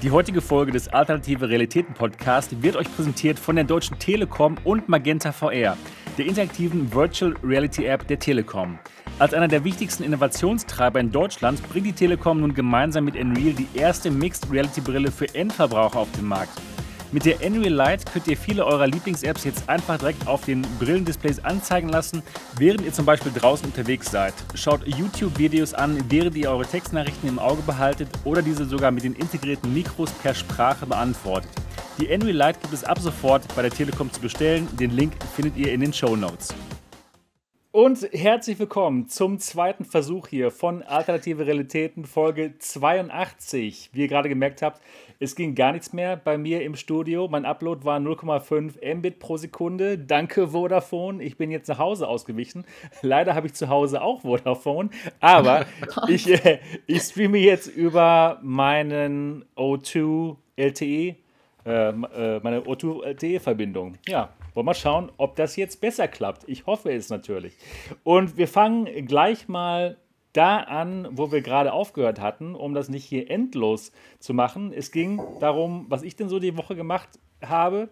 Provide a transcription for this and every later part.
Die heutige Folge des Alternative Realitäten Podcast wird euch präsentiert von der Deutschen Telekom und Magenta VR, der interaktiven Virtual Reality App der Telekom. Als einer der wichtigsten Innovationstreiber in Deutschland bringt die Telekom nun gemeinsam mit Unreal die erste Mixed Reality Brille für Endverbraucher auf den Markt. Mit der Unreal Lite könnt ihr viele eurer Lieblings-Apps jetzt einfach direkt auf den Brillendisplays anzeigen lassen, während ihr zum Beispiel draußen unterwegs seid. Schaut YouTube-Videos an, während ihr eure Textnachrichten im Auge behaltet oder diese sogar mit den integrierten Mikros per Sprache beantwortet. Die Unreal Lite gibt es ab sofort bei der Telekom zu bestellen. Den Link findet ihr in den Show Notes. Und herzlich willkommen zum zweiten Versuch hier von Alternative Realitäten Folge 82. Wie ihr gerade gemerkt habt, es ging gar nichts mehr bei mir im Studio. Mein Upload war 0,5 Mbit pro Sekunde. Danke Vodafone. Ich bin jetzt nach Hause ausgewichen. Leider habe ich zu Hause auch Vodafone, aber ich, äh, ich streame jetzt über meinen O2 LTE, äh, äh, meine O2 LTE-Verbindung. Ja, wollen wir schauen, ob das jetzt besser klappt. Ich hoffe es natürlich. Und wir fangen gleich mal da an, wo wir gerade aufgehört hatten, um das nicht hier endlos zu machen. Es ging darum, was ich denn so die Woche gemacht habe.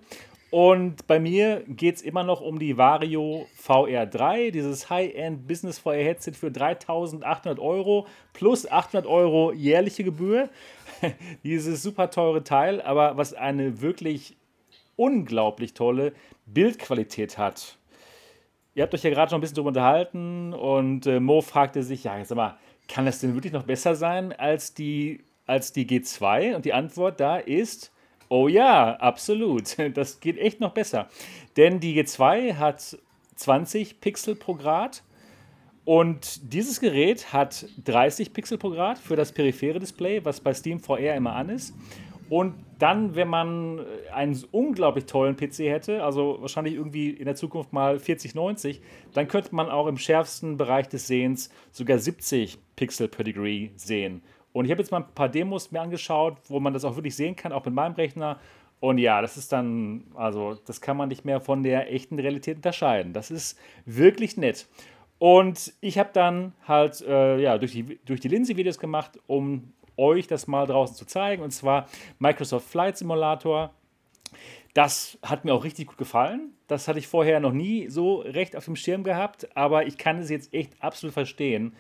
Und bei mir geht es immer noch um die Vario VR3, dieses High-End Business VR Headset für 3800 Euro plus 800 Euro jährliche Gebühr. dieses super teure Teil, aber was eine wirklich unglaublich tolle Bildqualität hat. Ihr habt euch ja gerade schon ein bisschen darüber unterhalten und äh, Mo fragte sich, ja, sag mal, kann das denn wirklich noch besser sein als die, als die G2? Und die Antwort da ist, oh ja, absolut. Das geht echt noch besser. Denn die G2 hat 20 Pixel pro Grad und dieses Gerät hat 30 Pixel pro Grad für das periphere Display, was bei Steam VR immer an ist. Und dann, wenn man einen unglaublich tollen PC hätte, also wahrscheinlich irgendwie in der Zukunft mal 4090, dann könnte man auch im schärfsten Bereich des Sehens sogar 70 Pixel per Degree sehen. Und ich habe jetzt mal ein paar Demos mir angeschaut, wo man das auch wirklich sehen kann, auch mit meinem Rechner. Und ja, das ist dann, also das kann man nicht mehr von der echten Realität unterscheiden. Das ist wirklich nett. Und ich habe dann halt äh, ja, durch die, durch die Linse Videos gemacht, um euch das mal draußen zu zeigen. Und zwar Microsoft Flight Simulator. Das hat mir auch richtig gut gefallen. Das hatte ich vorher noch nie so recht auf dem Schirm gehabt, aber ich kann es jetzt echt absolut verstehen,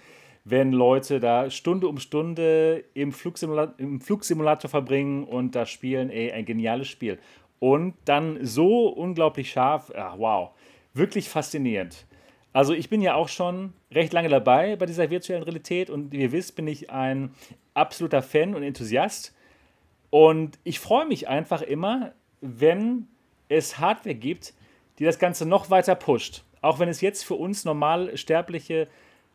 wenn Leute da Stunde um Stunde im Flugsimulator, im Flugsimulator verbringen und da spielen. Ey, ein geniales Spiel. Und dann so unglaublich scharf. Ach, wow. Wirklich faszinierend. Also ich bin ja auch schon recht lange dabei bei dieser virtuellen Realität und wie ihr wisst, bin ich ein absoluter Fan und Enthusiast. Und ich freue mich einfach immer, wenn es Hardware gibt, die das Ganze noch weiter pusht. Auch wenn es jetzt für uns normal Sterbliche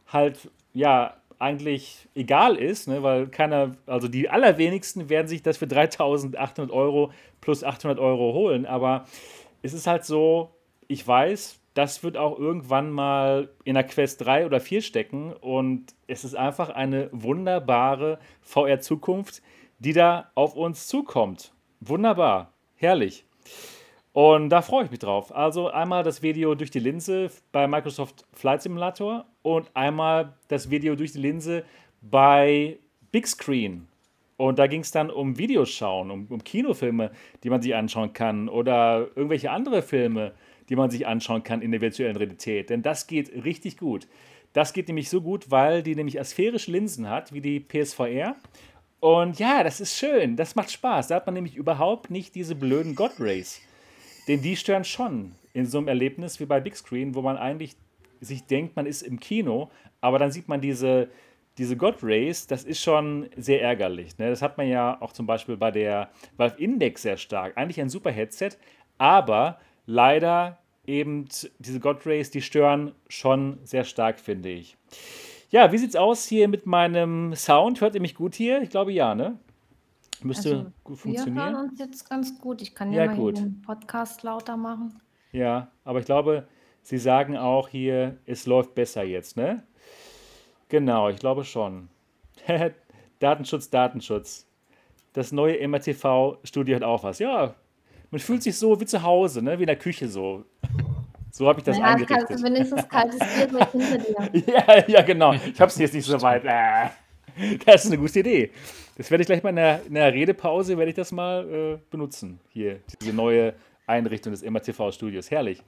halt, ja, eigentlich egal ist, ne, weil keiner, also die allerwenigsten werden sich das für 3800 Euro plus 800 Euro holen. Aber es ist halt so, ich weiß, das wird auch irgendwann mal in der Quest 3 oder 4 stecken und es ist einfach eine wunderbare VR-Zukunft, die da auf uns zukommt. Wunderbar, herrlich. Und da freue ich mich drauf. Also einmal das Video durch die Linse bei Microsoft Flight Simulator und einmal das Video durch die Linse bei Big Screen. Und da ging es dann um Videos schauen, um, um Kinofilme, die man sich anschauen kann oder irgendwelche andere Filme die man sich anschauen kann in der virtuellen Realität. Denn das geht richtig gut. Das geht nämlich so gut, weil die nämlich asphärische Linsen hat, wie die PSVR. Und ja, das ist schön, das macht Spaß. Da hat man nämlich überhaupt nicht diese blöden God Rays. Denn die stören schon in so einem Erlebnis wie bei Big Screen, wo man eigentlich sich denkt, man ist im Kino, aber dann sieht man diese, diese God Rays, das ist schon sehr ärgerlich. Ne? Das hat man ja auch zum Beispiel bei der Valve Index sehr stark. Eigentlich ein super Headset, aber leider eben diese God Rays, die stören schon sehr stark, finde ich. Ja, wie sieht's aus hier mit meinem Sound? Hört ihr mich gut hier? Ich glaube ja, ne? Müsste also, gut funktionieren. Wir hören uns jetzt ganz gut. Ich kann ja, ja mal den Podcast lauter machen. Ja, aber ich glaube, Sie sagen auch hier, es läuft besser jetzt, ne? Genau, ich glaube schon. Datenschutz, Datenschutz. Das neue MRTV-Studio hat auch was. Ja, man fühlt sich so wie zu Hause, ne? wie in der Küche so. So habe ich das naja, eingerichtet. Kannst du wenigstens kaltes Bier mit hinter dir. ja, ja, genau. Ich habe es jetzt nicht so weit. Äh. Das ist eine gute Idee. Das werde ich gleich mal in der, in der Redepause, werde ich das mal äh, benutzen. Hier, diese neue Einrichtung des MRTV-Studios. Herrlich.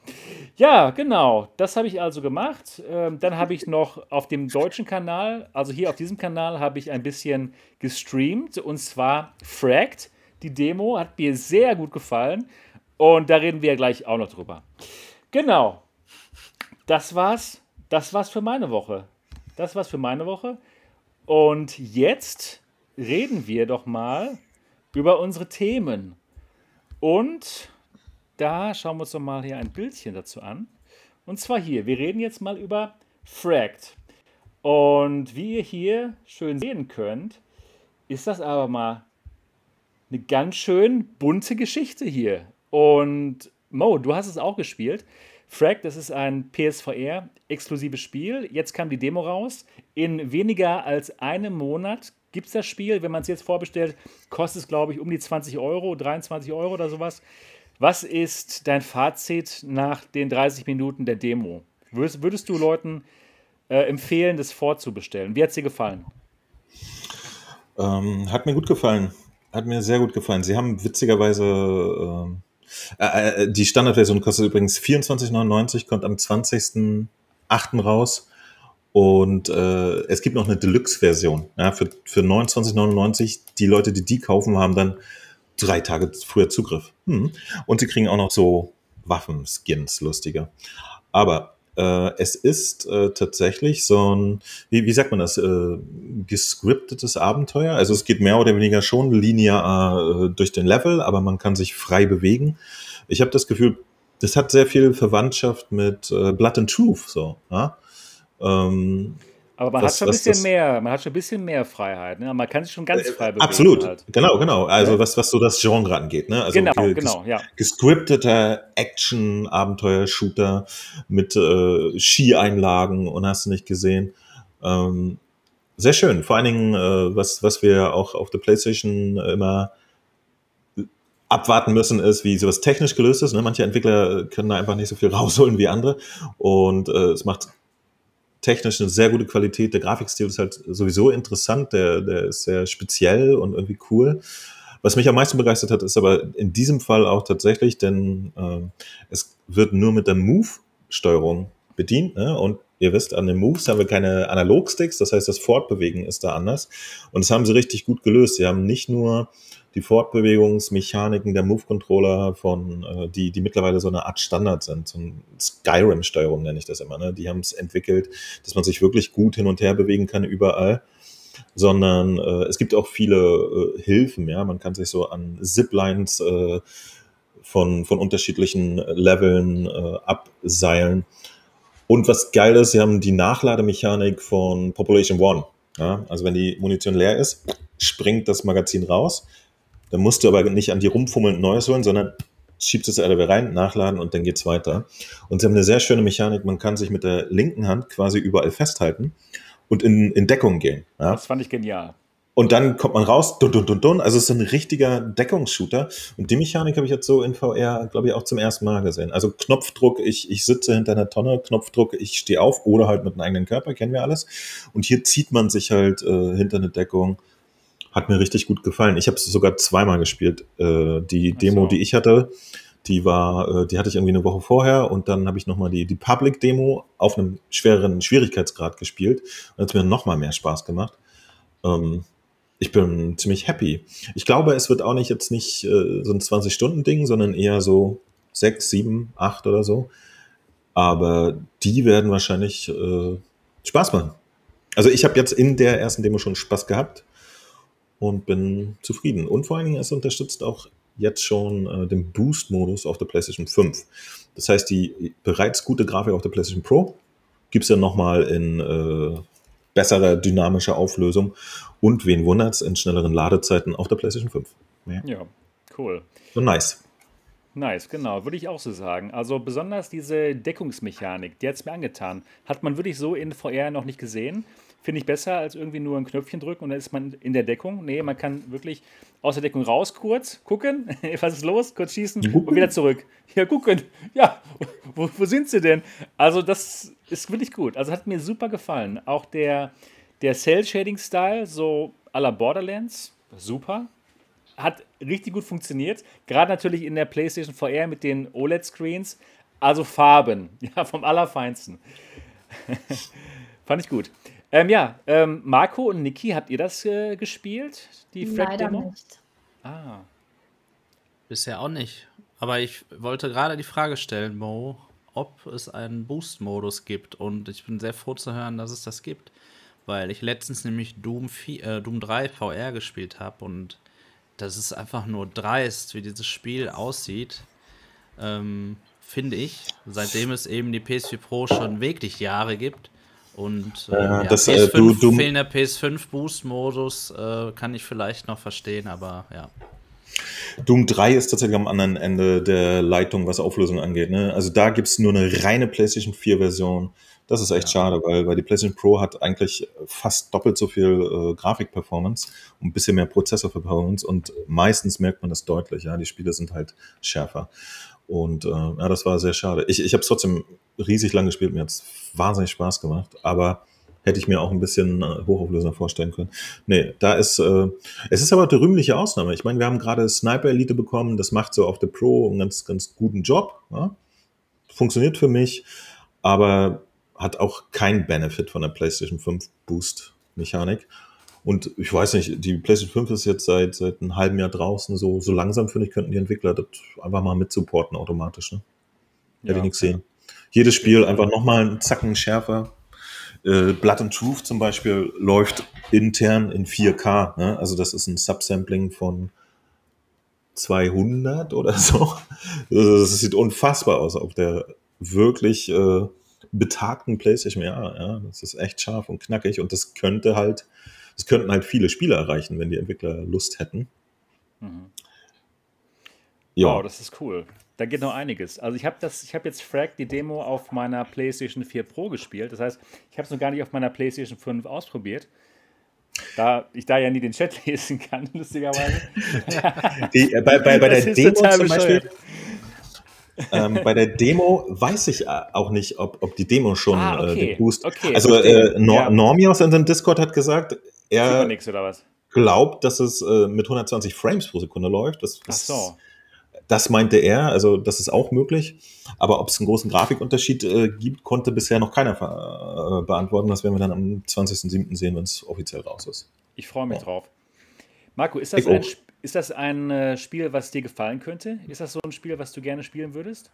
Ja, genau. Das habe ich also gemacht. Ähm, dann habe ich noch auf dem deutschen Kanal, also hier auf diesem Kanal, habe ich ein bisschen gestreamt und zwar Fragged. Die Demo hat mir sehr gut gefallen und da reden wir ja gleich auch noch drüber. Genau. Das war's. Das war's für meine Woche. Das war's für meine Woche. Und jetzt reden wir doch mal über unsere Themen. Und da schauen wir uns doch mal hier ein Bildchen dazu an. Und zwar hier, wir reden jetzt mal über Fragged. Und wie ihr hier schön sehen könnt, ist das aber mal eine ganz schön bunte Geschichte hier. Und Mo, du hast es auch gespielt. Frag, das ist ein PSVR-exklusives Spiel. Jetzt kam die Demo raus. In weniger als einem Monat gibt es das Spiel. Wenn man es jetzt vorbestellt, kostet es, glaube ich, um die 20 Euro, 23 Euro oder sowas. Was ist dein Fazit nach den 30 Minuten der Demo? Würdest, würdest du Leuten äh, empfehlen, das vorzubestellen? Wie hat es dir gefallen? Ähm, hat mir gut gefallen. Hat mir sehr gut gefallen. Sie haben witzigerweise äh, äh, die Standardversion kostet übrigens 24,99, kommt am 20.08. raus. Und äh, es gibt noch eine Deluxe-Version ja, für, für 29,99. Die Leute, die die kaufen, haben dann drei Tage früher Zugriff. Hm. Und sie kriegen auch noch so Waffenskins, lustiger. Aber äh, es ist äh, tatsächlich so ein, wie, wie sagt man das, äh, gescriptetes Abenteuer. Also es geht mehr oder weniger schon linear äh, durch den Level, aber man kann sich frei bewegen. Ich habe das Gefühl, das hat sehr viel Verwandtschaft mit äh, Blood and Truth. So, ja? ähm, aber man was, hat schon ein bisschen mehr, man hat schon ein bisschen mehr Freiheit. Ne? Man kann sich schon ganz äh, frei bewegen. Absolut, halt. genau, genau. Also ja. was, was so das Genre angeht. Ne? Also genau, genau, ja. Gescripteter Action, Abenteuer, Shooter mit äh, Ski-Einlagen und hast du nicht gesehen. Ähm, sehr schön. Vor allen Dingen, äh, was, was wir auch auf der PlayStation immer abwarten müssen, ist, wie sowas technisch gelöst ist. Ne? Manche Entwickler können da einfach nicht so viel rausholen wie andere. Und äh, es macht technisch eine sehr gute Qualität. Der Grafikstil ist halt sowieso interessant, der, der ist sehr speziell und irgendwie cool. Was mich am meisten begeistert hat, ist aber in diesem Fall auch tatsächlich, denn äh, es wird nur mit der Move-Steuerung bedient. Ne? Und ihr wisst, an den Moves haben wir keine Analogsticks, das heißt, das Fortbewegen ist da anders. Und das haben sie richtig gut gelöst. Sie haben nicht nur die Fortbewegungsmechaniken der Move-Controller von, äh, die, die mittlerweile so eine Art Standard sind, so eine Skyrim-Steuerung nenne ich das immer. Ne? Die haben es entwickelt, dass man sich wirklich gut hin und her bewegen kann überall sondern äh, es gibt auch viele äh, Hilfen, ja, man kann sich so an Ziplines äh, von, von unterschiedlichen Leveln äh, abseilen. Und was geil ist, sie haben die Nachlademechanik von Population One. Ja? Also wenn die Munition leer ist, springt das Magazin raus, dann musst du aber nicht an die rumfummeln und Neues holen, sondern schiebst es alle rein, nachladen und dann geht's weiter. Und sie haben eine sehr schöne Mechanik. Man kann sich mit der linken Hand quasi überall festhalten und in, in Deckung gehen. Ja? Das fand ich genial. Und dann kommt man raus, dun, dun, dun, dun. Also es ist ein richtiger Deckungsshooter. Und die Mechanik habe ich jetzt so in VR, glaube ich, auch zum ersten Mal gesehen. Also Knopfdruck, ich, ich sitze hinter einer Tonne, Knopfdruck, ich stehe auf oder halt mit einem eigenen Körper, kennen wir alles. Und hier zieht man sich halt äh, hinter eine Deckung hat mir richtig gut gefallen. Ich habe es sogar zweimal gespielt. Äh, die Demo, so. die ich hatte, die war, äh, die hatte ich irgendwie eine Woche vorher und dann habe ich nochmal die, die Public-Demo auf einem schwereren Schwierigkeitsgrad gespielt und hat mir nochmal mehr Spaß gemacht. Ähm, ich bin ziemlich happy. Ich glaube, es wird auch nicht jetzt nicht äh, so ein 20-Stunden-Ding, sondern eher so sechs, sieben, acht oder so. Aber die werden wahrscheinlich äh, Spaß machen. Also ich habe jetzt in der ersten Demo schon Spaß gehabt und bin zufrieden. Und vor allen Dingen, es unterstützt auch jetzt schon äh, den Boost-Modus auf der PlayStation 5. Das heißt, die bereits gute Grafik auf der PlayStation Pro gibt es ja nochmal in äh, besserer dynamischer Auflösung und wen wundert's, in schnelleren Ladezeiten auf der PlayStation 5. Ja, ja cool. So nice. Nice, genau, würde ich auch so sagen. Also besonders diese Deckungsmechanik, die hat es mir angetan. Hat man wirklich so in VR noch nicht gesehen. Finde ich besser als irgendwie nur ein Knöpfchen drücken und dann ist man in der Deckung. Nee, man kann wirklich aus der Deckung raus kurz gucken, was ist los, kurz schießen gucken. und wieder zurück. Ja, gucken. Ja, wo, wo sind sie denn? Also, das ist wirklich gut. Also, hat mir super gefallen. Auch der, der Cell-Shading-Style, so à la Borderlands, super. Hat richtig gut funktioniert. Gerade natürlich in der PlayStation VR mit den OLED-Screens. Also Farben, ja, vom Allerfeinsten. Fand ich gut. Ähm, ja, ähm, Marco und Niki, habt ihr das äh, gespielt? Die Leider nicht. Ah. Bisher auch nicht. Aber ich wollte gerade die Frage stellen, Mo, ob es einen Boost-Modus gibt. Und ich bin sehr froh zu hören, dass es das gibt. Weil ich letztens nämlich Doom, 4, äh, Doom 3 VR gespielt habe und das ist einfach nur dreist, wie dieses Spiel aussieht. Ähm, Finde ich, seitdem es eben die PS4 Pro schon wirklich Jahre gibt. Und äh, ja, das, PS5, äh, du, du, fehlender PS5 Boost-Modus äh, kann ich vielleicht noch verstehen, aber ja. Doom 3 ist tatsächlich am anderen Ende der Leitung, was Auflösung angeht. Ne? Also da gibt es nur eine reine PlayStation 4-Version. Das ist echt ja. schade, weil, weil die PlayStation Pro hat eigentlich fast doppelt so viel äh, Grafik-Performance und ein bisschen mehr Prozessor-Performance und meistens merkt man das deutlich. Ja, die Spiele sind halt schärfer. Und äh, ja, das war sehr schade. Ich, ich habe es trotzdem riesig lang gespielt, mir hat es wahnsinnig Spaß gemacht, aber hätte ich mir auch ein bisschen äh, hochauflösender vorstellen können. Nee, da ist, äh, es ist aber eine rühmliche Ausnahme. Ich meine, wir haben gerade Sniper Elite bekommen, das macht so auf der Pro einen ganz, ganz guten Job. Ja? Funktioniert für mich, aber hat auch keinen Benefit von der PlayStation 5 Boost Mechanik. Und ich weiß nicht, die PlayStation 5 ist jetzt seit, seit einem halben Jahr draußen. So, so langsam, finde ich, könnten die Entwickler das einfach mal mitsupporten automatisch. Ne? Hätte ja, ich nichts sehen. Jedes Spiel einfach nochmal einen Zacken schärfer. Äh, Blood and Truth zum Beispiel läuft intern in 4K. Ne? Also das ist ein Subsampling von 200 oder so. Das sieht unfassbar aus auf der wirklich äh, betagten PlayStation. Ja, ja, das ist echt scharf und knackig und das könnte halt das könnten halt viele Spiele erreichen, wenn die Entwickler Lust hätten. Mhm. Ja. Wow, das ist cool. Da geht noch einiges. Also ich habe das, ich habe jetzt Frag die Demo auf meiner PlayStation 4 Pro gespielt. Das heißt, ich habe es noch gar nicht auf meiner PlayStation 5 ausprobiert. Da ich da ja nie den Chat lesen kann, lustigerweise. Die, äh, bei, bei, bei der Demo zum Beispiel, ähm, bei der Demo weiß ich äh, auch nicht, ob, ob die Demo schon ah, okay. äh, den Boost. Okay, also äh, Nor ja. Normi aus unserem Discord hat gesagt, er nix, glaubt, dass es äh, mit 120 Frames pro Sekunde läuft. Das, Ach so. Das meinte er, also das ist auch möglich. Aber ob es einen großen Grafikunterschied äh, gibt, konnte bisher noch keiner äh, beantworten. Das werden wir dann am 20.07. sehen, wenn es offiziell raus ist. Ich freue mich ja. drauf. Marco, ist das, ein, ist das ein äh, Spiel, was dir gefallen könnte? Ist das so ein Spiel, was du gerne spielen würdest?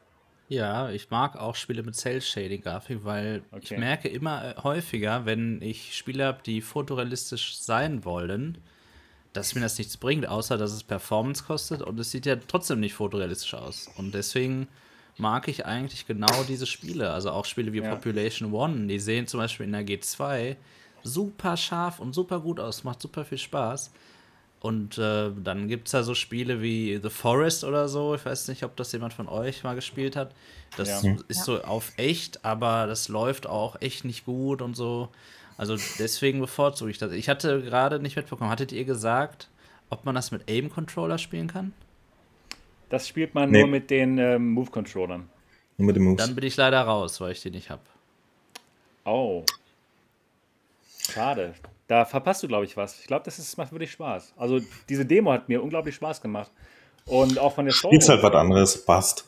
Ja, ich mag auch Spiele mit Cell-Shading-Grafik, weil okay. ich merke immer äh, häufiger, wenn ich Spiele habe, die fotorealistisch sein wollen, dass mir das nichts bringt, außer dass es Performance kostet und es sieht ja trotzdem nicht fotorealistisch aus. Und deswegen mag ich eigentlich genau diese Spiele. Also auch Spiele wie ja. Population One, die sehen zum Beispiel in der G2 super scharf und super gut aus, macht super viel Spaß. Und äh, dann gibt es da so Spiele wie The Forest oder so. Ich weiß nicht, ob das jemand von euch mal gespielt hat. Das ja. ist ja. so auf echt, aber das läuft auch echt nicht gut und so. Also deswegen bevorzuge ich das. Ich hatte gerade nicht mitbekommen, hattet ihr gesagt, ob man das mit Aim-Controller spielen kann? Das spielt man nee. nur mit den ähm, Move-Controllern. Nur mit den Moves. Dann bin ich leider raus, weil ich die nicht habe. Oh. Schade. Da verpasst du, glaube ich, was. Ich glaube, das ist, macht wirklich Spaß. Also, diese Demo hat mir unglaublich Spaß gemacht. Und auch von der Story. Spielst halt was anderes, passt.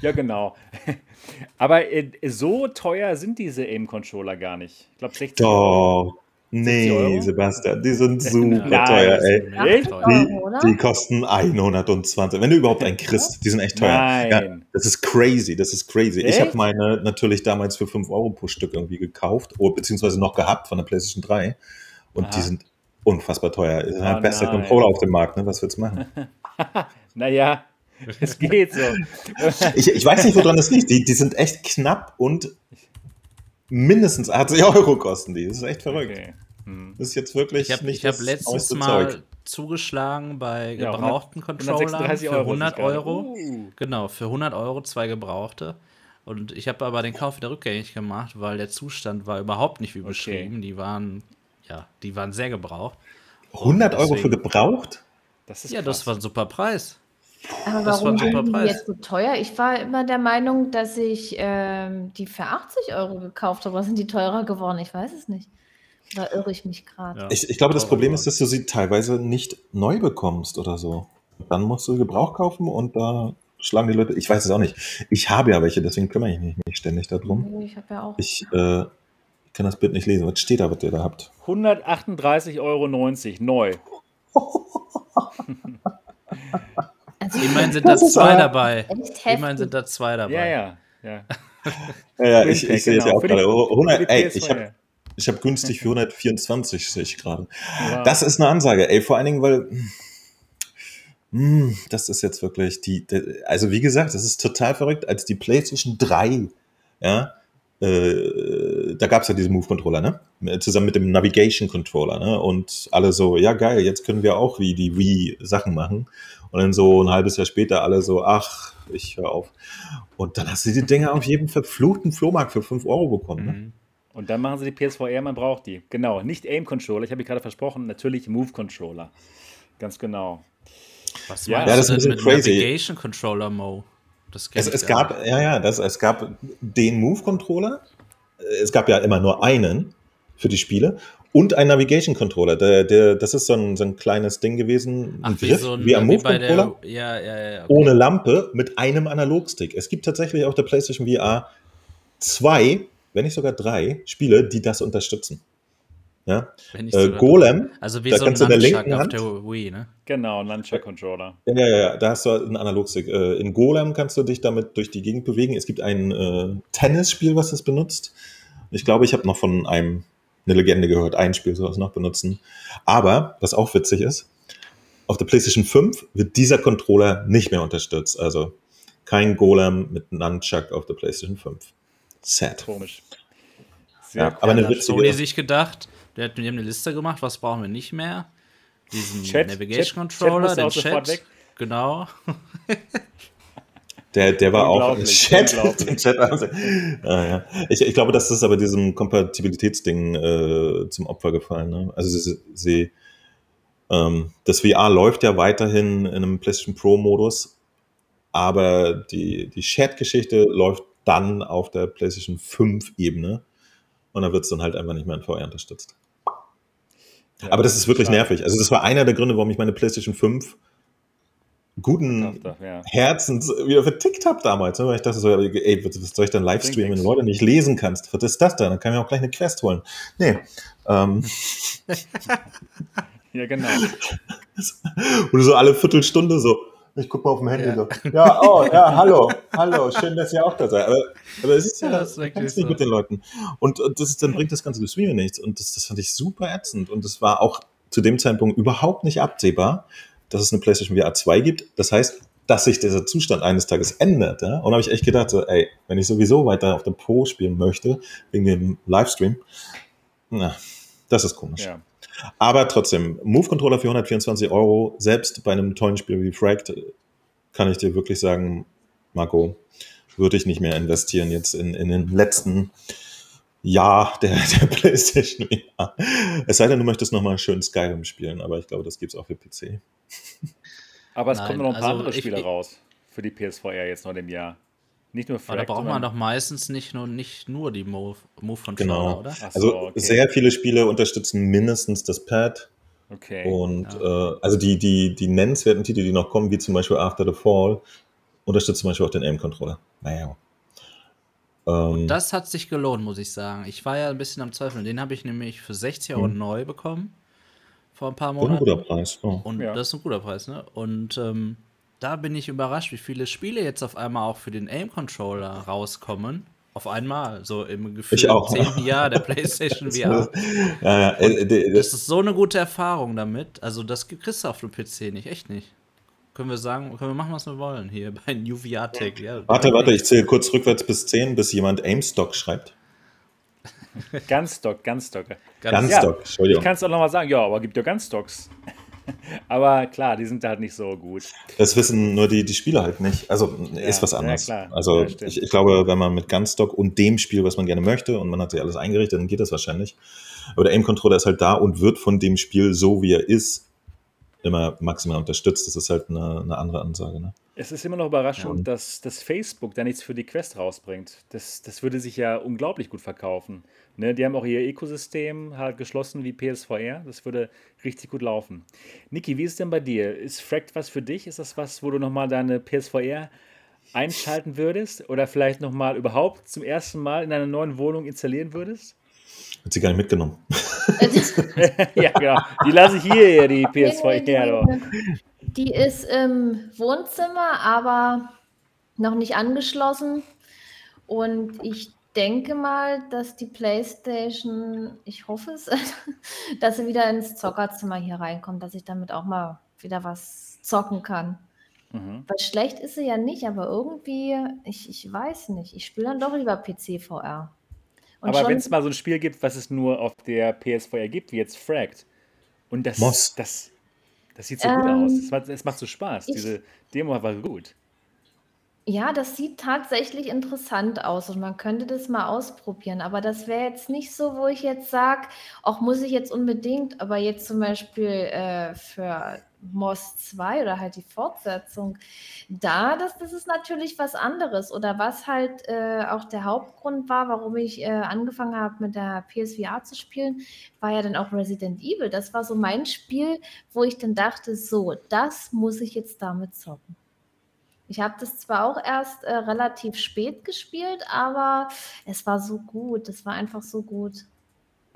ja, genau. Aber äh, so teuer sind diese Aim-Controller gar nicht. Ich glaube, 60 Euro. Nee, Sebastian, die sind super Nein, teuer, ey. Die, die, kosten 120. Wenn du überhaupt einen kriegst, die sind echt teuer. Nein. Ja, das ist crazy, das ist crazy. Echt? Ich habe meine natürlich damals für 5 Euro pro Stück irgendwie gekauft, oder, beziehungsweise noch gehabt von der PlayStation 3. Und Aha. die sind unfassbar teuer. Das ist oh, bester Controller auf dem Markt, ne? Was willst du machen? naja, es geht so. ich, ich weiß nicht, woran das liegt. Die, die sind echt knapp und mindestens 80 Euro kosten die. Das ist echt verrückt. Okay. Hm. Das ist jetzt wirklich. Ich habe hab letztens mal zugeschlagen bei gebrauchten ja, Controllern für 100 Euro. Uh. Genau, für 100 Euro zwei gebrauchte. Und ich habe aber den Kauf wieder rückgängig gemacht, weil der Zustand war überhaupt nicht wie okay. beschrieben. Die waren, ja, die waren sehr gebraucht. 100 Euro für gebraucht? Das ist ja, krass. das war ein super Preis. Aber warum sind die jetzt so teuer? Ich war immer der Meinung, dass ich ähm, die für 80 Euro gekauft habe. Was sind die teurer geworden? Ich weiß es nicht. Da irre ich mich gerade? Ja. Ich, ich, glaube, das Problem ist, dass du sie teilweise nicht neu bekommst oder so. Dann musst du Gebrauch kaufen und da schlagen die Leute. Ich weiß es auch nicht. Ich habe ja welche, deswegen kümmere ich mich nicht ständig darum. Ich habe ja auch. Ich äh, kann das Bild nicht lesen. Was steht da, was ihr da habt? 138,90 Euro neu. Immerhin sind da zwei dabei. Immerhin sind da zwei dabei. Ja, ja. ja. ja, ja ich, ich sehe es ja auch gerade. 100, ey, ich habe ich habe günstig für 124, sehe ich gerade. Wow. Das ist eine Ansage, ey, vor allen Dingen, weil mh, hm, das ist jetzt wirklich die, die, also wie gesagt, das ist total verrückt, als die PlayStation 3, ja, äh, da gab es ja diesen Move-Controller, ne? Zusammen mit dem Navigation-Controller, ne? Und alle so, ja geil, jetzt können wir auch wie die Wii Sachen machen. Und dann so ein halbes Jahr später alle so, ach, ich höre auf. Und dann hast du die Dinger auf jedem verfluchten Flohmarkt für 5 Euro bekommen, ne? Mhm. Und dann machen sie die PSVR, man braucht die. Genau, nicht Aim-Controller, ich habe gerade versprochen, natürlich Move-Controller. Ganz genau. Was ja, ja das ist ein crazy. Navigation-Controller, Mo? Das es, es gab, ja, ja, das, es gab den Move-Controller. Es gab ja immer nur einen für die Spiele und ein Navigation Controller. Der, der, das ist so ein, so ein kleines Ding gewesen, Ach, wie, so ein, wie am Move Controller, ja, ja, ja, okay. ohne Lampe mit einem Analogstick. Es gibt tatsächlich auf der PlayStation VR zwei wenn nicht sogar drei Spiele, die das unterstützen. Ja? Äh, Golem, also wie da so kannst ein du in der linken Hand, der Wii, ne? Genau, ein Nunchuck-Controller. Ja, ja, ja, da hast du einen Analogstick. Äh, in Golem kannst du dich damit durch die Gegend bewegen. Es gibt ein äh, Tennisspiel, was das benutzt. Ich glaube, ich habe noch von einem eine Legende gehört, ein Spiel soll es noch benutzen. Aber, was auch witzig ist, auf der PlayStation 5 wird dieser Controller nicht mehr unterstützt. Also kein Golem mit Nunchuck auf der PlayStation 5. Sad. Komisch. Sehr ja, aber eine witzige. Sony sich gedacht, der hat, die haben eine Liste gemacht, was brauchen wir nicht mehr? Diesen Chat, Navigation Chat, Controller, Chat den Chat. Genau. Der, der war auch im Chat. Chat ah, ja. ich, ich glaube, das ist aber diesem Kompatibilitätsding äh, zum Opfer gefallen. Ne? Also sie, sie ähm, das VR läuft ja weiterhin in einem PlayStation Pro Modus, aber die, die Chat-Geschichte läuft dann auf der PlayStation 5 Ebene. Und da wird es dann halt einfach nicht mehr in VR unterstützt. Ja, Aber das ist wirklich klar. nervig. Also das war einer der Gründe, warum ich meine PlayStation 5 guten ja. Herzens wieder vertickt habe damals. Ne? Weil ich dachte so, ey, was soll ich dann Livestreamen, wenn du Leute nicht lesen kannst? Was ist das denn? Dann kann ich mir auch gleich eine Quest holen. Nee. Ähm. ja, genau. Und so alle Viertelstunde so, ich gucke mal auf dem Handy ja. so. Ja, oh, ja, hallo, hallo, schön, dass ihr auch da seid. Aber, aber es ist ja, ja das ist nicht so. mit den Leuten. Und, und das ist, dann bringt das ganze Streaming nichts. Und das, das fand ich super ätzend. Und das war auch zu dem Zeitpunkt überhaupt nicht absehbar, dass es eine PlayStation VR 2 gibt. Das heißt, dass sich dieser Zustand eines Tages ändert. Ja? Und da habe ich echt gedacht, so, ey, wenn ich sowieso weiter auf der Pro spielen möchte, wegen dem Livestream, na, das ist komisch. Ja. Aber trotzdem, Move-Controller für 124 Euro, selbst bei einem tollen Spiel wie Fragged, kann ich dir wirklich sagen, Marco, würde ich nicht mehr investieren jetzt in, in den letzten Jahr der, der PlayStation VR. Es sei denn, du möchtest nochmal schön Skyrim spielen, aber ich glaube, das gibt es auch für PC. Aber es Nein, kommen noch ein paar also andere Spiele ich, raus für die PSVR jetzt noch im Jahr. Nicht nur Frag, Aber da braucht man doch meistens nicht nur, nicht nur die Move-Controller, genau. oder? So, also okay. sehr viele Spiele unterstützen mindestens das Pad. Okay. Und ja. äh, also die, die, die nennenswerten Titel, die noch kommen, wie zum Beispiel After the Fall, unterstützen zum Beispiel auch den Aim-Controller. Naja. Ähm, das hat sich gelohnt, muss ich sagen. Ich war ja ein bisschen am Zweifeln. Den habe ich nämlich für 60 Euro hm. neu bekommen. Vor ein paar Monaten. Und ein guter Preis. Oh. Und ja. das ist ein guter Preis, ne? Und ähm, da bin ich überrascht, wie viele Spiele jetzt auf einmal auch für den Aim-Controller rauskommen. Auf einmal, so im Gefühl im zehnten Jahr der PlayStation VR. ja, ja, äh, das ist so eine gute Erfahrung damit. Also, das kriegst du auf dem PC nicht, echt nicht. Können wir sagen, können wir machen, was wir wollen hier bei New VR Tech. Ja, warte, warte, ich zähle kurz rückwärts bis 10, bis jemand Aimstock schreibt. Gunstock, Gunstock. Gunstock, ja, Entschuldigung. Ich kann es auch nochmal sagen, ja, aber gibt ja Gunstocks. Aber klar, die sind halt nicht so gut. Das wissen nur die, die Spieler halt nicht. Also ja, ist was anderes. Ja, also ja, ich, ich, glaube, wenn man mit Gunstock und dem Spiel, was man gerne möchte, und man hat sich alles eingerichtet, dann geht das wahrscheinlich. Aber der Aim-Controller ist halt da und wird von dem Spiel so, wie er ist, immer maximal unterstützt. Das ist halt eine, eine andere Ansage. Ne? Es ist immer noch überraschend, ja. dass, dass Facebook da nichts für die Quest rausbringt. Das, das würde sich ja unglaublich gut verkaufen. Ne? Die haben auch ihr Ökosystem halt geschlossen wie PSVR. Das würde richtig gut laufen. Niki, wie ist es denn bei dir? Ist Fract was für dich? Ist das was, wo du nochmal deine PSVR einschalten würdest? Oder vielleicht nochmal überhaupt zum ersten Mal in einer neuen Wohnung installieren würdest? Hat sie gar nicht mitgenommen. ja, genau. Die lasse ich hier, die PS2 her. Die ist im Wohnzimmer, aber noch nicht angeschlossen. Und ich denke mal, dass die PlayStation, ich hoffe es, dass sie wieder ins Zockerzimmer hier reinkommt, dass ich damit auch mal wieder was zocken kann. Mhm. Weil schlecht ist sie ja nicht, aber irgendwie, ich, ich weiß nicht, ich spiele dann doch lieber PC VR. Und Aber wenn es mal so ein Spiel gibt, was es nur auf der PS4 gibt, wie jetzt Fragged, und das, Moss. das, das sieht so ähm, gut aus. Es macht, es macht so Spaß. Diese Demo war gut. Ja, das sieht tatsächlich interessant aus und man könnte das mal ausprobieren. Aber das wäre jetzt nicht so, wo ich jetzt sage, auch muss ich jetzt unbedingt, aber jetzt zum Beispiel äh, für Moss 2 oder halt die Fortsetzung, da, das, das ist natürlich was anderes. Oder was halt äh, auch der Hauptgrund war, warum ich äh, angefangen habe, mit der PSVR zu spielen, war ja dann auch Resident Evil. Das war so mein Spiel, wo ich dann dachte, so, das muss ich jetzt damit zocken. Ich habe das zwar auch erst äh, relativ spät gespielt, aber es war so gut. Es war einfach so gut.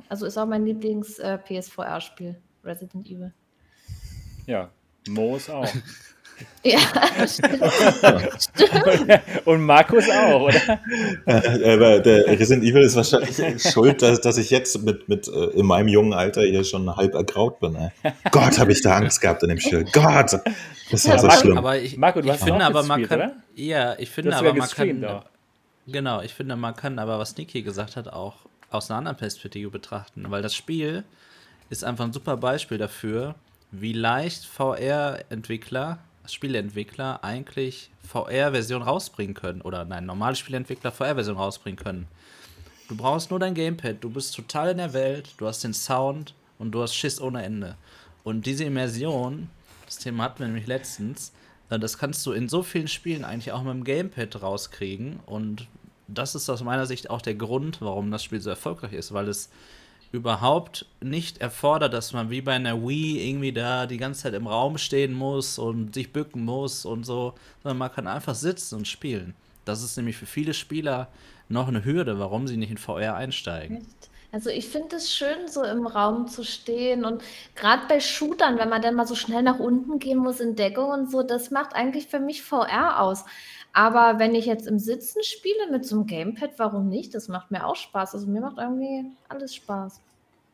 Also ist auch mein Lieblings-PSVR-Spiel, äh, Resident Evil. Ja, Moos auch. Ja, stimmt. Und Markus auch, oder? Aber der Resident Evil ist wahrscheinlich schuld, dass, dass ich jetzt mit, mit äh, in meinem jungen Alter hier schon halb ergraut bin. Ey. Gott, habe ich da Angst gehabt in dem Spiel. Gott, das war so Marco, schlimm. Aber ich, Marco, du ich hast finde aber man kann, oder? ja, ich finde aber man kann, auch. genau, ich finde man kann aber was Niki gesagt hat auch aus einer anderen Perspektive betrachten, weil das Spiel ist einfach ein super Beispiel dafür, wie leicht VR-Entwickler, Spieleentwickler eigentlich VR-Version rausbringen können. Oder nein, normale Spieleentwickler VR-Version rausbringen können. Du brauchst nur dein Gamepad, du bist total in der Welt, du hast den Sound und du hast Schiss ohne Ende. Und diese Immersion, das Thema hatten wir nämlich letztens, äh, das kannst du in so vielen Spielen eigentlich auch mit dem Gamepad rauskriegen. Und das ist aus meiner Sicht auch der Grund, warum das Spiel so erfolgreich ist, weil es überhaupt nicht erfordert, dass man wie bei einer Wii irgendwie da die ganze Zeit im Raum stehen muss und sich bücken muss und so, sondern man kann einfach sitzen und spielen. Das ist nämlich für viele Spieler noch eine Hürde, warum sie nicht in VR einsteigen. Also ich finde es schön, so im Raum zu stehen und gerade bei Shootern, wenn man dann mal so schnell nach unten gehen muss in Deckung und so, das macht eigentlich für mich VR aus. Aber wenn ich jetzt im Sitzen spiele mit so einem Gamepad, warum nicht? Das macht mir auch Spaß. Also mir macht irgendwie alles Spaß.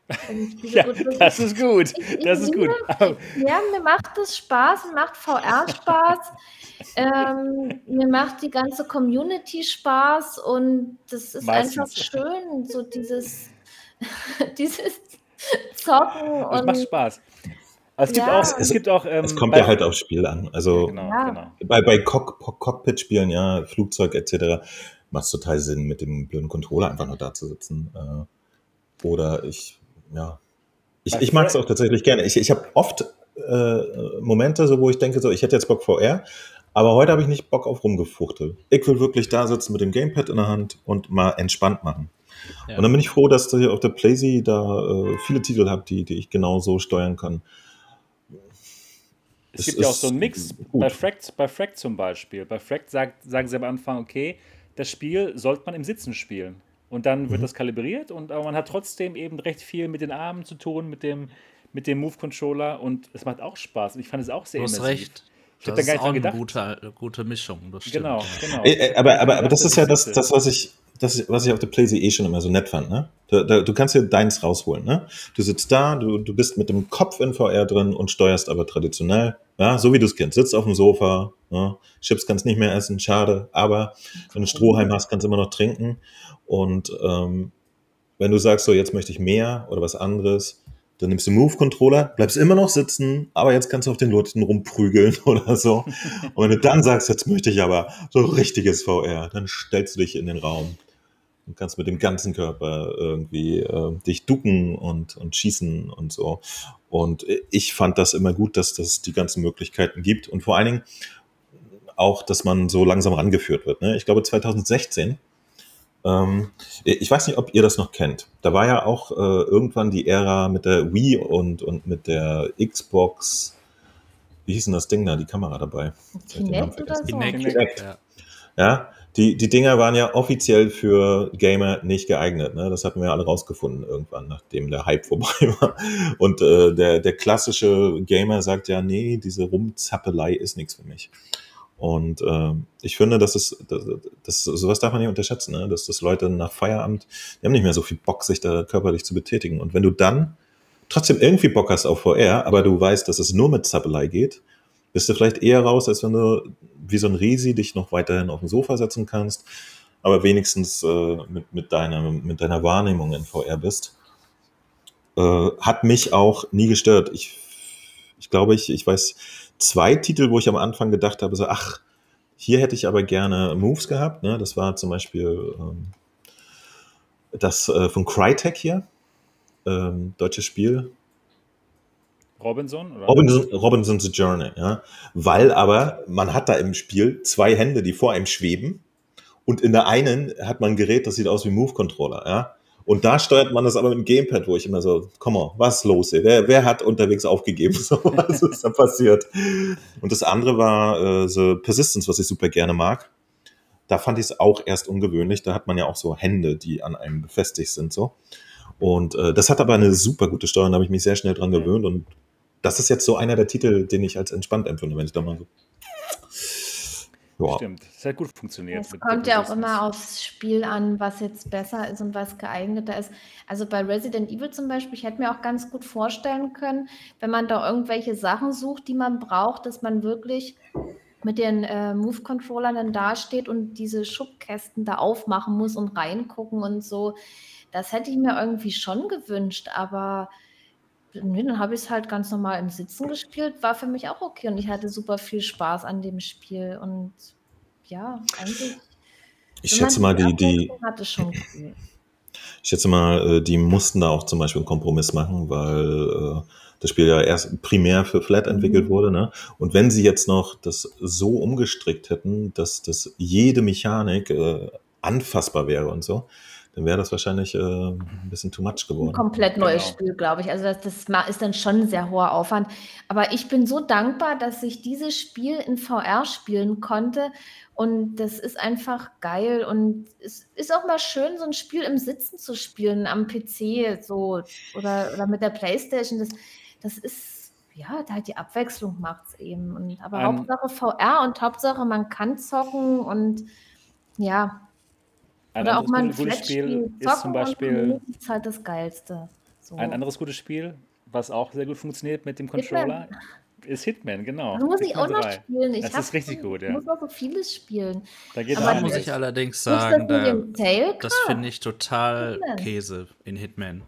ja, das ist gut. Das ist gut. Ja, mir macht das Spaß, mir macht VR Spaß. ähm, mir macht die ganze Community Spaß und das ist Meistens. einfach schön, so dieses, dieses Zocken. Das macht Spaß. Es gibt ja. auch, es gibt auch. Ähm, es kommt ja halt aufs Spiel an. Also genau, ja. genau. bei, bei Cock Cockpit-Spielen, ja, Flugzeug etc., macht es total Sinn, mit dem blöden Controller einfach nur da zu sitzen. Äh, oder ich, ja. Ich, ich mag es auch tatsächlich gerne. Ich, ich habe oft äh, Momente, so, wo ich denke, so, ich hätte jetzt Bock VR, aber heute habe ich nicht Bock auf rumgefuchtel. Ich will wirklich da sitzen mit dem Gamepad in der Hand und mal entspannt machen. Ja. Und dann bin ich froh, dass ihr auf der Playsee da äh, viele Titel habt, die, die ich genau so steuern kann. Es, gibt ja auch so einen Mix. Bei Fract, bei Fract zum Beispiel. Bei Fract sagt, sagen sie am Anfang, okay, das Spiel sollte man im Sitzen spielen. Und dann wird mhm. das kalibriert und aber man hat trotzdem eben recht viel mit den Armen zu tun, mit dem, mit dem Move-Controller und es macht auch Spaß. Und ich fand es auch sehr du hast recht. Ich das da ist auch eine gute, gute Mischung. genau, genau. Äh, äh, aber, aber, aber das ist ja das, das was ich, das, was ich auf der PlayStation eh schon immer so nett fand, ne? Du, da, du kannst dir deins rausholen, ne? Du sitzt da, du, du bist mit dem Kopf in VR drin und steuerst aber traditionell, ja, so wie du es kennst. Sitzt auf dem Sofa, ne? Chips kannst nicht mehr essen, schade, aber wenn du Strohhalm hast, kannst du immer noch trinken. Und ähm, wenn du sagst, so jetzt möchte ich mehr oder was anderes, dann nimmst du Move-Controller, bleibst immer noch sitzen, aber jetzt kannst du auf den Leuten rumprügeln oder so. Und wenn du dann sagst, jetzt möchte ich aber so richtiges VR, dann stellst du dich in den Raum Du kannst mit dem ganzen Körper irgendwie äh, dich ducken und, und schießen und so. Und ich fand das immer gut, dass das die ganzen Möglichkeiten gibt. Und vor allen Dingen auch, dass man so langsam rangeführt wird. Ne? Ich glaube, 2016 ähm, ich weiß nicht, ob ihr das noch kennt. Da war ja auch äh, irgendwann die Ära mit der Wii und, und mit der Xbox. Wie hieß denn das Ding da, die Kamera dabei? Kinect oder so? Kinect. Ja. ja, die, die Dinger waren ja offiziell für Gamer nicht geeignet. Ne? Das hatten wir alle rausgefunden irgendwann, nachdem der Hype vorbei war. Und äh, der, der klassische Gamer sagt ja, nee, diese Rumzappelei ist nichts für mich. Und äh, ich finde, das ist, das, das, sowas darf man nicht unterschätzen, ne? dass das Leute nach Feierabend, die haben nicht mehr so viel Bock, sich da körperlich zu betätigen. Und wenn du dann trotzdem irgendwie Bock hast auf VR, aber du weißt, dass es nur mit Zappelei geht, bist du vielleicht eher raus, als wenn du wie so ein Risi dich noch weiterhin auf dem Sofa setzen kannst, aber wenigstens äh, mit, mit, deiner, mit deiner Wahrnehmung in VR bist. Äh, hat mich auch nie gestört. Ich, ich glaube, ich, ich weiß, zwei Titel, wo ich am Anfang gedacht habe, so, ach, hier hätte ich aber gerne Moves gehabt. Ne? Das war zum Beispiel ähm, das äh, von Crytek hier, ähm, deutsches Spiel. Robinson? Robinson? Robinson's Journey, ja. Weil aber man hat da im Spiel zwei Hände, die vor einem schweben und in der einen hat man ein Gerät, das sieht aus wie Move-Controller, ja. Und da steuert man das aber mit dem Gamepad, wo ich immer so, komm mal, was ist los hier? Wer, wer hat unterwegs aufgegeben? So, was ist da passiert? Und das andere war äh, The Persistence, was ich super gerne mag. Da fand ich es auch erst ungewöhnlich. Da hat man ja auch so Hände, die an einem befestigt sind. so. Und äh, das hat aber eine super gute Steuerung, da habe ich mich sehr schnell dran gewöhnt. Und das ist jetzt so einer der Titel, den ich als entspannt empfinde, wenn ich da mal so ja. Stimmt, hat gut funktioniert. Es kommt ja auch immer aufs Spiel an, was jetzt besser ist und was geeigneter ist. Also bei Resident Evil zum Beispiel, ich hätte mir auch ganz gut vorstellen können, wenn man da irgendwelche Sachen sucht, die man braucht, dass man wirklich mit den äh, Move-Controllern dann dasteht und diese Schubkästen da aufmachen muss und reingucken und so. Das hätte ich mir irgendwie schon gewünscht, aber nee, dann habe ich es halt ganz normal im Sitzen gespielt, war für mich auch okay und ich hatte super viel Spaß an dem Spiel und ja, eigentlich. Ich schätze mal, die, die, hatte schon cool. Ich schätze mal, äh, die mussten da auch zum Beispiel einen Kompromiss machen, weil äh, das Spiel ja erst primär für Flat entwickelt mhm. wurde. Ne? Und wenn sie jetzt noch das so umgestrickt hätten, dass, dass jede Mechanik äh, anfassbar wäre und so, dann wäre das wahrscheinlich äh, ein bisschen too much geworden. Ein komplett neues genau. Spiel, glaube ich. Also das, das, ist dann schon ein sehr hoher Aufwand. Aber ich bin so dankbar, dass ich dieses Spiel in VR spielen konnte. Und das ist einfach geil. Und es ist auch mal schön, so ein Spiel im Sitzen zu spielen, am PC so oder, oder mit der Playstation. Das, das ist, ja, da halt die Abwechslung macht es eben. Und, aber um, Hauptsache VR und Hauptsache man kann zocken und ja, ein Oder auch mal ein gutes Spiel ist zum Beispiel. ist halt das Geilste. So. Ein anderes gutes Spiel, was auch sehr gut funktioniert mit dem Controller, Hitman. ist Hitman, genau. Da muss ich auch noch spielen. Ich das ist richtig gut, ja. Ich muss noch so vieles spielen. Da geht Aber muss ich allerdings sagen, da, das finde ich total Hitman. Käse in Hitman.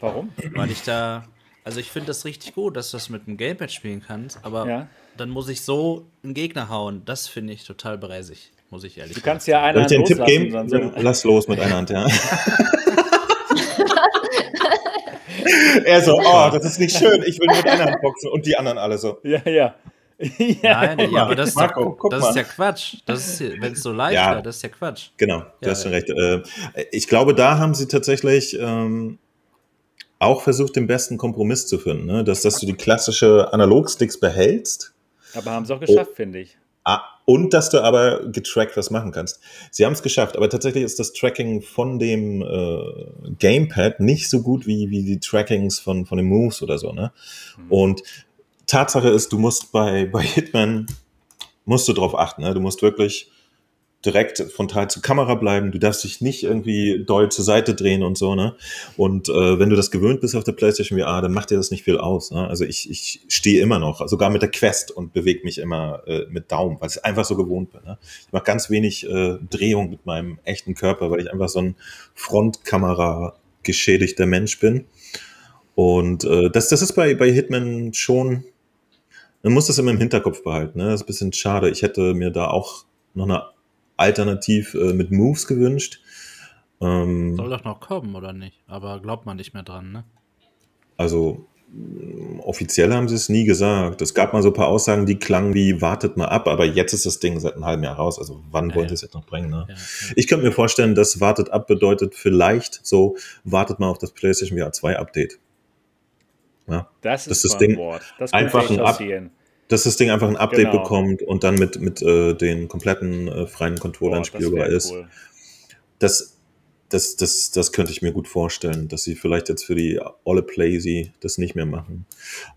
Warum? Weil ich da, also ich finde das richtig gut, dass du das mit dem Gamepad spielen kannst, aber ja. dann muss ich so einen Gegner hauen. Das finde ich total bräsig muss ich ehrlich sagen. Du kannst ja eine Hand Tipp geben? So. Lass los mit einer Hand, ja. er so, oh, das ist nicht schön, ich will mit einer Hand boxen und die anderen alle so. Ja, ja. ja, Nein, ja, aber das, ist, ja, das ist ja Quatsch. wenn es so leicht ja, wäre, das ist ja Quatsch. Genau, du ja, hast schon recht. Äh, ich glaube, da haben sie tatsächlich ähm, auch versucht, den besten Kompromiss zu finden, ne? dass, dass du die klassische Analogsticks behältst. Aber haben sie auch geschafft, oh. finde ich. Ah, und dass du aber getrackt was machen kannst. Sie haben es geschafft, aber tatsächlich ist das Tracking von dem äh, Gamepad nicht so gut wie, wie die Trackings von, von den Moves oder so. Ne? Mhm. Und Tatsache ist, du musst bei, bei Hitman, musst du drauf achten. Ne? Du musst wirklich direkt frontal zur Kamera bleiben. Du darfst dich nicht irgendwie doll zur Seite drehen und so, ne? Und äh, wenn du das gewöhnt bist auf der PlayStation VR, dann macht dir das nicht viel aus. Ne? Also ich, ich stehe immer noch, sogar mit der Quest und bewege mich immer äh, mit Daumen, weil ich einfach so gewohnt bin. Ne? Ich mache ganz wenig äh, Drehung mit meinem echten Körper, weil ich einfach so ein Frontkamera geschädigter Mensch bin. Und äh, das, das ist bei, bei Hitman schon, man muss das immer im Hinterkopf behalten. Ne? Das ist ein bisschen schade. Ich hätte mir da auch noch eine alternativ äh, mit Moves gewünscht. Ähm, Soll doch noch kommen, oder nicht? Aber glaubt man nicht mehr dran, ne? Also offiziell haben sie es nie gesagt. Es gab mal so ein paar Aussagen, die klangen wie, wartet mal ab, aber jetzt ist das Ding seit einem halben Jahr raus. Also wann ja, wollen sie es jetzt noch bringen? Ne? Ja, ja. Ich könnte mir vorstellen, dass wartet ab bedeutet vielleicht so, wartet mal auf das PlayStation VR 2 Update. Ja? Das ist das Ding Wort. Das einfach ein Up dass das Ding einfach ein Update genau. bekommt und dann mit, mit äh, den kompletten äh, freien Controllern spielbar ist. Cool. Das das, das, das könnte ich mir gut vorstellen, dass sie vielleicht jetzt für die Olle Playsy das nicht mehr machen.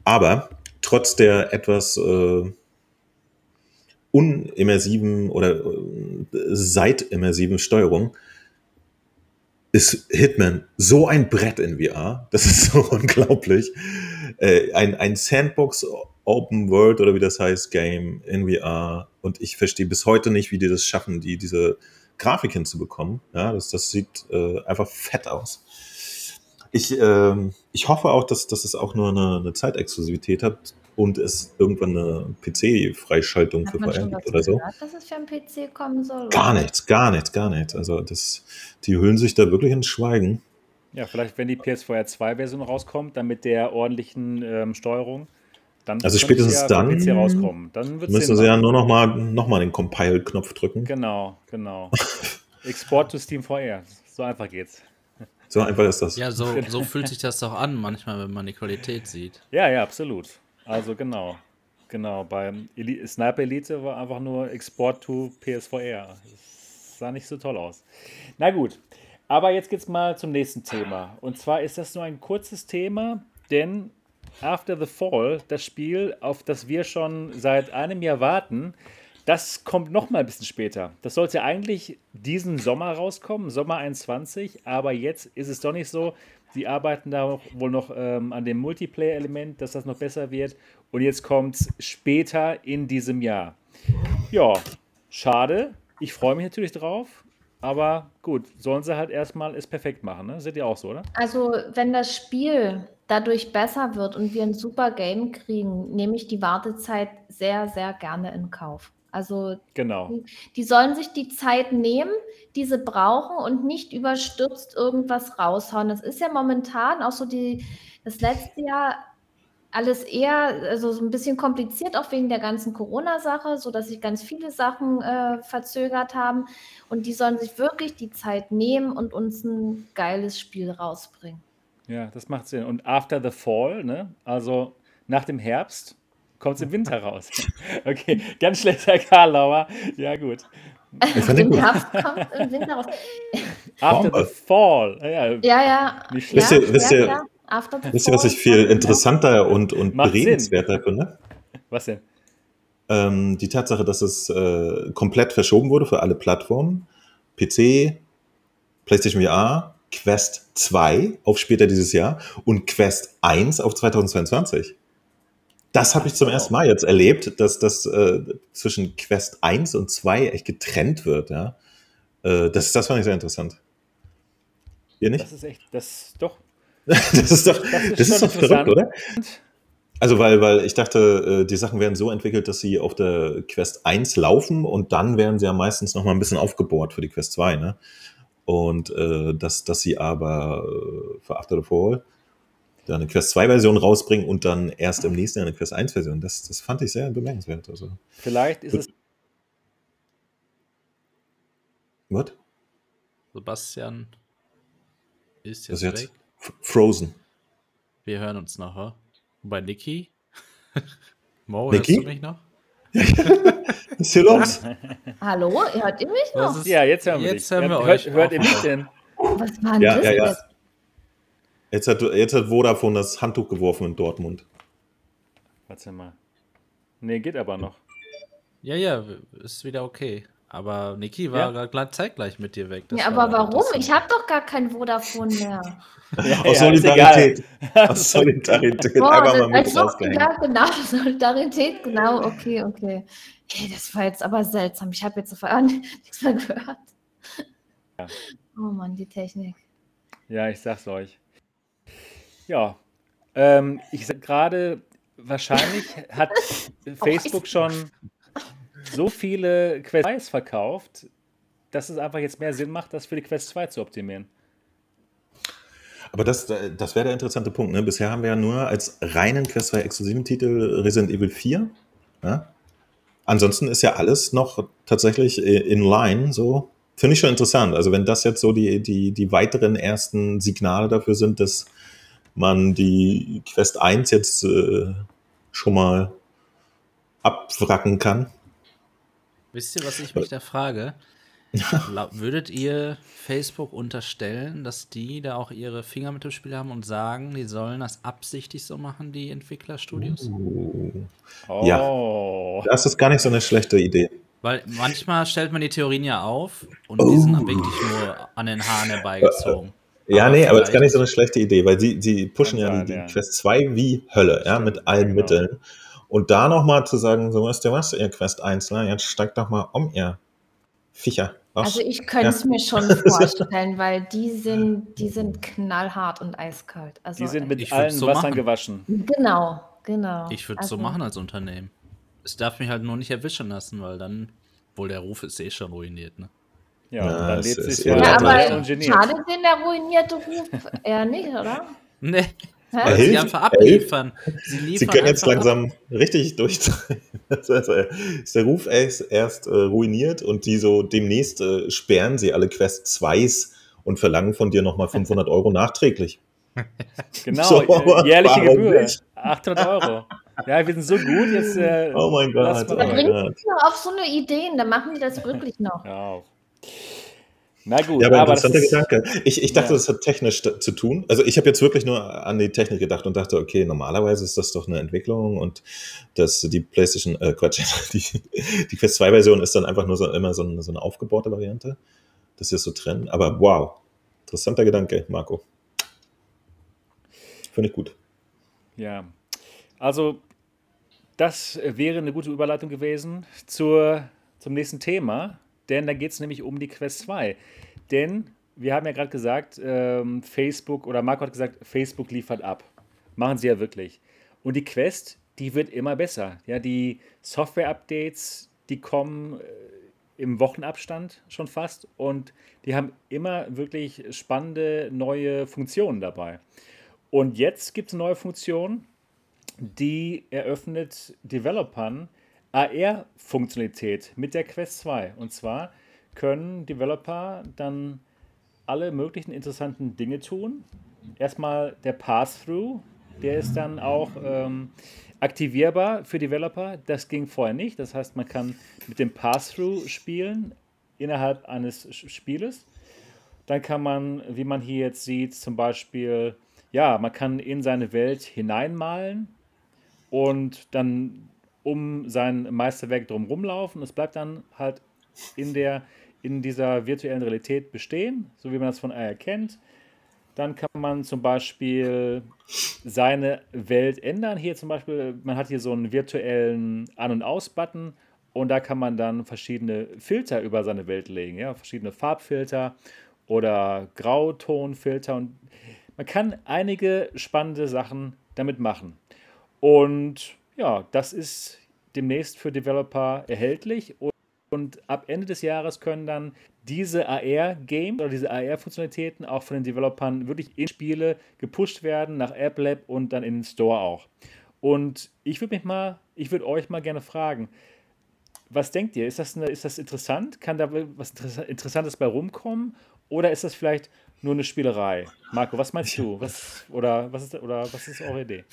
Aber trotz der etwas äh, unimmersiven oder äh, seitimmersiven Steuerung ist Hitman so ein Brett in VR. Das ist so unglaublich. Äh, ein, ein Sandbox Open World oder wie das heißt, Game in VR. Und ich verstehe bis heute nicht, wie die das schaffen, die diese Grafik hinzubekommen. Ja, das, das sieht äh, einfach fett aus. Ich, äh, ich hoffe auch, dass, dass es auch nur eine, eine Zeitexklusivität hat und es irgendwann eine PC-Freischaltung für VR gibt oder so. Gehört, dass es für einen PC kommen soll? Gar oder? nichts, gar nichts, gar nichts. Also das, die hüllen sich da wirklich ins Schweigen. Ja, vielleicht wenn die PS4 2-Version rauskommt, dann mit der ordentlichen ähm, Steuerung. Dann also spätestens ja dann, rauskommen. dann müssen sie ja nur noch mal, noch mal den Compile-Knopf drücken. Genau, genau. Export to Steam VR. So einfach geht's. So einfach ist das. Ja, so, so fühlt sich das doch an manchmal, wenn man die Qualität sieht. Ja, ja, absolut. Also genau. Genau, beim Elite, Sniper Elite war einfach nur Export to PS4R. Das sah nicht so toll aus. Na gut, aber jetzt geht's mal zum nächsten Thema. Und zwar ist das nur ein kurzes Thema, denn After the Fall, das Spiel, auf das wir schon seit einem Jahr warten, das kommt noch mal ein bisschen später. Das sollte eigentlich diesen Sommer rauskommen, Sommer 21, aber jetzt ist es doch nicht so. Sie arbeiten da wohl noch ähm, an dem Multiplayer-Element, dass das noch besser wird. Und jetzt kommt es später in diesem Jahr. Ja, schade. Ich freue mich natürlich drauf. Aber gut, sollen sie halt erstmal es perfekt machen, ne? Seht ihr auch so, oder? Also, wenn das Spiel dadurch besser wird und wir ein super Game kriegen, nehme ich die Wartezeit sehr, sehr gerne in Kauf. Also genau. die, die sollen sich die Zeit nehmen, die sie brauchen und nicht überstürzt irgendwas raushauen. Das ist ja momentan auch so die, das letzte Jahr alles eher, also so ein bisschen kompliziert, auch wegen der ganzen Corona-Sache, sodass sich ganz viele Sachen äh, verzögert haben. Und die sollen sich wirklich die Zeit nehmen und uns ein geiles Spiel rausbringen. Ja, das macht Sinn. Und after the fall, ne? Also nach dem Herbst kommt es im Winter raus. okay, ganz schlechter Karlauer. Ja, gut. Im Herbst kommt im Winter raus. After the fall. Ja, ja. ja. Nicht schlecht. Wisst ihr, wisst ihr, ja, wisst ihr was ich viel interessanter und, und beredenswerter finde? Was denn? Ähm, die Tatsache, dass es äh, komplett verschoben wurde für alle Plattformen. PC, PlayStation VR, Quest 2 auf später dieses Jahr und Quest 1 auf 2022. Das habe ich zum ersten Mal jetzt erlebt, dass das äh, zwischen Quest 1 und 2 echt getrennt wird. Ja? Äh, das, das fand ich sehr interessant. Ihr nicht? Das ist echt, das doch. das ist doch, das ist, das ist doch verrückt, oder? Also, weil, weil ich dachte, äh, die Sachen werden so entwickelt, dass sie auf der Quest 1 laufen und dann werden sie ja meistens noch mal ein bisschen aufgebohrt für die Quest 2. Ne? Und äh, dass, dass sie aber äh, für After the Fall dann eine Quest 2 Version rausbringen und dann erst im nächsten Jahr eine Quest 1 Version. Das, das fand ich sehr bemerkenswert. Also, Vielleicht ist es. Was? Sebastian ist jetzt, jetzt weg. Frozen. Wir hören uns noch, oder? bei Niki? Mo, Niki? hörst du mich noch? Was ist hier los? Hallo, hört ihr mich noch? Ist, ja, jetzt hören wir jetzt dich. Hören wir hört, euch hört ihr mich denn? Was war denn ja, das ja, ja. Jetzt? hat, jetzt hat Vodafone das Handtuch geworfen in Dortmund. Warte mal. Nee, geht aber noch. Ja, ja, ist wieder okay. Aber Niki war ja. gerade zeitgleich mit dir weg. Das ja, aber warum? Ich habe doch gar kein Vodafone mehr. ja, aus Solidarität. Aus Solidarität. Oh, Einfach mal mit als ja, genau. Solidarität, genau. Okay, okay. Hey, das war jetzt aber seltsam. Ich habe jetzt sofort nichts mehr gehört. Ja. Oh Mann, die Technik. Ja, ich sag's euch. Ja, ähm, ich sag gerade, wahrscheinlich hat Facebook schon so viele Quests verkauft, dass es einfach jetzt mehr Sinn macht, das für die Quest 2 zu optimieren. Aber das, das wäre der interessante Punkt. Ne? Bisher haben wir ja nur als reinen Quest 2 exklusiven Titel Resident Evil 4. Ja? Ansonsten ist ja alles noch tatsächlich in line, so. Finde ich schon interessant. Also wenn das jetzt so die, die, die weiteren ersten Signale dafür sind, dass man die Quest 1 jetzt äh, schon mal abwracken kann. Wisst ihr, was ich mich da frage? Würdet ihr Facebook unterstellen, dass die da auch ihre Finger mit dem Spiel haben und sagen, die sollen das absichtlich so machen, die Entwicklerstudios? Oh. Ja, das ist gar nicht so eine schlechte Idee. Weil manchmal stellt man die Theorien ja auf und oh. die sind dann wirklich nur an den Haaren herbeigezogen. Ja, aber nee, aber das ist gar nicht so eine schlechte Idee, weil sie, sie pushen ja die, die ja. Quest 2 wie Hölle, ja, mit allen genau. Mitteln. Und da nochmal zu sagen, so wisst ihr was, ihr Quest 1, ne, jetzt steigt doch mal um, ihr Viecher. Was? Also ich könnte es ja. mir schon vorstellen, weil die sind, die sind knallhart und eiskalt. Also die sind mit allen so Wassern machen. gewaschen. Genau, genau. Ich würde es also, so machen als Unternehmen. Es darf mich halt nur nicht erwischen lassen, weil dann, wohl der Ruf ist eh schon ruiniert, ne? Ja, ja dann lebt sich ja, ja aber schade den der ruinierte Ruf eher nicht, oder? Nee. Weil sie einfach abliefern. Sie, liefern sie können jetzt langsam ab. richtig durchdrehen. Also ist der Ruf erst, erst äh, ruiniert und die so demnächst äh, sperren sie alle Quest 2s und verlangen von dir nochmal 500 Euro nachträglich. Genau, so, äh, jährliche Gebühr. Nicht? 800 Euro. Ja, wir sind so gut, jetzt. Äh, oh mein Gott. Da bringen sie noch auf so eine Ideen, dann machen die das wirklich noch. Ja. Na gut, ja, aber, aber interessanter Gedanke. Ich, ich dachte, ja. das hat technisch zu tun. Also ich habe jetzt wirklich nur an die Technik gedacht und dachte, okay, normalerweise ist das doch eine Entwicklung und dass die PlayStation, äh, Quatsch, die, die Quest 2 Version ist dann einfach nur so, immer so eine, so eine aufgebaute Variante, dass sie es so trennen. Aber wow, interessanter Gedanke, Marco. Finde ich gut. Ja, also das wäre eine gute Überleitung gewesen zur, zum nächsten Thema denn da geht es nämlich um die Quest 2. Denn wir haben ja gerade gesagt, ähm, Facebook oder Marco hat gesagt, Facebook liefert ab. Machen sie ja wirklich. Und die Quest, die wird immer besser. Ja, die Software-Updates, die kommen äh, im Wochenabstand schon fast und die haben immer wirklich spannende neue Funktionen dabei. Und jetzt gibt es eine neue Funktion, die eröffnet Developern AR-Funktionalität mit der Quest 2. Und zwar können Developer dann alle möglichen interessanten Dinge tun. Erstmal der Pass-Through, der ist dann auch ähm, aktivierbar für Developer. Das ging vorher nicht. Das heißt, man kann mit dem Pass-Through spielen innerhalb eines Spieles. Dann kann man, wie man hier jetzt sieht, zum Beispiel, ja, man kann in seine Welt hineinmalen und dann um sein Meisterwerk drumherum laufen. Es bleibt dann halt in, der, in dieser virtuellen Realität bestehen, so wie man das von AR kennt. Dann kann man zum Beispiel seine Welt ändern. Hier zum Beispiel, man hat hier so einen virtuellen An- und Aus-Button und da kann man dann verschiedene Filter über seine Welt legen. Ja? Verschiedene Farbfilter oder Grautonfilter. Und man kann einige spannende Sachen damit machen. Und ja, das ist demnächst für Developer erhältlich und, und ab Ende des Jahres können dann diese AR-Games oder diese AR-Funktionalitäten auch von den Developern wirklich in Spiele gepusht werden, nach App Lab und dann in den Store auch. Und ich würde mich mal, ich würde euch mal gerne fragen, was denkt ihr? Ist das, eine, ist das interessant? Kann da was Interessantes bei rumkommen? Oder ist das vielleicht nur eine Spielerei? Marco, was meinst du? Was, oder, was ist, oder was ist eure Idee?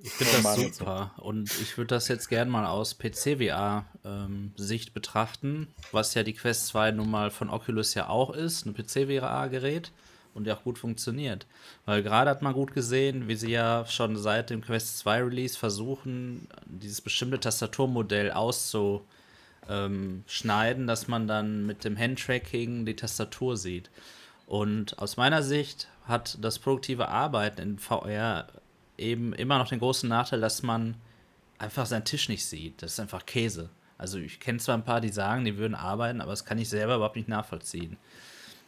Ich finde das super. Und ich würde das jetzt gerne mal aus PC-VR-Sicht ähm, betrachten, was ja die Quest 2 nun mal von Oculus ja auch ist, ein PC-VR-Gerät und ja auch gut funktioniert. Weil gerade hat man gut gesehen, wie sie ja schon seit dem Quest 2 Release versuchen, dieses bestimmte Tastaturmodell auszuschneiden, ähm, dass man dann mit dem Handtracking die Tastatur sieht. Und aus meiner Sicht hat das produktive Arbeiten in VR eben immer noch den großen Nachteil, dass man einfach seinen Tisch nicht sieht. Das ist einfach Käse. Also ich kenne zwar ein paar, die sagen, die würden arbeiten, aber das kann ich selber überhaupt nicht nachvollziehen.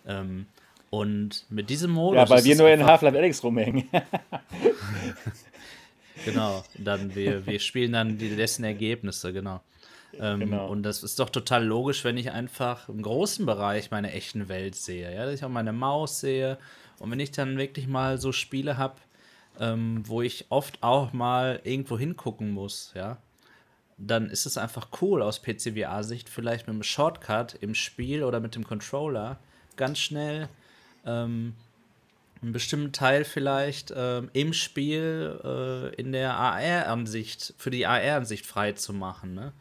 Ähm, und mit diesem Modus. Ja, weil wir nur in Half-Life Alex rumhängen. genau, dann wir, wir spielen dann die letzten Ergebnisse, genau. Ähm, genau. Und das ist doch total logisch, wenn ich einfach im großen Bereich meine echten Welt sehe. Ja? Dass ich auch meine Maus sehe. Und wenn ich dann wirklich mal so Spiele habe, ähm, wo ich oft auch mal irgendwo hingucken muss, ja, dann ist es einfach cool aus PCVA-Sicht, vielleicht mit einem Shortcut im Spiel oder mit dem Controller ganz schnell ähm, einen bestimmten Teil vielleicht ähm, im Spiel äh, in der AR-Ansicht, für die AR-Ansicht frei zu machen. Ne?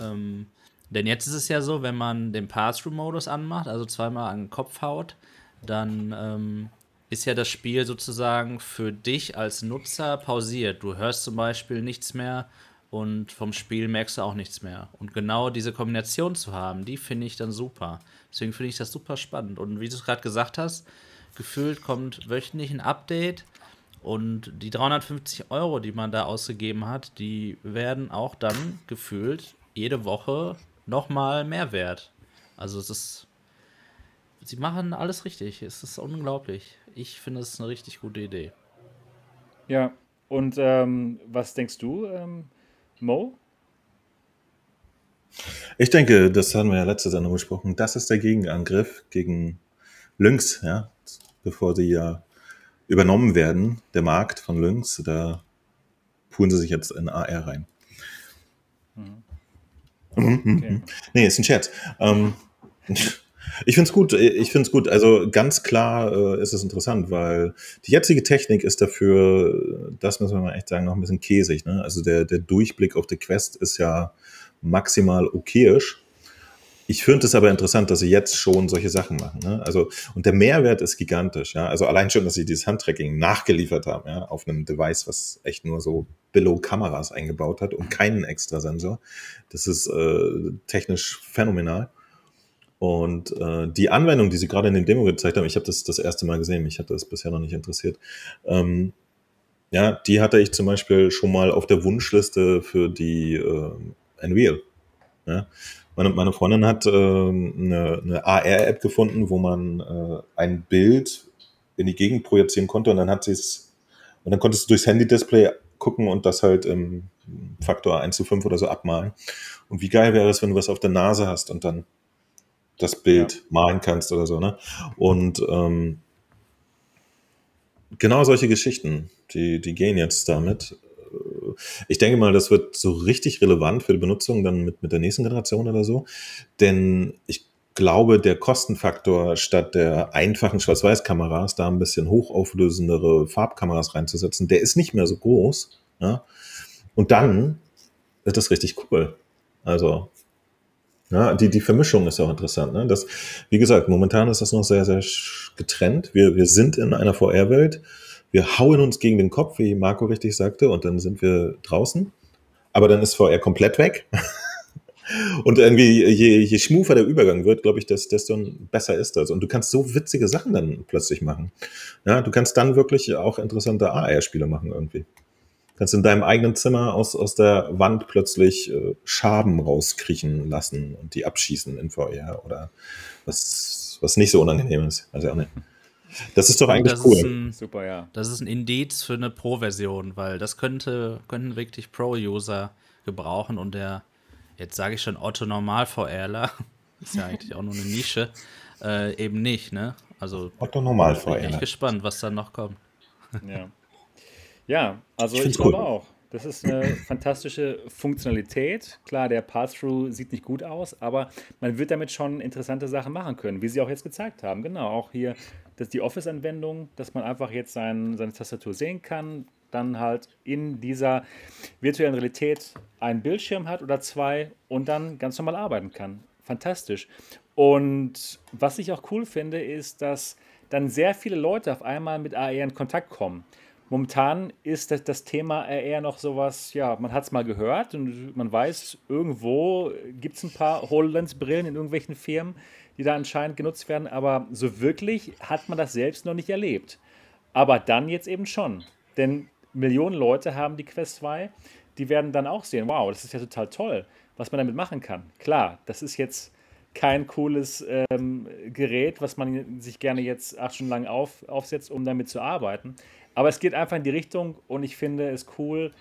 Ähm, denn jetzt ist es ja so, wenn man den Pass-Through-Modus anmacht, also zweimal an den Kopf haut, dann ähm, ist ja das Spiel sozusagen für dich als Nutzer pausiert. Du hörst zum Beispiel nichts mehr und vom Spiel merkst du auch nichts mehr. Und genau diese Kombination zu haben, die finde ich dann super. Deswegen finde ich das super spannend. Und wie du es gerade gesagt hast, gefühlt kommt wöchentlich ein Update und die 350 Euro, die man da ausgegeben hat, die werden auch dann gefühlt jede Woche nochmal mehr wert. Also es ist, sie machen alles richtig. Es ist unglaublich. Ich finde es eine richtig gute Idee. Ja, und ähm, was denkst du, ähm, Mo? Ich denke, das haben wir ja letzte Sendung besprochen, das ist der Gegenangriff gegen Lynx, ja, bevor sie ja übernommen werden, der Markt von Lynx, da pulen sie sich jetzt in AR rein. Mhm, okay. Nee, ist ein Scherz. Ähm, ich finde es gut, ich finde es gut. Also ganz klar äh, ist es interessant, weil die jetzige Technik ist dafür, das müssen wir mal echt sagen, noch ein bisschen käsig. Ne? Also der, der Durchblick auf die Quest ist ja maximal okayisch. Ich finde es aber interessant, dass sie jetzt schon solche Sachen machen. Ne? Also, und der Mehrwert ist gigantisch. Ja? Also allein schon, dass sie dieses Handtracking nachgeliefert haben, ja, auf einem Device, was echt nur so Below-Kameras eingebaut hat und keinen extra Sensor. Das ist äh, technisch phänomenal. Und äh, die Anwendung, die sie gerade in dem Demo gezeigt haben, ich habe das das erste Mal gesehen, mich hat das bisher noch nicht interessiert. Ähm, ja, die hatte ich zum Beispiel schon mal auf der Wunschliste für die äh, Unreal. Ja? Meine, meine Freundin hat äh, eine, eine AR-App gefunden, wo man äh, ein Bild in die Gegend projizieren konnte und dann hat sie es, und dann konntest du durchs Handy-Display gucken und das halt im Faktor 1 zu 5 oder so abmalen. Und wie geil wäre es, wenn du was auf der Nase hast und dann das Bild ja. malen kannst oder so, ne? Und ähm, genau solche Geschichten, die, die gehen jetzt damit ich denke mal, das wird so richtig relevant für die Benutzung dann mit, mit der nächsten Generation oder so. Denn ich glaube, der Kostenfaktor statt der einfachen Schwarz-Weiß-Kameras da ein bisschen hochauflösendere Farbkameras reinzusetzen, der ist nicht mehr so groß. Ja? Und dann wird das richtig cool. Also, ja, die, die Vermischung ist auch interessant. Ne? Das, wie gesagt, momentan ist das noch sehr, sehr getrennt. Wir, wir sind in einer VR-Welt wir hauen uns gegen den Kopf, wie Marco richtig sagte, und dann sind wir draußen. Aber dann ist VR komplett weg. und irgendwie, je, je schmufer der Übergang wird, glaube ich, desto besser ist das. Und du kannst so witzige Sachen dann plötzlich machen. Ja, du kannst dann wirklich auch interessante AR-Spiele machen irgendwie. Du kannst in deinem eigenen Zimmer aus, aus der Wand plötzlich äh, Schaben rauskriechen lassen und die abschießen in VR oder was, was nicht so unangenehm ist. Also auch nicht. Das ist doch eigentlich das cool. Ein, Super, ja. Das ist ein Indiz für eine Pro-Version, weil das könnte, könnten wirklich Pro-User gebrauchen und der, jetzt sage ich schon Otto Normal-VRler, ist ja eigentlich auch nur eine Nische, äh, eben nicht, ne? Also Otto Normal-VRler. Bin ich gespannt, was dann noch kommt. Ja, ja also ich, ich glaube auch. Das ist eine fantastische Funktionalität. Klar, der Pass-Through sieht nicht gut aus, aber man wird damit schon interessante Sachen machen können, wie sie auch jetzt gezeigt haben. Genau, auch hier das die Office-Anwendung, dass man einfach jetzt sein, seine Tastatur sehen kann, dann halt in dieser virtuellen Realität einen Bildschirm hat oder zwei und dann ganz normal arbeiten kann. Fantastisch. Und was ich auch cool finde, ist, dass dann sehr viele Leute auf einmal mit AR in Kontakt kommen. Momentan ist das, das Thema AR noch sowas, ja, man hat es mal gehört und man weiß, irgendwo gibt es ein paar HoloLens-Brillen in irgendwelchen Firmen, die da anscheinend genutzt werden, aber so wirklich hat man das selbst noch nicht erlebt. Aber dann jetzt eben schon. Denn Millionen Leute haben die Quest 2, die werden dann auch sehen, wow, das ist ja total toll, was man damit machen kann. Klar, das ist jetzt kein cooles ähm, Gerät, was man sich gerne jetzt acht Stunden lang auf, aufsetzt, um damit zu arbeiten. Aber es geht einfach in die Richtung und ich finde es cool,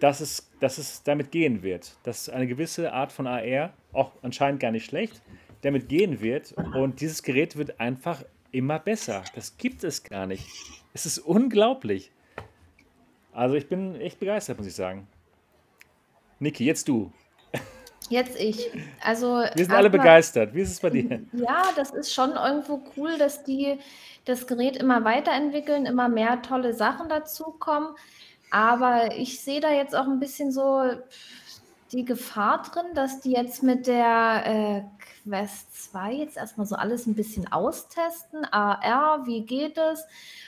dass es, dass es damit gehen wird. Dass eine gewisse Art von AR, auch anscheinend gar nicht schlecht, damit gehen wird. Und dieses Gerät wird einfach immer besser. Das gibt es gar nicht. Es ist unglaublich. Also ich bin echt begeistert, muss ich sagen. Niki, jetzt du. Jetzt ich. Also wir sind alle begeistert. Wie ist es bei dir? Ja, das ist schon irgendwo cool, dass die das Gerät immer weiterentwickeln, immer mehr tolle Sachen dazukommen. Aber ich sehe da jetzt auch ein bisschen so die Gefahr drin, dass die jetzt mit der äh, Quest 2 jetzt erstmal so alles ein bisschen austesten. AR, wie geht es?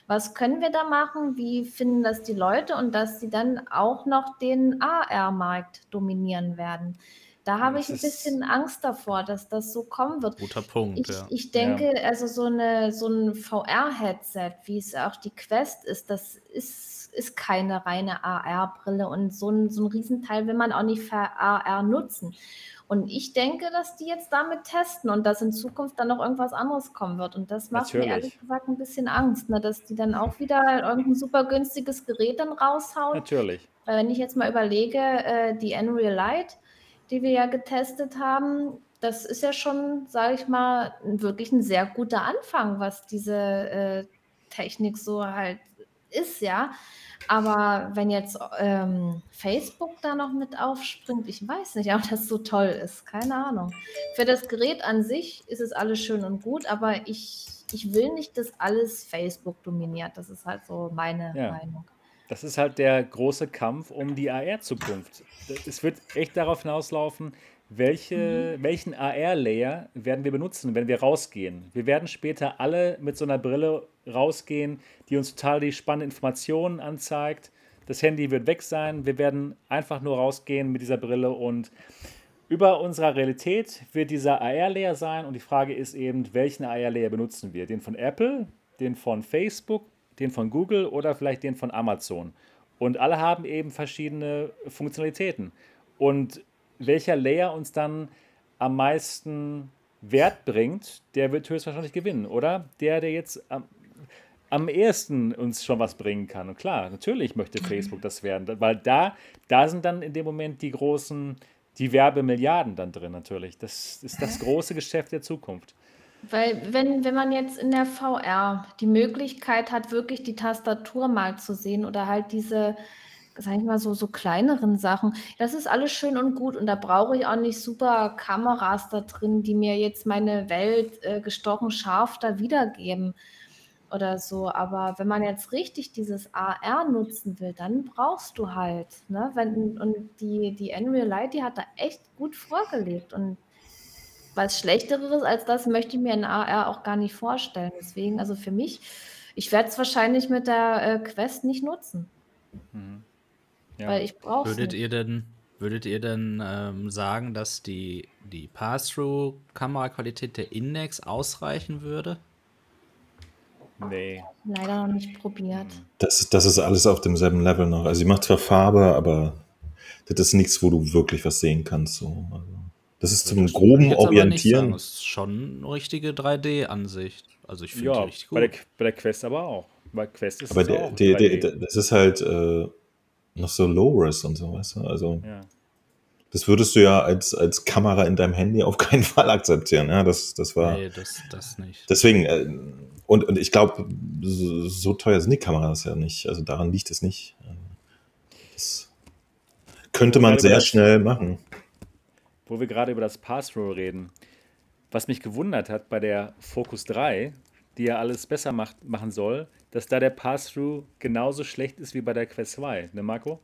Was können wir da machen? Wie finden das die Leute? Und dass sie dann auch noch den AR-Markt dominieren werden. Da habe ich ein bisschen Angst davor, dass das so kommen wird. Guter Punkt, ich, ja. Ich denke, ja. also so, eine, so ein VR-Headset, wie es auch die Quest ist, das ist, ist keine reine AR-Brille und so ein, so ein Riesenteil will man auch nicht für AR nutzen. Und ich denke, dass die jetzt damit testen und dass in Zukunft dann noch irgendwas anderes kommen wird. Und das macht Natürlich. mir ehrlich gesagt ein bisschen Angst, ne? dass die dann auch wieder irgendein super günstiges Gerät dann raushauen. Natürlich. Weil wenn ich jetzt mal überlege, äh, die Unreal Light, die wir ja getestet haben, das ist ja schon, sage ich mal, wirklich ein sehr guter Anfang, was diese äh, Technik so halt ist, ja. Aber wenn jetzt ähm, Facebook da noch mit aufspringt, ich weiß nicht, ob das so toll ist. Keine Ahnung. Für das Gerät an sich ist es alles schön und gut, aber ich, ich will nicht, dass alles Facebook dominiert. Das ist halt so meine ja. Meinung. Das ist halt der große Kampf um die AR-Zukunft. Es wird echt darauf hinauslaufen, welche, mhm. welchen AR-Layer werden wir benutzen, wenn wir rausgehen. Wir werden später alle mit so einer Brille rausgehen, die uns total die spannenden Informationen anzeigt. Das Handy wird weg sein. Wir werden einfach nur rausgehen mit dieser Brille und über unserer Realität wird dieser AR-Layer sein. Und die Frage ist eben, welchen AR-Layer benutzen wir? Den von Apple, den von Facebook, den von Google oder vielleicht den von Amazon. Und alle haben eben verschiedene Funktionalitäten. Und welcher Layer uns dann am meisten Wert bringt, der wird höchstwahrscheinlich gewinnen, oder? Der, der jetzt am, am ehesten uns schon was bringen kann. Und klar, natürlich möchte Facebook das werden, weil da, da sind dann in dem Moment die großen, die Werbemilliarden dann drin natürlich. Das ist das große Geschäft der Zukunft. Weil wenn, wenn man jetzt in der VR die Möglichkeit hat, wirklich die Tastatur mal zu sehen oder halt diese, sag ich mal, so, so kleineren Sachen, das ist alles schön und gut und da brauche ich auch nicht super Kameras da drin, die mir jetzt meine Welt äh, gestochen scharf da wiedergeben oder so. Aber wenn man jetzt richtig dieses AR nutzen will, dann brauchst du halt, ne? Wenn, und die, die Unreal Light, die hat da echt gut vorgelegt und was Schlechteres als das möchte ich mir in AR auch gar nicht vorstellen. Deswegen, also für mich, ich werde es wahrscheinlich mit der äh, Quest nicht nutzen. Mhm. Ja. Weil ich brauche Würdet nicht. ihr denn, würdet ihr denn ähm, sagen, dass die, die Pass-Through-Kameraqualität der Index ausreichen würde? Nee. Leider noch nicht probiert. Das, das ist alles auf demselben Level noch. Also sie macht zwar Farbe, aber das ist nichts, wo du wirklich was sehen kannst. So. Also. Das ist zum groben Orientieren. Das ist schon eine richtige 3D-Ansicht. Also ich finde ja, die richtig gut. Bei der, bei der Quest aber auch. Bei Quest ist aber es der, auch der, der, das ist halt äh, noch so Low-Res und so, weißt du? Also ja. das würdest du ja als, als Kamera in deinem Handy auf keinen Fall akzeptieren. Ja, das, das war. Nee, das, das nicht. Deswegen, äh, und, und ich glaube, so, so, teuer sind die Kameras ja nicht. Also daran liegt es nicht. Das könnte man sehr schnell machen wo wir gerade über das Pass-Through reden. Was mich gewundert hat bei der Focus 3, die ja alles besser macht, machen soll, dass da der Pass-Through genauso schlecht ist wie bei der Quest 2, ne Marco?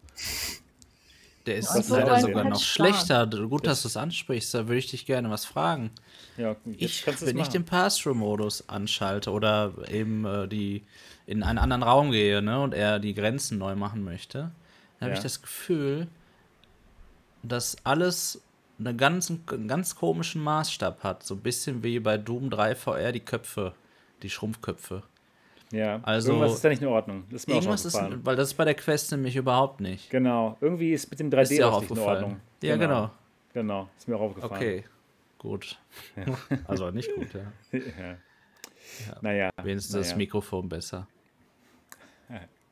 Der ist also leider sogar noch schlechter. Gut, dass du es ansprichst, da würde ich dich gerne was fragen. Ja, ich, wenn ich den Pass-Through-Modus anschalte oder eben äh, die in einen anderen Raum gehe ne, und er die Grenzen neu machen möchte, dann habe ja. ich das Gefühl, dass alles einen ganz, einen ganz komischen Maßstab hat. So ein bisschen wie bei Doom 3 VR die Köpfe, die Schrumpfköpfe. Ja, also, irgendwas ist da nicht in Ordnung. Das ist mir irgendwas ist, weil das ist bei der Quest nämlich überhaupt nicht. Genau, irgendwie ist mit dem 3D ist auch nicht in Ordnung. Ja, genau. genau. Genau, ist mir auch aufgefallen. Okay, gut. Ja. also nicht gut, ja. ja. ja. Naja. Wenigstens naja. das Mikrofon besser.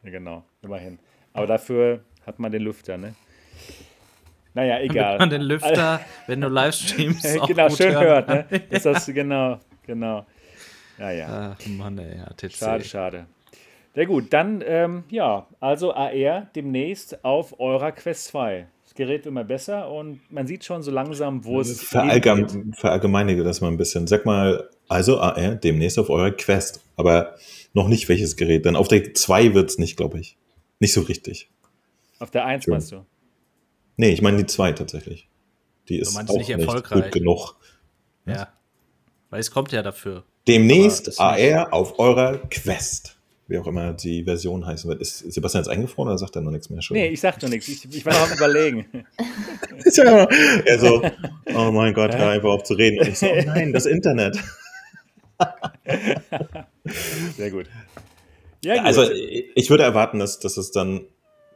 Ja, genau, immerhin. Aber dafür hat man den Lüfter, ne? Naja, egal. Damit man den Lüfter, wenn du Livestreams streamst, auch genau, gut schön hört. ne? Das ist genau, genau. Naja. Ach Mann, ey, ja, TC. Schade, schade. Sehr gut, dann, ähm, ja, also AR demnächst auf eurer Quest 2. Das Gerät immer besser und man sieht schon so langsam, wo es Verallgem Verallgemeinige das mal ein bisschen. Sag mal, also AR demnächst auf eurer Quest, aber noch nicht welches Gerät, denn auf der 2 wird es nicht, glaube ich. Nicht so richtig. Auf der 1 Schön. meinst du? Nee, ich meine die 2 tatsächlich. Die ist auch nicht nicht, gut genug. Ja. Weil es kommt ja dafür. Demnächst. AR auf eurer Quest. Wie auch immer die Version heißen wird. Ist Sebastian jetzt eingefroren oder sagt er noch nichts mehr schon? Nee, ich sag nur nichts. Ich, ich war noch am Überlegen. ja, er so, oh mein Gott, hör einfach auf zu reden. Und ich so, oh nein, das Internet. Sehr gut. Ja, gut. Also ich würde erwarten, dass, dass es dann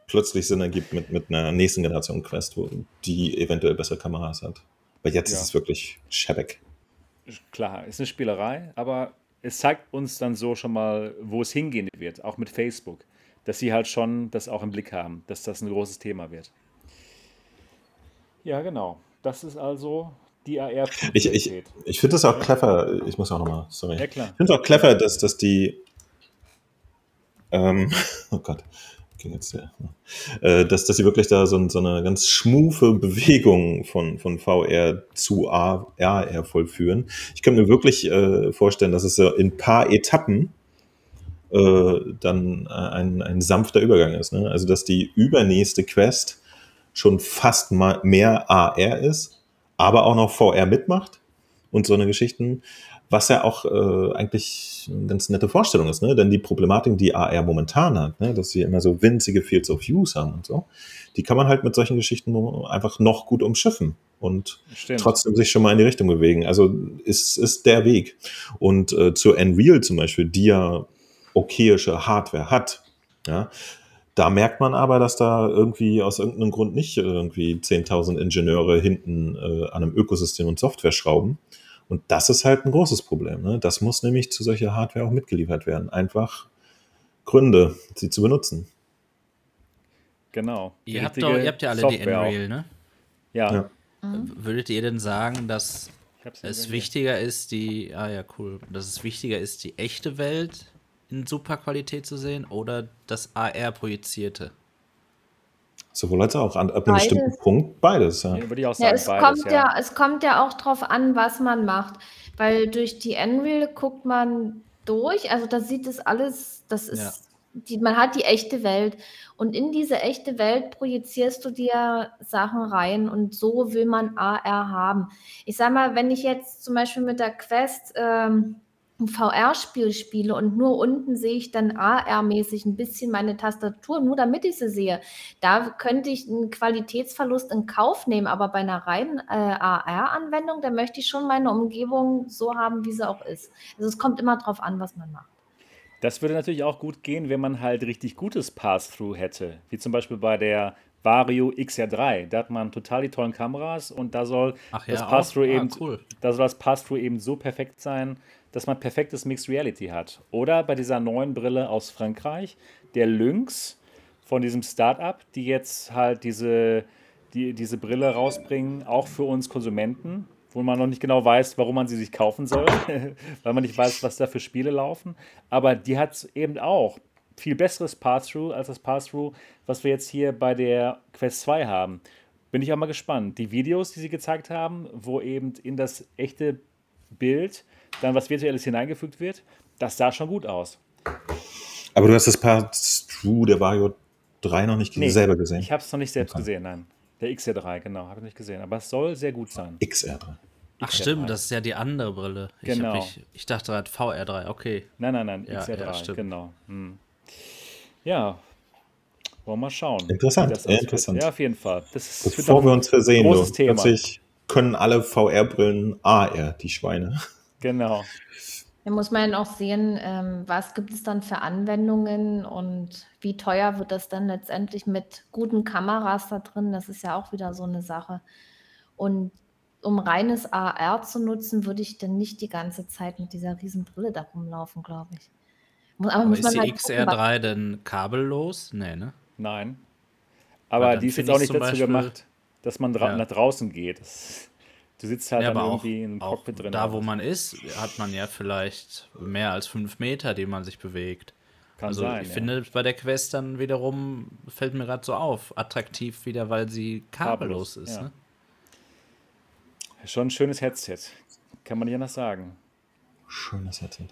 plötzlich Sinn ergibt mit, mit einer nächsten Generation Quest, wo die eventuell bessere Kameras hat. Aber jetzt Ja. ist es wirklich schäbig. Klar, ist eine Spielerei, aber es zeigt uns dann so schon mal, wo es hingehen wird, auch mit Facebook. Dass sie halt schon das auch im Blick haben, dass das ein großes Thema wird. Ja, genau. Das ist also die AR. Ich, ich, ich finde es auch clever, ich muss auch nochmal, sorry. Ja, klar. Ich finde es auch clever, dass, dass die, ähm, oh Gott, ging jetzt der, äh, dass, dass sie wirklich da so, so eine ganz schmufe Bewegung von, von VR zu AR vollführen. Ich kann mir wirklich äh, vorstellen, dass es in paar Etappen äh, dann äh, ein, ein sanfter Übergang ist. Ne? Also, dass die übernächste Quest schon fast mal mehr AR ist, aber auch noch VR mitmacht und so eine Geschichten, was ja auch äh, eigentlich eine ganz nette Vorstellung ist, ne? Denn die Problematik, die AR momentan hat, ne? dass sie immer so winzige Fields of Views haben und so, die kann man halt mit solchen Geschichten einfach noch gut umschiffen und Stimmt. trotzdem sich schon mal in die Richtung bewegen. Also ist, ist der Weg. Und äh, zur Unreal zum Beispiel, die ja okayische Hardware hat, ja, da merkt man aber, dass da irgendwie aus irgendeinem Grund nicht irgendwie 10.000 Ingenieure hinten äh, an einem Ökosystem und Software schrauben. Und das ist halt ein großes Problem. Ne? Das muss nämlich zu solcher Hardware auch mitgeliefert werden. Einfach Gründe, sie zu benutzen. Genau. Die Ihr habt, doch, ihr habt ja alle die Software auch. Unreal, ne? Ja. Ja. Würdet ihr denn sagen, dass es wichtiger ist, die, ah ja, cool, dass es wichtiger ist, die echte Welt in super Qualität zu sehen oder das AR-Projizierte? Sowohl als auch. An, ab einem Beides. bestimmten Punkt beides. Ja. Nee, würde ich auch Ja, sagen, es beides, kommt ja. es kommt ja auch drauf an, was man macht. Weil durch die Unreal guckt man durch, also da sieht es alles, das ist, Ja. die, man hat die echte Welt. Und in diese echte Welt projizierst du dir Sachen rein und so will man AR haben. Ich sag mal, wenn ich jetzt zum Beispiel mit der Quest ähm, ein VR-Spiel spiele und nur unten sehe ich dann AR-mäßig ein bisschen meine Tastatur, nur damit ich sie sehe, da könnte ich einen Qualitätsverlust in Kauf nehmen, aber bei einer reinen äh, AR-Anwendung, da möchte ich schon meine Umgebung so haben, wie sie auch ist. Also es kommt immer drauf an, was man macht. Das würde natürlich auch gut gehen, wenn man halt richtig gutes Pass-Through hätte. Wie zum Beispiel bei der Vario XR3. Da hat man total die tollen Kameras und da soll Ach das ja, Pass-Through? Ah, eben, cool. da soll das Pass-Through eben so perfekt sein, dass man perfektes Mixed Reality hat. Oder bei dieser neuen Brille aus Frankreich, der Lynx von diesem Startup, die jetzt halt diese, die, diese Brille rausbringen, auch für uns Konsumenten, wo man noch nicht genau weiß, warum man sie sich kaufen soll, weil man nicht weiß, was da für Spiele laufen. Aber die hat eben auch viel besseres Pass-Through als das Pass-Through, was wir jetzt hier bei der Quest 2 haben. Bin ich auch mal gespannt. Die Videos, die sie gezeigt haben, wo eben in das echte Bild dann was Virtuelles hineingefügt wird, das sah schon gut aus. Aber du hast das Pass-Through der Vario 3 noch nicht Nee, selber gesehen? Ich habe es noch nicht selbst Okay. gesehen, nein. Der XR3, genau, habe ich nicht gesehen. Aber es soll sehr gut sein. XR3. Ach XR3. stimmt, das ist ja die andere Brille. Ich, Genau. mich, ich dachte halt VR3, okay. Nein, nein, nein, Ja, XR3, ja, stimmt. genau. Hm. Ja, wollen wir mal schauen. Interessant, ausgeht. interessant. Ja, auf jeden Fall. Das ist Bevor wir uns versehen, großes du, Thema. plötzlich können alle VR-Brillen AR, die Schweine. Genau. Da muss man auch sehen, ähm, was gibt es dann für Anwendungen und wie teuer wird das dann letztendlich mit guten Kameras da drin. Das ist ja auch wieder so eine Sache. Und um reines AR zu nutzen, würde ich dann nicht die ganze Zeit mit dieser riesen Brille da rumlaufen, glaube ich. Aber, Aber muss ist man die halt gucken, was- XR3 denn kabellos? Nee, ne? Nein. Aber die ist jetzt auch nicht dazu Beispiel, gemacht, dass man ja. nach draußen geht. Das, du sitzt halt ja, dann irgendwie im Cockpit drin. Da, wo man ist, hat man ja vielleicht mehr als fünf Meter, die man sich bewegt. Kann also sein, ich ja. finde bei der Quest dann wiederum, fällt mir gerade so auf, attraktiv wieder, weil sie kabellos, kabellos ist. Ja. Ne? Schon ein schönes Headset. Kann man nicht anders sagen. Schönes Headset.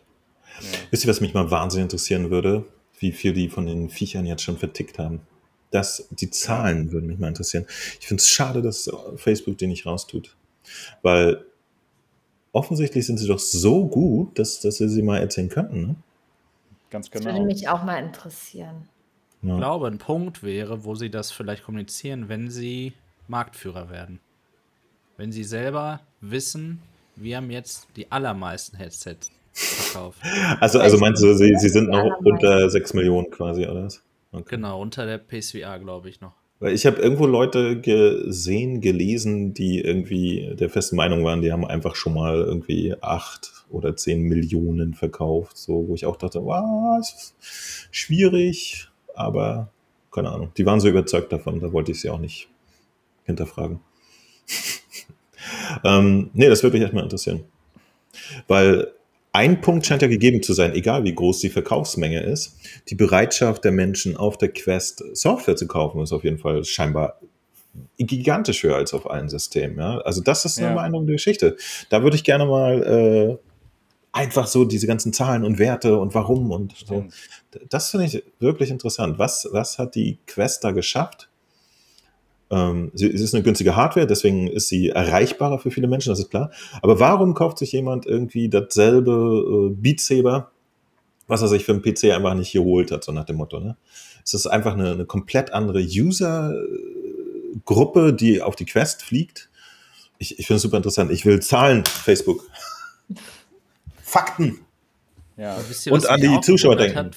Ja. Wisst ihr, was mich mal wahnsinnig interessieren würde? Wie viel die von den Viechern jetzt schon vertickt haben. Das, die Zahlen würden mich mal interessieren. Ich finde es schade, dass Facebook die nicht raustut. Weil offensichtlich sind sie doch so gut, dass, dass wir sie mal erzählen könnten. Ne? Ganz genau. Das würde mich auch mal interessieren. Ja. Ich glaube, ein Punkt wäre, wo sie das vielleicht kommunizieren, wenn sie Marktführer werden. Wenn sie selber wissen, wir haben jetzt die allermeisten Headsets verkauft. Also, also meinst du, sie, sie sind noch unter 6 Millionen quasi, oder was? Okay. Genau, unter der PSVR, glaube ich noch. Weil ich habe irgendwo Leute gesehen, gelesen, die irgendwie der festen Meinung waren, die haben einfach schon mal irgendwie 8 oder 10 Millionen verkauft. So, wo ich auch dachte, was? Schwierig, aber keine Ahnung. Die waren so überzeugt davon, da wollte ich sie auch nicht hinterfragen. ähm, nee, das würde mich erstmal interessieren. Weil ein Punkt scheint ja gegeben zu sein, egal wie groß die Verkaufsmenge ist. Die Bereitschaft der Menschen auf der Quest Software zu kaufen ist auf jeden Fall scheinbar gigantisch höher als auf allen Systemen. Ja? Also das ist eine ja. beeindruckende Geschichte. Da würde ich gerne mal äh, einfach so diese ganzen Zahlen und Werte und warum und so. Das finde ich wirklich interessant. Was, was hat die Quest da geschafft? Ähm, sie, es ist eine günstige Hardware, deswegen ist sie erreichbarer für viele Menschen, das ist klar. Aber warum kauft sich jemand irgendwie dasselbe äh, Beat Saber, was er sich für einen PC einfach nicht geholt hat, so nach dem Motto, ne? Es ist einfach eine, eine komplett andere User-Gruppe, die auf die Quest fliegt. Ich, ich finde es super interessant. Ich will Zahlen, Facebook. Fakten. Ja. Ihr, und an die Zuschauer denken. Hat,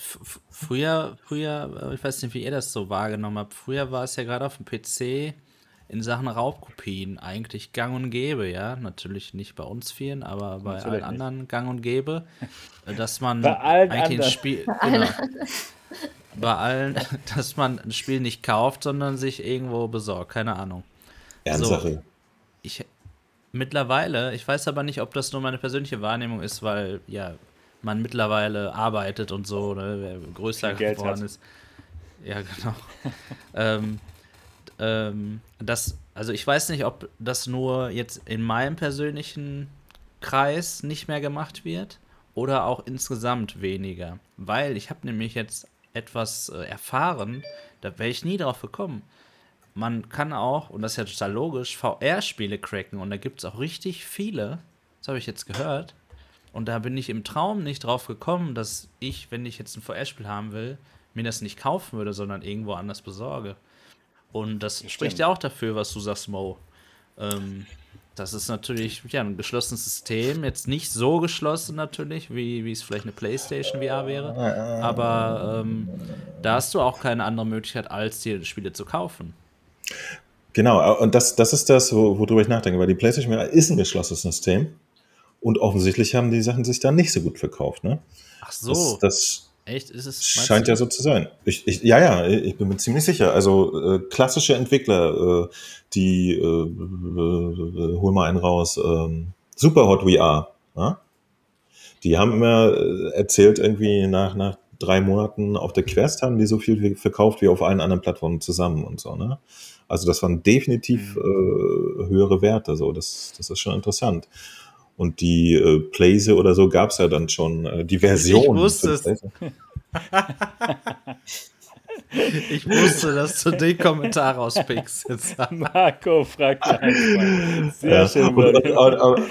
früher, früher, äh, ich weiß nicht, wie ihr das so wahrgenommen habt, früher war es ja gerade auf dem PC in Sachen Raubkopien eigentlich gang und gäbe, ja. Natürlich nicht bei uns vielen, aber bei Natürlich allen anderen nicht. gang und gäbe, äh, dass man bei allen eigentlich ein Spiel. Genau, bei allen, dass man ein Spiel nicht kauft, sondern sich irgendwo besorgt, keine Ahnung. Ernstsache. So, ich, mittlerweile, ich weiß aber nicht, ob das nur meine persönliche Wahrnehmung ist, weil, ja, man mittlerweile arbeitet und so, ne, wer größer geworden ist. Ja, genau. ähm, ähm, das, also ich weiß nicht, ob das nur jetzt in meinem persönlichen Kreis nicht mehr gemacht wird oder auch insgesamt weniger. Weil ich habe nämlich jetzt etwas äh, erfahren, da wäre ich nie drauf gekommen. Man kann auch, und das ist ja total logisch, VR-Spiele cracken und da gibt es auch richtig viele, das habe ich jetzt gehört, und da bin ich im Traum nicht drauf gekommen, dass ich, wenn ich jetzt ein VR-Spiel haben will, mir das nicht kaufen würde, sondern irgendwo anders besorge. Und das Stimmt. spricht ja auch dafür, was du sagst, Mo. Ähm, das ist natürlich ja, ein geschlossenes System. Jetzt nicht so geschlossen natürlich, wie, wie es vielleicht eine PlayStation VR wäre. Aber ähm, da hast du auch keine andere Möglichkeit, als dir Spiele zu kaufen. Genau, und das, das ist das, worüber ich nachdenke, weil die PlayStation VR ist ein geschlossenes System. Und offensichtlich haben die Sachen sich dann nicht so gut verkauft. Ne? Ach so. Das, das Echt? Ist es, scheint du? ja so zu sein. Ich, ich, ja, ja, ich bin mir ziemlich sicher. Also äh, klassische Entwickler, äh, die, äh, äh, hol mal einen raus, äh, Super Hot VR, ja? die haben immer äh, erzählt, irgendwie nach, nach drei Monaten auf der Quest haben die so viel verkauft wie auf allen anderen Plattformen zusammen und so. Ne? Also das waren definitiv mhm. äh, höhere Werte. So, das, das ist schon interessant. Und die äh, Playse oder so gab es ja dann schon, äh, die Version. Ich wusste es. Ich wusste, dass du den Kommentar rauspickst. Marco fragt einfach. Sehr ja. schön. Und, und, und,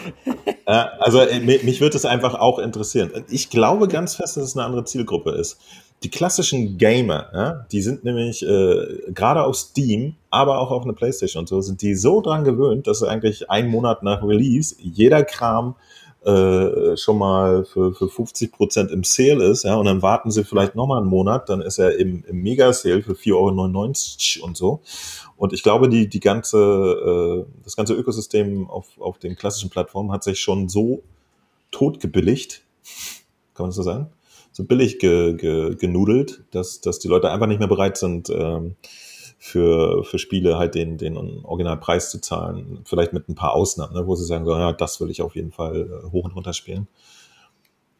also äh, mich würde es einfach auch interessieren. Ich glaube ganz fest, dass es eine andere Zielgruppe ist die klassischen Gamer, ja, die sind nämlich äh, gerade auf Steam, aber auch auf einer Playstation und so, sind die so dran gewöhnt, dass eigentlich einen Monat nach Release jeder Kram äh, schon mal für, für 50 Prozent im Sale ist, ja, und dann warten sie vielleicht nochmal einen Monat, dann ist er im, im Mega-Sale für 4,99 Euro und so. Und ich glaube, die, die ganze, äh, das ganze Ökosystem auf, auf den klassischen Plattformen hat sich schon so totgebilligt, kann man das so sagen? So billig ge, ge, genudelt, dass, dass die Leute einfach nicht mehr bereit sind, ähm, für, für Spiele halt den, den Originalpreis zu zahlen. Vielleicht mit ein paar Ausnahmen, ne, wo sie sagen, so, ja, das will ich auf jeden Fall äh, hoch und runter spielen.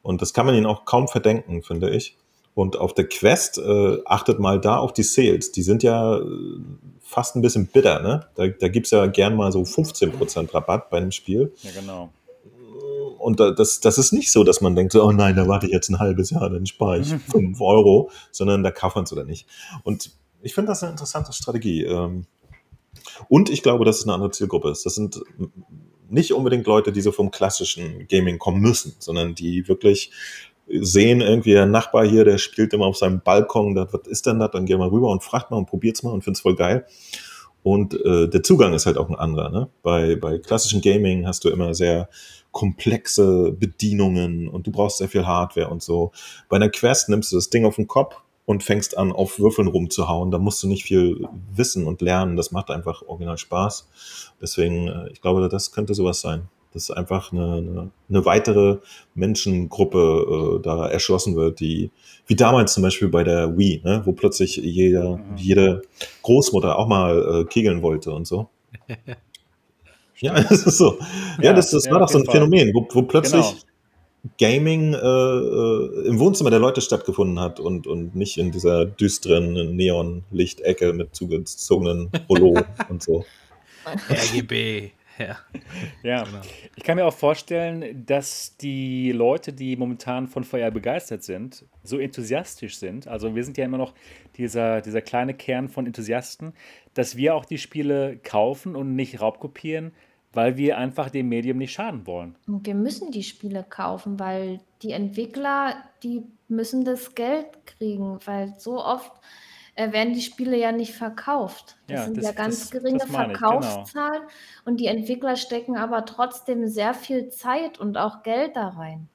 Und das kann man ihnen auch kaum verdenken, finde ich. Und auf der Quest äh, achtet mal da auf die Sales. Die sind ja äh, fast ein bisschen bitter, ne? Da, da gibt es ja gern mal so 15% Rabatt bei einem Spiel. Ja, genau. Und das, das ist nicht so, dass man denkt, oh nein, da warte ich jetzt ein halbes Jahr, dann spare ich 5 Euro, sondern da kauft man es oder nicht. Und ich finde das eine interessante Strategie. Ähm, und ich glaube, dass es eine andere Zielgruppe ist. Das sind nicht unbedingt Leute, die so vom klassischen Gaming kommen müssen, sondern die wirklich sehen irgendwie der Nachbar hier, der spielt immer auf seinem Balkon, das, was ist denn das? Dann gehen wir rüber und fragt mal und probiert's mal und find's voll geil. Und äh, der Zugang ist halt auch ein anderer. Ne? Bei, bei klassischen Gaming hast du immer sehr komplexe Bedienungen und du brauchst sehr viel Hardware und so. Bei einer Quest nimmst du das Ding auf den Kopf und fängst an, auf Würfeln rumzuhauen. Da musst du nicht viel wissen und lernen. Das macht einfach original Spaß. Deswegen, äh, ich glaube, das könnte sowas sein dass einfach eine, eine, eine weitere Menschengruppe äh, da erschlossen wird, die, wie damals zum Beispiel bei der Wii, ne, wo plötzlich jeder, mhm. jede Großmutter auch mal äh, kegeln wollte und so. ja, das ist so. Ja, ja das, das ja, war doch so ein Fall. Phänomen, wo, wo plötzlich genau. Gaming äh, äh, im Wohnzimmer der Leute stattgefunden hat und, und nicht in dieser düsteren Neonlichtecke mit zugezogenen Rollo und so. RGB. Ja. ja. Genau. Ich kann mir auch vorstellen, dass die Leute, die momentan von VR begeistert sind, so enthusiastisch sind. Also wir sind ja immer noch dieser, dieser kleine Kern von Enthusiasten, dass wir auch die Spiele kaufen und nicht raubkopieren, weil wir einfach dem Medium nicht schaden wollen. Und wir müssen die Spiele kaufen, weil die Entwickler, die müssen das Geld kriegen, weil so oft äh, werden die Spiele ja nicht verkauft. Das ja, sind das, ja ganz das, geringe das. Verkaufszahlen genau. und die Entwickler stecken aber trotzdem sehr viel Zeit und auch Geld da rein.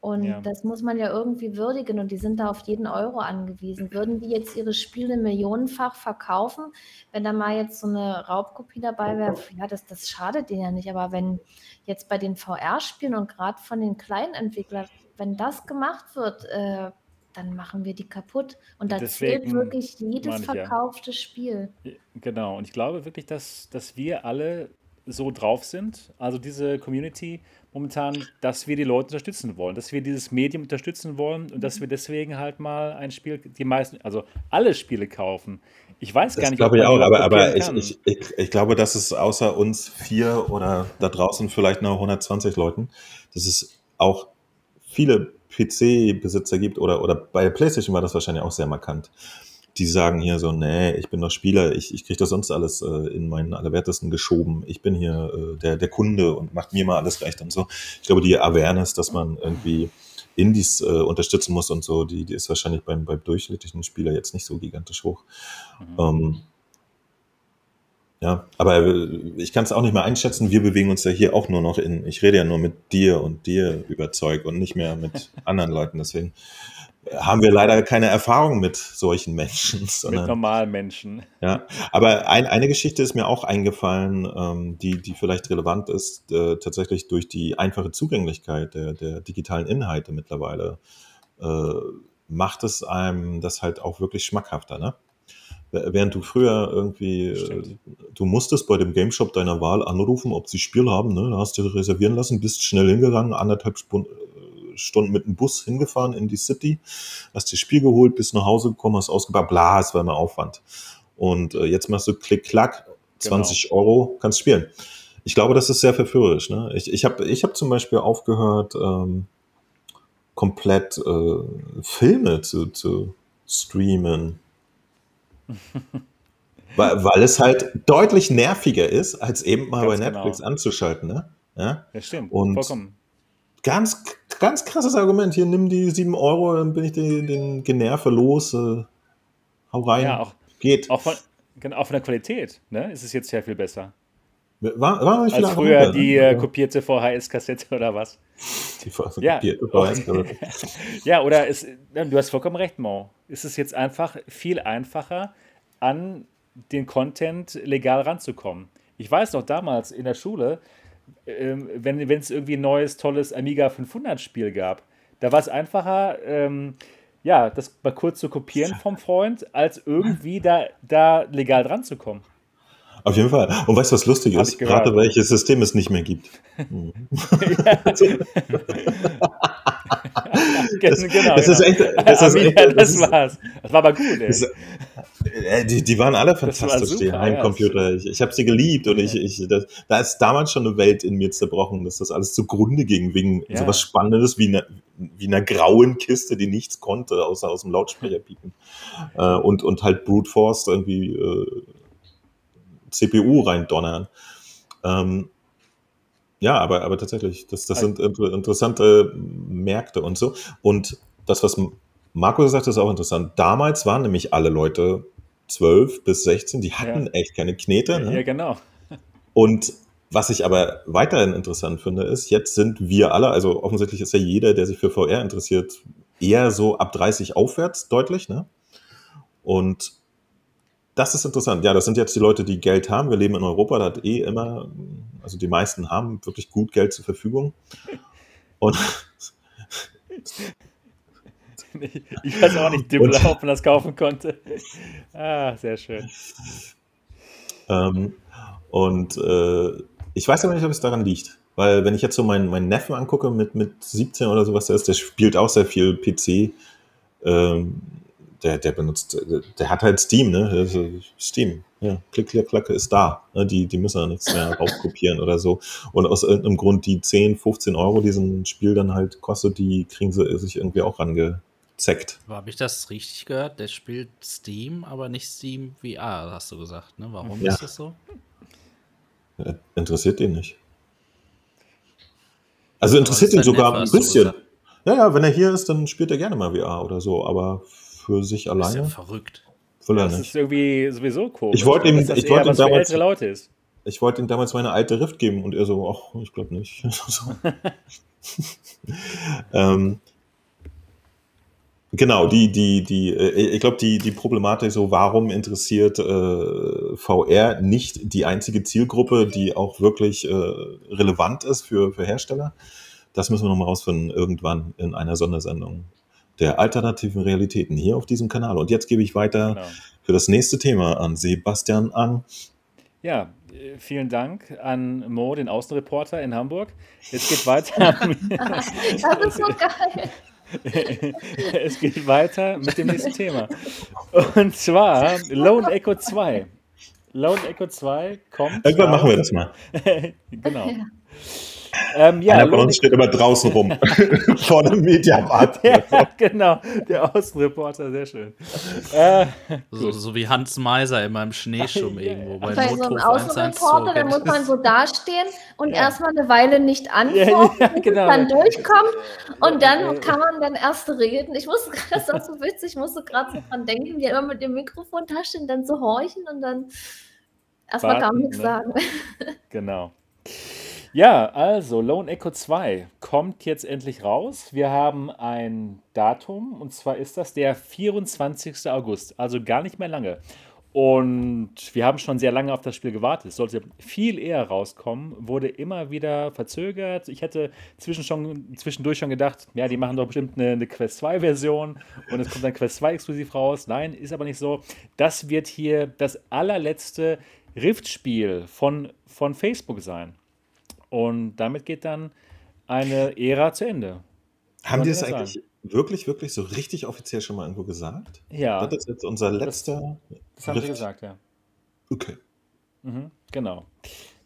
Und ja. das muss man ja irgendwie würdigen und die sind da auf jeden Euro angewiesen. Würden die jetzt ihre Spiele millionenfach verkaufen, wenn da mal jetzt so eine Raubkopie dabei wäre, ja, das, das schadet denen ja nicht. Aber wenn jetzt bei den VR-Spielen und gerade von den kleinen Entwicklern, wenn das gemacht wird, äh, dann machen wir die kaputt. Und da Deswegen zählt wirklich jedes verkaufte ja. Spiel. Genau, und ich glaube wirklich, dass, dass wir alle so drauf sind, also diese Community momentan, dass wir die Leute unterstützen wollen, dass wir dieses Medium unterstützen wollen und dass mhm. wir deswegen halt mal ein Spiel, die meisten, also alle Spiele kaufen. Ich weiß das gar nicht, glaube ich auch, aber, aber ich, ich, ich, ich, glaube, dass es außer uns vier oder da draußen vielleicht noch 120 Leuten, dass es auch viele PC-Besitzer gibt, oder, oder bei PlayStation war das wahrscheinlich auch sehr markant. Die sagen hier so, nee, ich bin doch Spieler, ich, ich kriege das sonst alles äh, in meinen Allerwertesten geschoben. Ich bin hier äh, der, der Kunde und macht mir mal alles recht und so. Ich glaube, die Awareness, dass man irgendwie Indies äh, unterstützen muss und so, die, die ist wahrscheinlich beim, beim durchschnittlichen Spieler jetzt nicht so gigantisch hoch. Mhm. Ähm, ja, aber ich kann es auch nicht mehr einschätzen. Wir bewegen uns ja hier auch nur noch in, ich rede ja nur mit dir und dir über Zeug und nicht mehr mit anderen Leuten. Deswegen haben wir leider keine Erfahrung mit solchen Menschen. Sondern, mit normalen Menschen. Ja, aber ein, eine Geschichte ist mir auch eingefallen, ähm, die, die vielleicht relevant ist, äh, tatsächlich durch die einfache Zugänglichkeit der, der digitalen Inhalte mittlerweile, äh, macht es einem das halt auch wirklich schmackhafter, ne? Während du früher irgendwie, äh, Stimmt. du musstest bei dem Game Shop deiner Wahl anrufen, ob sie Spiel haben, ne? Da hast du reservieren lassen, bist schnell hingegangen, anderthalb äh, Stunden mit dem Bus hingefahren in die City, hast dir Spiel geholt, bist nach Hause gekommen, hast ausgebaut, bla, es war immer Aufwand. Und äh, jetzt machst du Klick, Klack, 20 genau. Euro, kannst spielen. Ich glaube, das ist sehr verführerisch. Ne? Ich, ich habe ich hab zum Beispiel aufgehört, ähm, komplett äh, Filme zu, zu streamen weil, weil es halt deutlich nerviger ist, als eben mal ganz bei genau. Netflix genau. anzuschalten. Ne? Ja, ja stimmt. Und Vollkommen. Ganz, ganz krasses Argument. Hier, nimm die 7 Euro, dann bin ich den, den Generve los. Äh, hau rein. Ja, auch, Geht. Auch von, genau, auch von der Qualität ne? ist es jetzt sehr viel besser. War, war nicht Als früher Argumente, die äh, kopierte VHS-Kassette oder was? Die ja. kopierte VHS-Kassette. ja, oder es, du hast vollkommen recht, Mo. Es ist jetzt einfach viel einfacher, an den Content legal ranzukommen. Ich weiß noch damals in der Schule, ähm, wenn es irgendwie ein neues, tolles Amiga 500-Spiel gab, da war es einfacher, ähm, ja, das mal kurz zu kopieren vom Freund, als irgendwie da, da legal dran zu kommen. Auf jeden Fall. Und weißt du, was lustig ist? Gerade welches System es nicht mehr gibt. Mhm. das, genau, das ist echt. Das, ist echt, das, das war's. Das war aber gut, ey. Das, äh, die, die waren alle fantastisch, super, die Heimcomputer. Ja. Ich, ich habe sie geliebt und ich, ich das, da ist damals schon eine Welt in mir zerbrochen, dass das alles zugrunde ging, wegen ja. sowas Spannendes wie, eine, wie einer grauen Kiste, die nichts konnte, außer aus dem Lautsprecher piepen. Äh, und, und halt Brute Force irgendwie äh, CPU reindonnern. Ähm, ja, aber, aber tatsächlich, das, das sind interessante Märkte und so. Und das, was Marco gesagt hat, ist auch interessant. Damals waren nämlich alle Leute 12 bis 16, die hatten ja. echt keine Knete. Ne? Ja, genau. Und was ich aber weiterhin interessant finde, ist, jetzt sind wir alle, also offensichtlich ist ja jeder, der sich für VR interessiert, eher so ab 30 aufwärts deutlich. Ne? Und das ist interessant. Ja, das sind jetzt die Leute, die Geld haben. Wir leben in Europa, da hat eh immer, also die meisten haben wirklich gut Geld zur Verfügung. Und ich weiß auch nicht, Dibbler, ob man das kaufen konnte. Ah, sehr schön. Ähm, und äh, ich weiß aber nicht, ob es daran liegt. Weil wenn ich jetzt so meinen, meinen Neffen angucke mit, mit 17 oder sowas, der ist, der spielt auch sehr viel PC. Ähm, der, der benutzt, der hat halt Steam, ne? Steam, ja, klick, klick, klack ist da. Ne? Die, die müssen ja nichts mehr raufkopieren oder so. Und aus irgendeinem Grund die 10, 15 Euro, die so ein Spiel dann halt kostet, die kriegen sie sich irgendwie auch rangezeckt. Habe ich das richtig gehört? Der spielt Steam, aber nicht Steam VR, hast du gesagt, ne? Warum ja. ist das so? Ja, interessiert ihn nicht. Also interessiert ihn sogar ein bisschen. Ja, ja, wenn er hier ist, dann spielt er gerne mal VR oder so, aber für sich alleine. Das ist ja verrückt. Will er das nicht. ist irgendwie sowieso komisch. Ich wollte ihm, ich wollte ihm damals, Leute ist. Ich wollte ihm damals meine alte Rift geben und er so, ach, ich glaube nicht. ähm, Genau, die, die, die, äh, ich glaube, die, die Problematik so, warum interessiert äh, VR nicht die einzige Zielgruppe, die auch wirklich äh, relevant ist für, für Hersteller? Das müssen wir nochmal rausfinden, irgendwann in einer Sondersendung der alternativen Realitäten hier auf diesem Kanal. Und jetzt gebe ich weiter genau. für das nächste Thema an Sebastian an. Ja, äh, vielen Dank an Mo, den Außenreporter in Hamburg. Jetzt geht weiter. das ist so geil. es geht weiter mit dem nächsten Thema. Und zwar Lone Echo 2. Lone Echo 2 kommt. Irgendwann machen wir das mal. genau. Ja. Ähm, ja, Einer von uns steht immer draußen rum, vor dem Mediamarkt. ja, genau, der Außenreporter, sehr schön. Äh, so, so, wie Hans Meiser immer im Schneeschumm irgendwo bei Bei so einem Außenreporter, da muss man so dastehen und ja. erstmal eine Weile nicht antworten, ja, ja, genau. dann durchkommt und dann kann man dann erst reden. Ich musste gerade, das war so witzig, ich musste gerade so dran denken, wie immer mit dem Mikrofon da stehen, dann so horchen und dann erstmal gar nichts ne? sagen. Genau. Ja, also Lone Echo 2 kommt jetzt endlich raus. Wir haben ein Datum und zwar ist das der 24. August, also gar nicht mehr lange. Und wir haben schon sehr lange auf das Spiel gewartet. Es sollte viel eher rauskommen, wurde immer wieder verzögert. Ich hätte zwischendurch schon gedacht, ja, die machen doch bestimmt eine, eine Quest 2-Version und es kommt dann Quest 2 exklusiv raus. Nein, ist aber nicht so. Das wird hier das allerletzte Rift-Spiel von, von Facebook sein. Und damit geht dann eine Ära zu Ende. Haben die das eigentlich sagen. wirklich, wirklich so richtig offiziell schon mal irgendwo gesagt? Ja. Das ist jetzt unser letzter. Das, das haben sie gesagt, ja. Okay. Mhm, genau.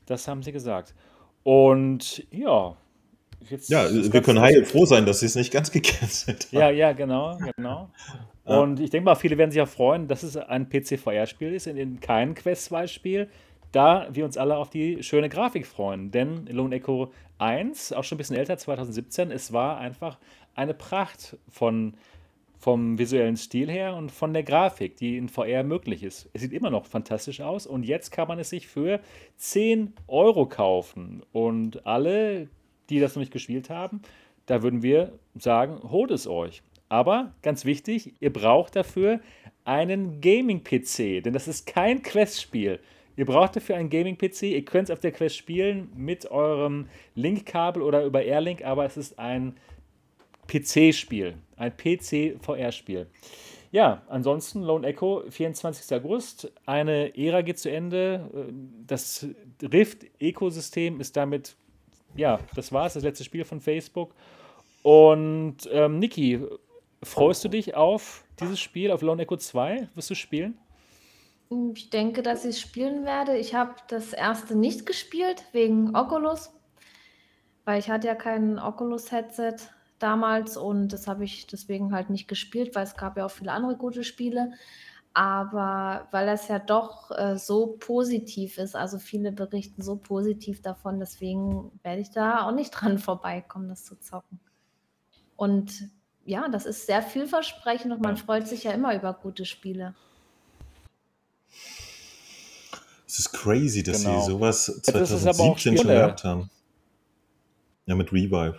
Das haben sie gesagt. Und ja. Jetzt ja, wir können heilfroh sein, dass sie es nicht ganz gecancelt haben. Ja, ja, genau, genau. Und ich denke mal, viele werden sich auch freuen, dass es ein PC-VR-Spiel ist, in, in kein Quest 2-Spiel da wir uns alle auf die schöne Grafik freuen. Denn Lone Echo 1, auch schon ein bisschen älter, 2017, es war einfach eine Pracht von, vom visuellen Stil her und von der Grafik, die in VR möglich ist. Es sieht immer noch fantastisch aus und jetzt kann man es sich für 10 Euro kaufen. Und alle, die das noch nicht gespielt haben, da würden wir sagen, holt es euch. Aber ganz wichtig, ihr braucht dafür einen Gaming-PC, denn das ist kein Quest-Spiel. Ihr braucht dafür einen Gaming-PC. Ihr könnt es auf der Quest spielen mit eurem Link-Kabel oder über Airlink, aber es ist ein PC-Spiel. Ein PC-VR-Spiel. Ja, ansonsten Lone Echo, 24. August. Eine Ära geht zu Ende. Das Rift-Ökosystem ist damit, ja, das war's, das letzte Spiel von Facebook. Und ähm, Niki, freust du dich auf dieses Spiel, auf Lone Echo 2? Wirst du spielen? Ich denke, dass ich spielen werde. Ich habe das erste nicht gespielt, wegen Oculus, weil ich hatte ja kein Oculus-Headset damals und das habe ich deswegen halt nicht gespielt, weil es gab ja auch viele andere gute Spiele. Aber weil das ja doch äh, so positiv ist, also viele berichten so positiv davon, deswegen werde ich da auch nicht dran vorbeikommen, das zu zocken. Und ja, das ist sehr vielversprechend und man freut sich ja immer über gute Spiele. Es ist crazy, dass genau. sie sowas 2017 schon gehabt haben. Ja, mit Revive.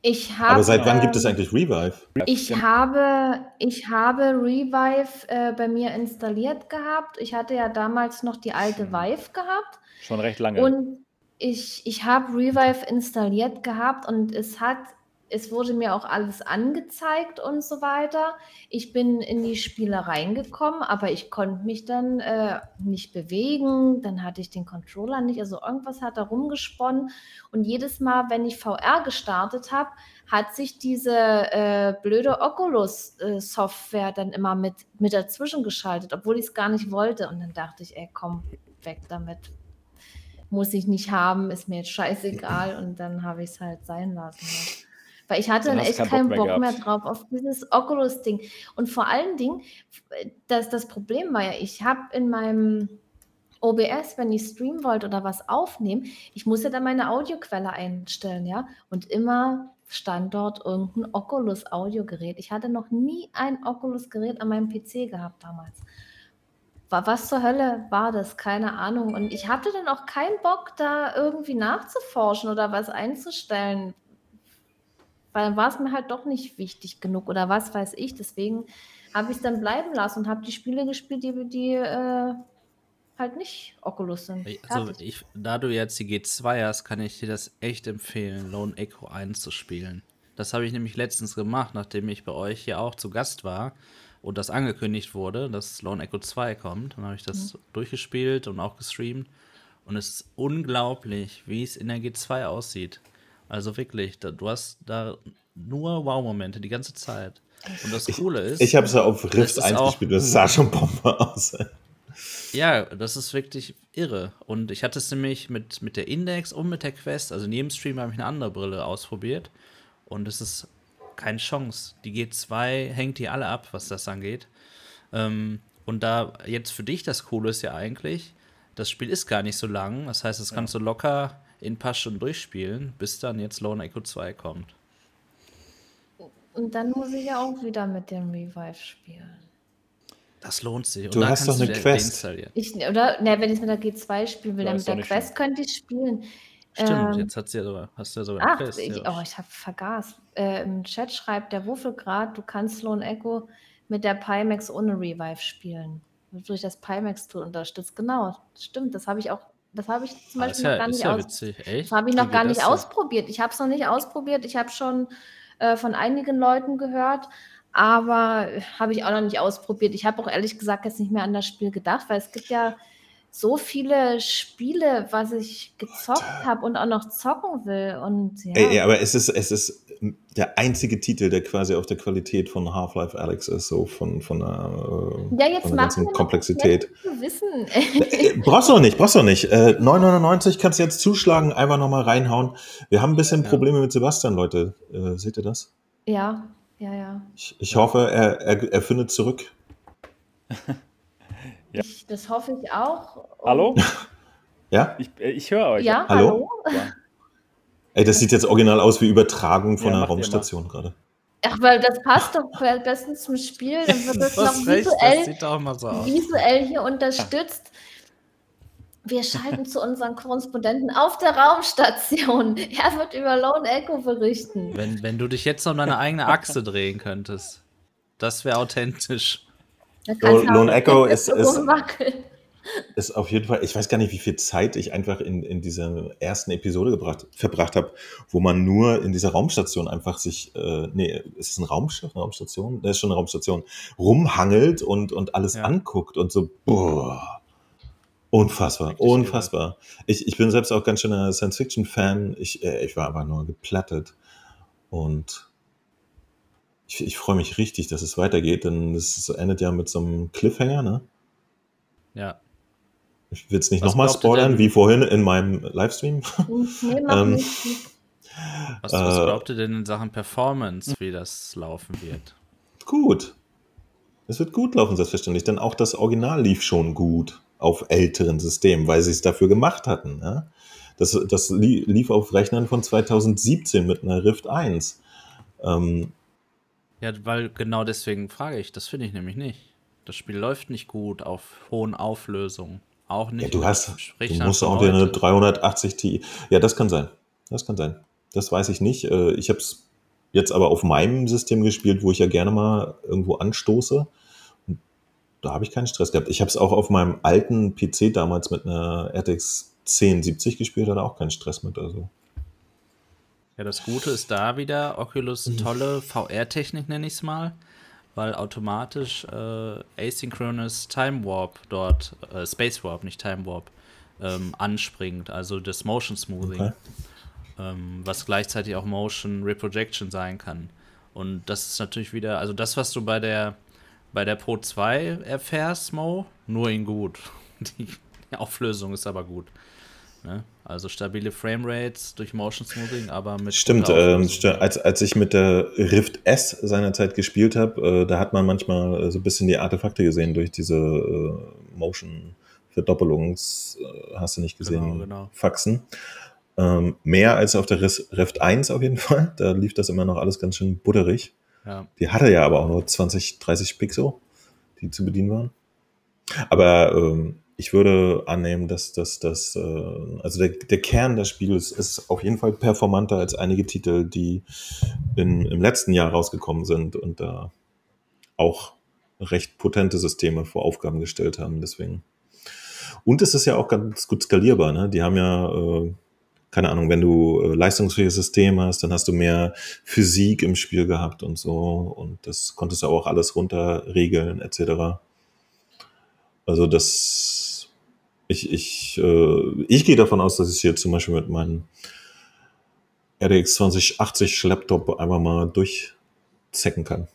Ich habe, Aber seit wann gibt es eigentlich Revive? Ich habe, ich habe Revive äh, bei mir installiert gehabt. Ich hatte ja damals noch die alte. Vive gehabt. Schon recht lange. Und ich, ich habe Revive installiert gehabt und es hat es wurde mir auch alles angezeigt und so weiter. Ich bin in die Spiele reingekommen, aber ich konnte mich dann äh, nicht bewegen. Dann hatte ich den Controller nicht. Also irgendwas hat da rumgesponnen. Und jedes Mal, wenn ich VR gestartet habe, hat sich diese äh, blöde Oculus-Software äh, dann immer mit, mit dazwischen geschaltet, obwohl ich es gar nicht wollte. Und dann dachte ich, ey, komm, weg damit. Muss ich nicht haben, ist mir jetzt scheißegal. Und dann habe ich es halt sein lassen. Weil ich hatte dann, echt keinen, Bock, mehr, Bock mehr, drauf auf dieses Oculus-Ding. Und vor allen Dingen, das, das Problem war ja, ich habe in meinem OBS, wenn ich streamen wollte oder was aufnehmen, ich musste dann meine Audioquelle einstellen, ja. Und immer stand dort irgendein Oculus-Audiogerät. Ich hatte noch nie ein Oculus-Gerät an meinem PC gehabt damals. Was zur Hölle war das? Keine Ahnung. Und ich hatte dann auch keinen Bock, da irgendwie nachzuforschen oder was einzustellen, weil dann war es mir halt doch nicht wichtig genug oder was weiß ich. Deswegen habe ich es dann bleiben lassen und habe die Spiele gespielt, die, die äh, halt nicht Oculus sind. Also ich, da du jetzt die G2 hast, kann ich dir das echt empfehlen, Lone Echo 1 zu spielen. Das habe ich nämlich letztens gemacht, nachdem ich bei euch hier auch zu Gast war und das angekündigt wurde, dass Lone Echo 2 kommt. Dann habe ich das mhm. durchgespielt und auch gestreamt. Und es ist unglaublich, wie es in der G2 aussieht. Also wirklich, da, du hast da nur Wow-Momente die ganze Zeit. Und das Coole ist. Ich habe es ja auf Rift 1 gespielt, das sah schon Bombe aus. Ja, das ist wirklich irre. Und ich hatte es nämlich mit, mit der Index und mit der Quest, also in jedem Stream habe ich eine andere Brille ausprobiert. Und es ist keine Chance. Die G2 hängt die alle ab, was das angeht. Ähm, und da jetzt für dich das Coole ist ja eigentlich, das Spiel ist gar nicht so lang. Das heißt, das kannst du locker in ein paar Stunden durchspielen, bis dann jetzt Lone Echo 2 kommt. Und dann muss ich ja auch wieder mit dem Revive spielen. Das lohnt sich. Und du hast doch eine Quest. Ich, oder, ne, wenn ich mit der G2 spielen will, dann mit der Quest schön. könnte ich spielen. Stimmt, ähm, jetzt hat sie ja sogar, hast du ja sogar ach, Quest. Ich, ja. Oh, ich habe vergaß. Äh, Im Chat schreibt der Wuffelgrad, du kannst Lone Echo mit der Pimax ohne Revive spielen. Durch das Pimax-Tool unterstützt. Genau, stimmt. Das habe ich auch das habe ich zum ah, Beispiel ja, noch gar nicht ja aus Das habe ich noch gar nicht ausprobiert. Ich habe es noch nicht ausprobiert. Ich habe schon äh, von einigen Leuten gehört, aber habe ich auch noch nicht ausprobiert. Ich habe auch ehrlich gesagt jetzt nicht mehr an das Spiel gedacht, weil es gibt ja so viele Spiele, was ich gezockt habe und auch noch zocken will. Und, ja. ey, aber es ist, es ist der einzige Titel, der quasi auf der Qualität von Half-Life Alex ist, so von, von der, ja, jetzt von der ganzen Komplexität. Wissen. Äh, brauchst du noch nicht, brauchst du noch nicht. Äh, 9,99 kannst du jetzt zuschlagen, einfach nochmal reinhauen. Wir haben ein bisschen Probleme mit Sebastian, Leute. Äh, seht ihr das? Ja, ja, ja. Ich, ich hoffe, er, er, er findet zurück. Ja. Ich, das hoffe ich auch. Und hallo? ja? Ich, äh, ich höre euch. Ja, hallo? hallo? Ja. Ey, das sieht jetzt original aus wie Übertragung von ja, einer Raumstation gerade. Ach, weil das passt doch bestens zum Spiel. Dann wird das noch visuell, das so visuell hier unterstützt. Wir schalten zu unseren Korrespondenten auf der Raumstation. Er wird über Lone Echo berichten. Wenn, wenn du dich jetzt um deine eigene Achse drehen könntest, das wäre authentisch. Lone Echo ist, ist ist auf jeden Fall, ich weiß gar nicht, wie viel Zeit ich einfach in, in dieser ersten Episode gebracht, verbracht habe, wo man nur in dieser Raumstation einfach sich, äh, nee, ist es ein Raumschiff, eine Raumstation? Das ist schon eine Raumstation, rumhangelt und, und alles ja. anguckt und so, boah. Unfassbar, Richtig unfassbar. Ich, ich bin selbst auch ganz schöner Science-Fiction-Fan. Ich, äh, ich war aber nur geplattet. Und ich, ich freue mich richtig, dass es weitergeht, denn es endet ja mit so einem Cliffhanger, ne? Ja. Ich will es nicht nochmal spoilern, wie vorhin in meinem Livestream. Nee, ähm, was, was äh, glaubt ihr denn in Sachen Performance, wie das laufen wird? Gut. Es wird gut laufen, selbstverständlich, denn auch das Original lief schon gut auf älteren Systemen, weil sie es dafür gemacht hatten. Ja? Das, das lief auf Rechnern von 2017 mit einer Rift 1. Ähm, ja, weil genau deswegen frage ich, das finde ich nämlich nicht. Das Spiel läuft nicht gut auf hohen Auflösungen. Auch nicht. Ja, du hast, du musst auch dir eine 380 Ti. Ja, das kann sein. Das kann sein. Das weiß ich nicht. Äh, ich habe es jetzt aber auf meinem System gespielt, wo ich ja gerne mal irgendwo anstoße. da habe ich keinen Stress gehabt. Ich habe es auch auf meinem alten PC damals mit einer RTX 1070 gespielt, hatte auch keinen Stress mit. Also. Ja, das Gute ist da wieder, Oculus mhm. tolle VR-Technik, nenne ich es mal weil automatisch äh, Asynchronous Time Warp dort, äh, Space Warp, nicht Time Warp, ähm, anspringt, also das Motion Smoothing, okay. ähm, was gleichzeitig auch Motion Reprojection sein kann. Und das ist natürlich wieder, also das, was du bei der bei der Pro 2 erfährst, Mo, nur in gut. Die Auflösung ist aber gut. Ne? Also stabile Framerates durch Motion Smoothing, aber mit. Stimmt, äh, als, als ich mit der Rift S seinerzeit gespielt habe, äh, da hat man manchmal äh, so ein bisschen die Artefakte gesehen durch diese äh, Motion Verdoppelungs, äh, hast du nicht gesehen, genau, genau. Faxen. Ähm, mehr als auf der Rift 1 auf jeden Fall. Da lief das immer noch alles ganz schön butterig. Ja. Die hatte ja aber auch nur 20, 30 Pixel, die zu bedienen waren. Aber ähm, ich würde annehmen, dass das, das, äh, also der, der Kern des Spiels ist auf jeden Fall performanter als einige Titel, die in, im letzten Jahr rausgekommen sind und da auch recht potente Systeme vor Aufgaben gestellt haben. Deswegen. Und es ist ja auch ganz gut skalierbar. Ne? Die haben ja, äh, keine Ahnung, wenn du äh, leistungsfähiges System hast, dann hast du mehr Physik im Spiel gehabt und so. Und das konntest du auch alles runterregeln, etc. Also das ich, ich, äh, ich gehe davon aus, dass ich hier zum Beispiel mit meinem RDX 2080 Laptop einfach mal durchzecken kann.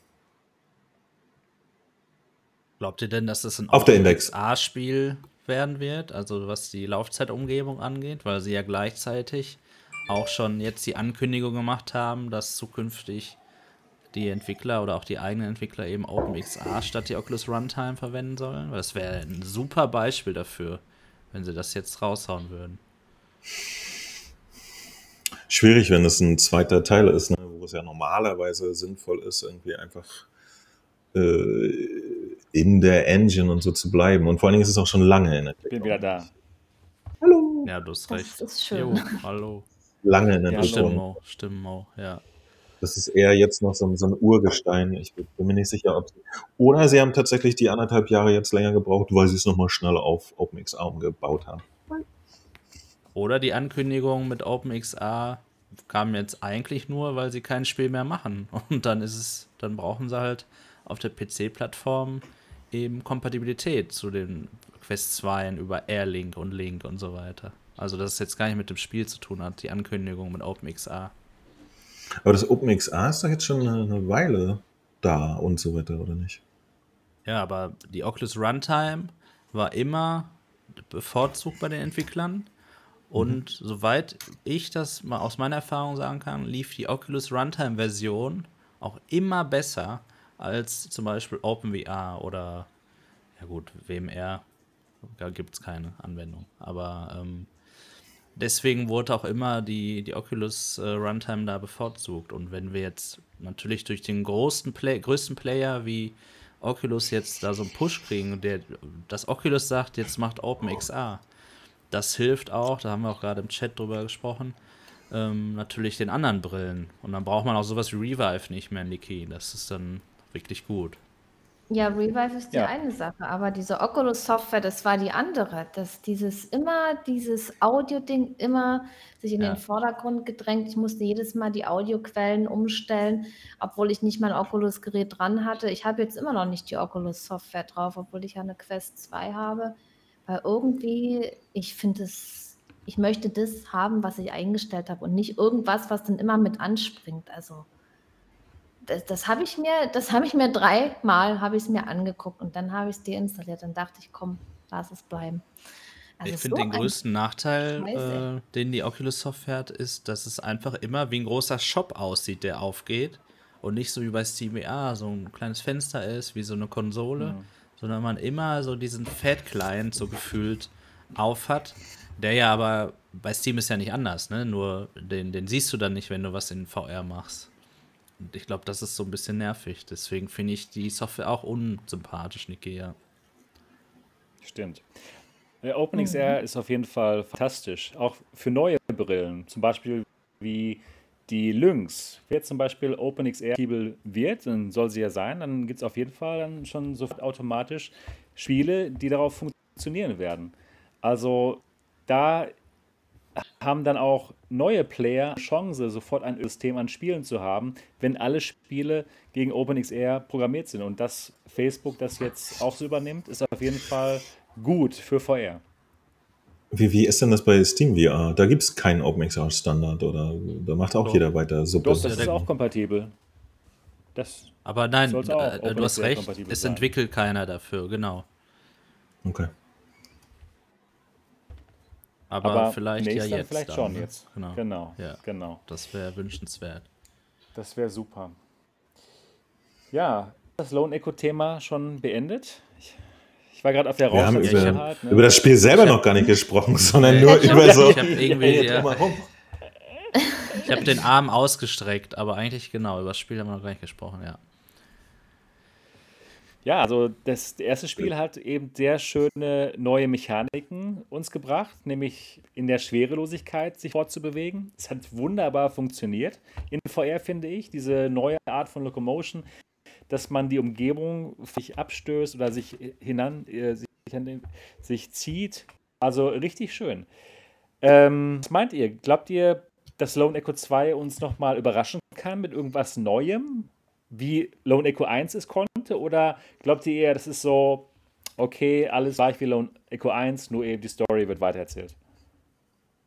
Glaubt ihr denn, dass das ein Auf der Index A-Spiel werden wird, also was die Laufzeitumgebung angeht, weil sie ja gleichzeitig auch schon jetzt die Ankündigung gemacht haben, dass zukünftig die Entwickler oder auch die eigenen Entwickler eben OpenXR statt die Oculus Runtime verwenden sollen? Das wäre ein super Beispiel dafür wenn sie das jetzt raushauen würden. Schwierig, wenn es ein zweiter Teil ist, ne, wo es ja normalerweise sinnvoll ist, irgendwie einfach äh, in der Engine und so zu bleiben. Und vor allen Dingen ist es auch schon lange in der Ich bin wieder da. Hallo. Ja, du hast recht. Das ist schön. Jo, hallo. Lange in der ja, Stimmen, Stimmen, ja. Das ist eher jetzt noch so, so ein Urgestein. Ich bin mir nicht sicher, ob sie. Oder sie haben tatsächlich die anderthalb Jahre jetzt länger gebraucht, weil sie es nochmal schnell auf OpenXR umgebaut haben. Oder die Ankündigung mit OpenXR kam jetzt eigentlich nur, weil sie kein Spiel mehr machen. Und dann ist es, dann brauchen sie halt auf der PC-Plattform eben Kompatibilität zu den Quest 2 über Airlink und Link und so weiter. Also, dass es jetzt gar nicht mit dem Spiel zu tun hat, die Ankündigung mit OpenXR. Aber das OpenXR ist doch jetzt schon eine, eine Weile da und so weiter, oder nicht? Ja, aber die Oculus Runtime war immer bevorzugt bei den Entwicklern. Und mhm. soweit ich das mal aus meiner Erfahrung sagen kann, lief die Oculus Runtime-Version auch immer besser als zum Beispiel OpenVR oder, ja gut, WMR. Da gibt es keine Anwendung. Aber ähm, deswegen wurde auch immer die, die Oculus äh, Runtime da bevorzugt. Und wenn wir jetzt natürlich durch den großen Play, größten Player wie Oculus jetzt da so einen Push kriegen, der das Oculus sagt, jetzt macht OpenXR, das hilft auch, da haben wir auch gerade im Chat drüber gesprochen, ähm, natürlich den anderen Brillen. Und dann braucht man auch sowas wie Revive nicht mehr, Niki. Das ist dann wirklich gut. Ja, Revive ist die ja. eine Sache, aber diese Oculus-Software, das war die andere. Dass dieses immer, dieses Audio-Ding immer sich in ja. den Vordergrund gedrängt. Ich musste jedes Mal die Audioquellen umstellen, obwohl ich nicht mein Oculus-Gerät dran hatte. Ich habe jetzt immer noch nicht die Oculus-Software drauf, obwohl ich ja eine Quest 2 habe. Weil irgendwie, ich finde es, ich möchte das haben, was ich eingestellt habe und nicht irgendwas, was dann immer mit anspringt. Also das, das habe ich mir, das habe ich mir dreimal habe ich es mir angeguckt und dann habe ich es deinstalliert. Dann dachte ich, komm, lass es bleiben. Also ich finde so den größten Nachteil, äh, den die Oculus Software hat, ist, dass es einfach immer wie ein großer Shop aussieht, der aufgeht und nicht so wie bei Steam VR so ein kleines Fenster ist, wie so eine Konsole, mhm. sondern man immer so diesen Fat Client so gefühlt auf hat, der ja aber bei Steam ist ja nicht anders, ne? Nur den, den siehst du dann nicht, wenn du was in VR machst. Und ich glaube, das ist so ein bisschen nervig. Deswegen finde ich die Software auch unsympathisch, Nikea. Stimmt. OpenXR mhm. ist auf jeden Fall fantastisch. Auch für neue Brillen. Zum Beispiel wie die Lynx. Wer zum Beispiel OpenXR wird, dann soll sie ja sein, dann gibt es auf jeden Fall dann schon sofort automatisch Spiele, die darauf funktionieren werden. Also da haben dann auch neue Player Chance, sofort ein System an Spielen zu haben, wenn alle Spiele gegen OpenXR programmiert sind. Und dass Facebook das jetzt auch so übernimmt, ist auf jeden Fall gut für VR. Wie, wie ist denn das bei Steam VR? Da gibt es keinen OpenXR-Standard oder da macht auch Doch. jeder weiter Suppe. Doch, das ist auch kompatibel. Das Aber nein, äh, du hast recht, es sein. entwickelt keiner dafür, genau. Okay. Aber, Aber vielleicht ja jetzt. Vielleicht dann, schon ne? jetzt. Genau. Genau. Ja. genau. Das wäre wünschenswert. Das wäre super. Ja, das Lone Echo-Thema schon beendet. Ich, ich war gerade auf der Wir haben über, halt, ne? über das Spiel selber noch gar nicht gesprochen, sondern nur über so. Ich habe irgendwie. Ja, ich habe den Arm ausgestreckt, aber eigentlich genau, über das Spiel haben wir noch gar nicht gesprochen, ja. Ja, also das erste Spiel hat eben sehr schöne neue Mechaniken uns gebracht, nämlich in der Schwerelosigkeit sich fortzubewegen. Es hat wunderbar funktioniert in VR, finde ich, diese neue Art von Locomotion, dass man die Umgebung sich abstößt oder sich hinan, äh, sich, sich, zieht. Also richtig schön. Ähm, was meint ihr? Glaubt ihr, dass Lone Echo 2 uns nochmal überraschen kann mit irgendwas Neuem? Wie Lone Echo 1 es konnte? Oder glaubt ihr eher, das ist so, okay, alles gleich wie Lone Echo 1, nur eben die Story wird weitererzählt?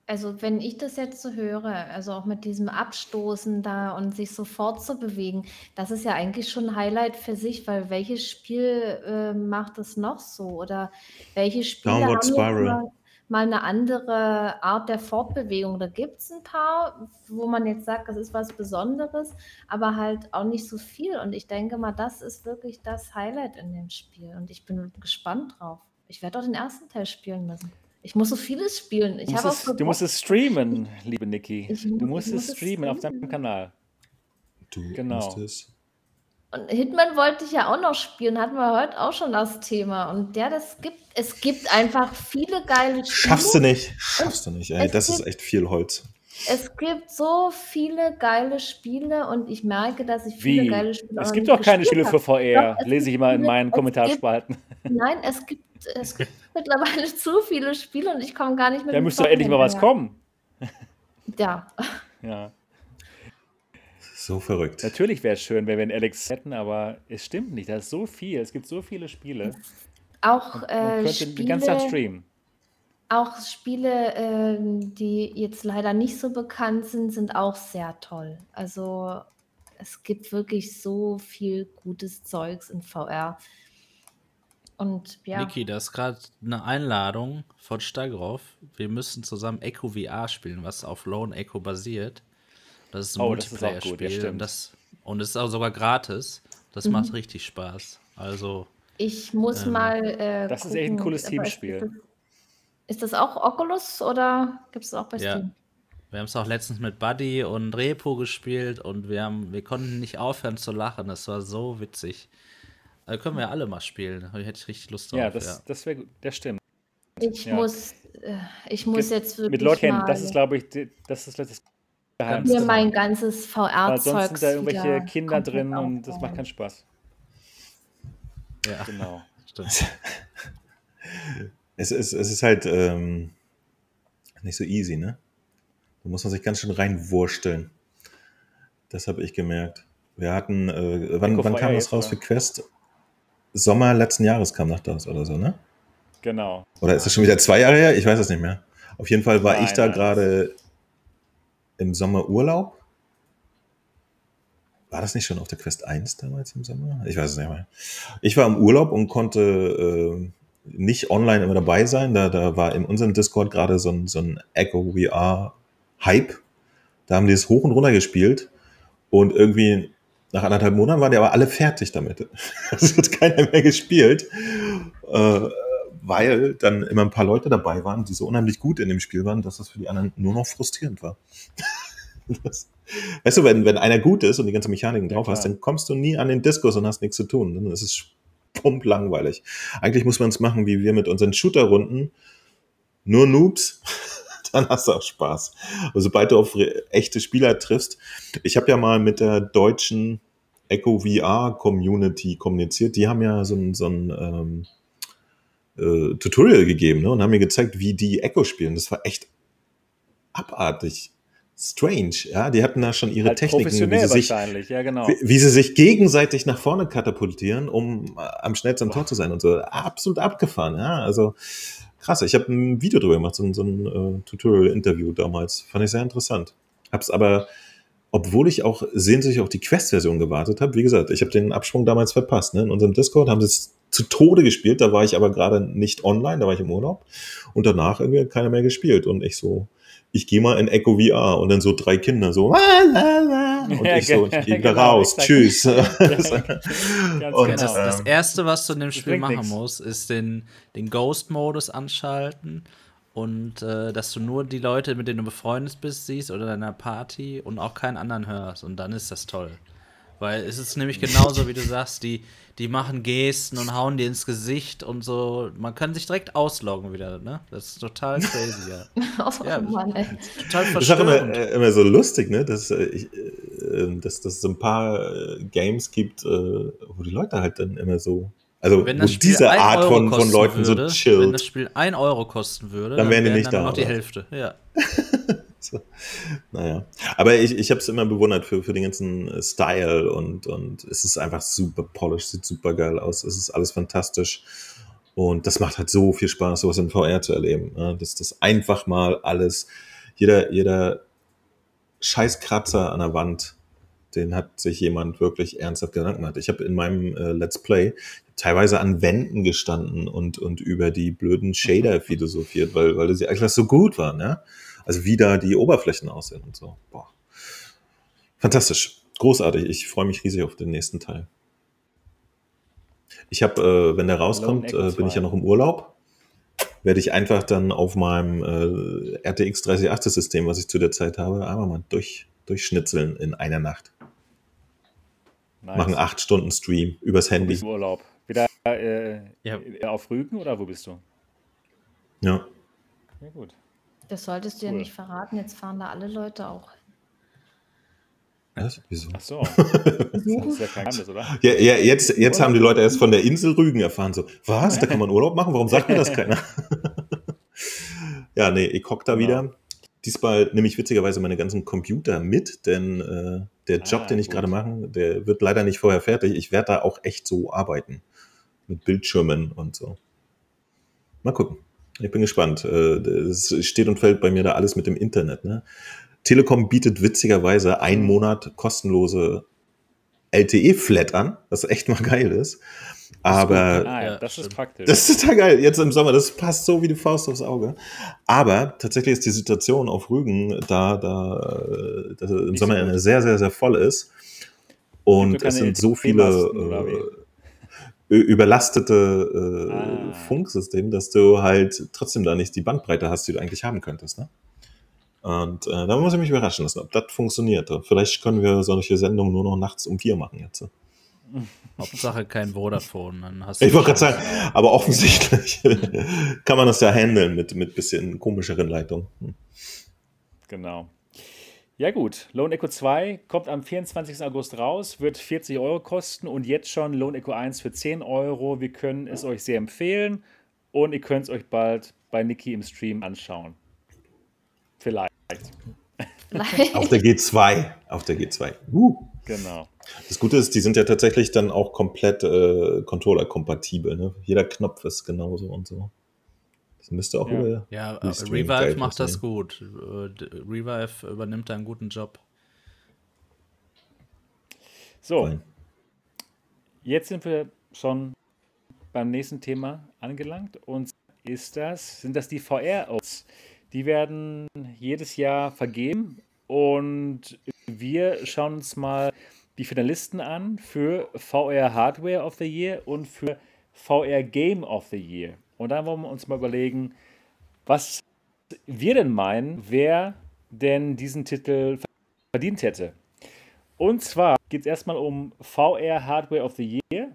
Also, wenn ich das jetzt so höre, also auch mit diesem Abstoßen da und sich sofort zu bewegen, das ist ja eigentlich schon ein Highlight für sich, weil welches Spiel äh, macht es noch so? Oder welche Spiele Downward haben Spiral mal eine andere Art der Fortbewegung. Da gibt es ein paar, wo man jetzt sagt, das ist was Besonderes, aber halt auch nicht so viel. Und ich denke mal, das ist wirklich das Highlight in dem Spiel. Und ich bin gespannt drauf. Ich werde auch den ersten Teil spielen müssen. Ich muss so vieles spielen. Ich du, musst es, du musst es streamen, liebe Niki. Du musst es streamen auf deinem Kanal. Du genau. musst es. Und Hitman wollte ich ja auch noch spielen, hatten wir heute auch schon das Thema. Und der, das gibt, es gibt einfach viele geile Spiele. Schaffst du nicht, schaffst du nicht, ey. Das gibt, ist echt viel Holz. Es gibt so viele geile Spiele und ich merke, dass ich viele Wie? geile Spiele Es gibt doch keine Spiele für VR, doch, lese ich immer in meinen Kommentarspalten. Gibt, nein, es gibt, es gibt mittlerweile zu viele Spiele und ich komme gar nicht mehr. Da müsste doch endlich mal was kommen. Ja. Ja. So verrückt. Natürlich wäre es schön, wenn wir einen Alex hätten, aber es stimmt nicht. Da ist so viel. Es gibt so viele Spiele. Auch äh, Spiele, die ganze Zeit streamen. Auch Spiele, äh, die jetzt leider nicht so bekannt sind, sind auch sehr toll. Also es gibt wirklich so viel gutes Zeugs in VR. Und ja. Niki, da ist gerade eine Einladung von Stagroff. Wir müssen zusammen Echo VR spielen, was auf Lone Echo basiert. Das ist ein oh, Multiplayer-Spiel. Ja, das, und es ist auch sogar gratis. Das mhm. macht richtig Spaß. Also. Ich muss ähm, mal. Äh, das gucken, ist echt ein cooles Teamspiel. Ist das auch Oculus oder gibt es auch bei Steam? Ja. Wir haben es auch letztens mit Buddy und Repo gespielt und wir, haben, wir konnten nicht aufhören zu lachen. Das war so witzig. Also können wir alle mal spielen. Da hätte ich richtig Lust drauf. Ja, das, ja. das wäre, das stimmt. Ich ja. muss, äh, ich muss jetzt wirklich Mit Leuten, das ist, glaube ich, das ist das mir mein ganzes VR-Zeug. Sonst sind da irgendwelche Kinder drin und das macht keinen Spaß. Ja, genau. Stimmt. es, ist, es ist halt ähm, nicht so easy, ne? Da muss man sich ganz schön reinwursteln. Das habe ich gemerkt. Wir hatten, äh, wann, wann kam das raus für Quest? Sommer letzten Jahres kam nach das oder so, ne? Genau. Oder ist das schon wieder zwei Jahre her? Ich weiß es nicht mehr. Auf jeden Fall war nein, ich da gerade im Sommer Urlaub. War das nicht schon auf der Quest 1 damals im Sommer? Ich weiß es nicht mehr. Ich war im Urlaub und konnte äh, nicht online immer dabei sein. Da, da war in unserem Discord gerade so ein, so ein Echo VR Hype. Da haben die es hoch und runter gespielt. Und irgendwie nach anderthalb Monaten waren die aber alle fertig damit. Es hat keiner mehr gespielt, äh, weil dann immer ein paar Leute dabei waren, die so unheimlich gut in dem Spiel waren, dass das für die anderen nur noch frustrierend war. Das, weißt du, wenn, wenn einer gut ist und die ganze Mechaniken drauf ja, hast, dann kommst du nie an den Diskus und hast nichts zu tun. Dann ist es pump langweilig. Eigentlich muss man es machen, wie wir mit unseren Shooter-Runden. Nur Noobs, dann hast du auch Spaß. Also, sobald du auf echte Spieler triffst. Ich habe ja mal mit der deutschen Echo VR Community kommuniziert. Die haben ja so ein, so ein ähm, äh, Tutorial gegeben ne? und haben mir gezeigt, wie die Echo spielen. Das war echt abartig strange. Ja, die hatten da schon ihre halt Techniken, wie sie, sich, ja, genau. wie, wie, sie sich gegenseitig nach vorne katapultieren, um äh, am schnellsten am Tor zu sein und so. Absolut abgefahren. Ja, also krass. Ich habe ein Video drüber gemacht, so, so ein äh, Tutorial-Interview damals. Fand ich sehr interessant. Hab's aber, obwohl ich auch sehnsüchtig auf die Quest-Version gewartet habe, wie gesagt, ich habe den Absprung damals verpasst. Ne? In unserem Discord haben sie es zu Tode gespielt. Da war ich aber gerade nicht online, da war ich im Urlaub. Und danach irgendwie hat keiner mehr gespielt. Und ich so, ich gehe mal in Echo VR und dann so drei Kinder so und ich so, ich gehe wieder genau, raus, tschüss. und, genau. das, das, erste, was du in dem Spiel machen nix. musst, ist den, den Ghost-Modus anschalten und äh, dass du nur die Leute, mit denen du befreundet bist, siehst oder deiner Party und auch keinen anderen hörst und dann ist das toll. Weil es ist nämlich genauso, wie du sagst, die, die machen Gesten und hauen dir ins Gesicht und so. Man kann sich direkt ausloggen wieder, ne? Das ist total crazy, ja. oh, ja Mann, ey. Total verstörend. Das ist auch immer, äh, immer so lustig, ne? Dass, äh, ich, äh, dass, dass es ein paar Games gibt, wo die Leute halt dann immer so also wenn das Spiel diese Art von, von Leuten würde, so chillt. Wenn das Spiel 1 Euro kosten würde, dann, dann wären die nicht dann da. noch die Hälfte, ja. so. Naja. Aber ich, ich habe es immer bewundert für, für den ganzen äh, Style und, und es ist einfach super polished, sieht super geil aus. Es ist alles fantastisch. Und das macht halt so viel Spaß, sowas in VR zu erleben. Ja, dass das einfach mal alles, jeder, jeder Scheißkratzer an der Wand, den hat sich jemand wirklich ernsthaft Gedanken gemacht. Ich habe in meinem äh, Let's Play teilweise an Wänden gestanden und, und über die blöden Shader philosophiert, weil, weil sie einfach so gut waren. Ja? Also wie da die Oberflächen aussehen und so. Boah. Fantastisch. Großartig. Ich freue mich riesig auf den nächsten Teil. Ich habe, äh, wenn der rauskommt, äh, bin ich ja noch im Urlaub. Werde ich einfach dann auf meinem äh, RTX 3080 System, was ich zu der Zeit habe, einmal mal durch, durchschnitzeln in einer Nacht. Nice. Machen acht Stunden Stream übers Handy. Im Urlaub. Wieder äh, ja. auf Rügen oder wo bist du? Ja. Ja, gut. Das solltest du cool. ja nicht verraten. Jetzt fahren da alle Leute auch hin. Was? Wieso? Ach so. das ist ja kein Geheimnis, oder? Ja, ja jetzt, jetzt haben die Leute erst von der Insel Rügen erfahren. So, was? Da kann man Urlaub machen? Warum sagt mir das keiner? ja, nee, ich hock da genau. wieder. Diesmal nehme ich witzigerweise meine ganzen Computer mit, denn äh, der Job, ah, den ich gerade mache, der wird leider nicht vorher fertig. Ich werde da auch echt so arbeiten. Mit Bildschirmen und so. Mal gucken. Ich bin gespannt. Äh, es steht und fällt bei mir da alles mit dem Internet. Ne? Telekom bietet witzigerweise einen Monat kostenlose LTE-Flat an, was echt mal geil ist. Aber das ist, ah, ja, das ist praktisch. Das ist total geil. Jetzt im Sommer, das passt so wie die Faust aufs Auge. Aber tatsächlich ist die Situation auf Rügen da, da, da im Sommer so sehr, sehr, sehr voll ist. Und es sind so viele überlastete äh, ah. Funksystem, dass du halt trotzdem da nicht die Bandbreite hast, die du eigentlich haben könntest. Ne? Und äh, da muss ich mich überraschen lassen, ob das funktioniert. Vielleicht können wir solche Sendungen nur noch nachts um vier machen jetzt. Hauptsache kein Vodafone. Dann hast ich wollte gerade sagen, aber offensichtlich kann man das ja handeln mit, mit bisschen komischeren Leitungen. Hm. Genau. Ja gut, Lone Echo 2 kommt am 24. August raus, wird 40 Euro kosten und jetzt schon Lone Echo 1 für 10 Euro. Wir können es euch sehr empfehlen und ihr könnt es euch bald bei Niki im Stream anschauen. Vielleicht. Auf der G2. Auf der G2. Uh. Genau. Das Gute ist, die sind ja tatsächlich dann auch komplett äh, Controller-kompatibel. Ne? Jeder Knopf ist genauso und so. Das müsste auch ja. über. Ja, Revive macht das gut. Äh, Revive übernimmt da einen guten Job. So. Fein. Jetzt sind wir schon beim nächsten Thema angelangt. Und ist das, sind das die VR-Oats? Die werden jedes Jahr vergeben und wir schauen uns mal die Finalisten an für VR Hardware of the Year und für VR Game of the Year. Und dann wollen wir uns mal überlegen, was wir denn meinen, wer denn diesen Titel verdient hätte. Und zwar geht es erstmal um VR Hardware of the Year.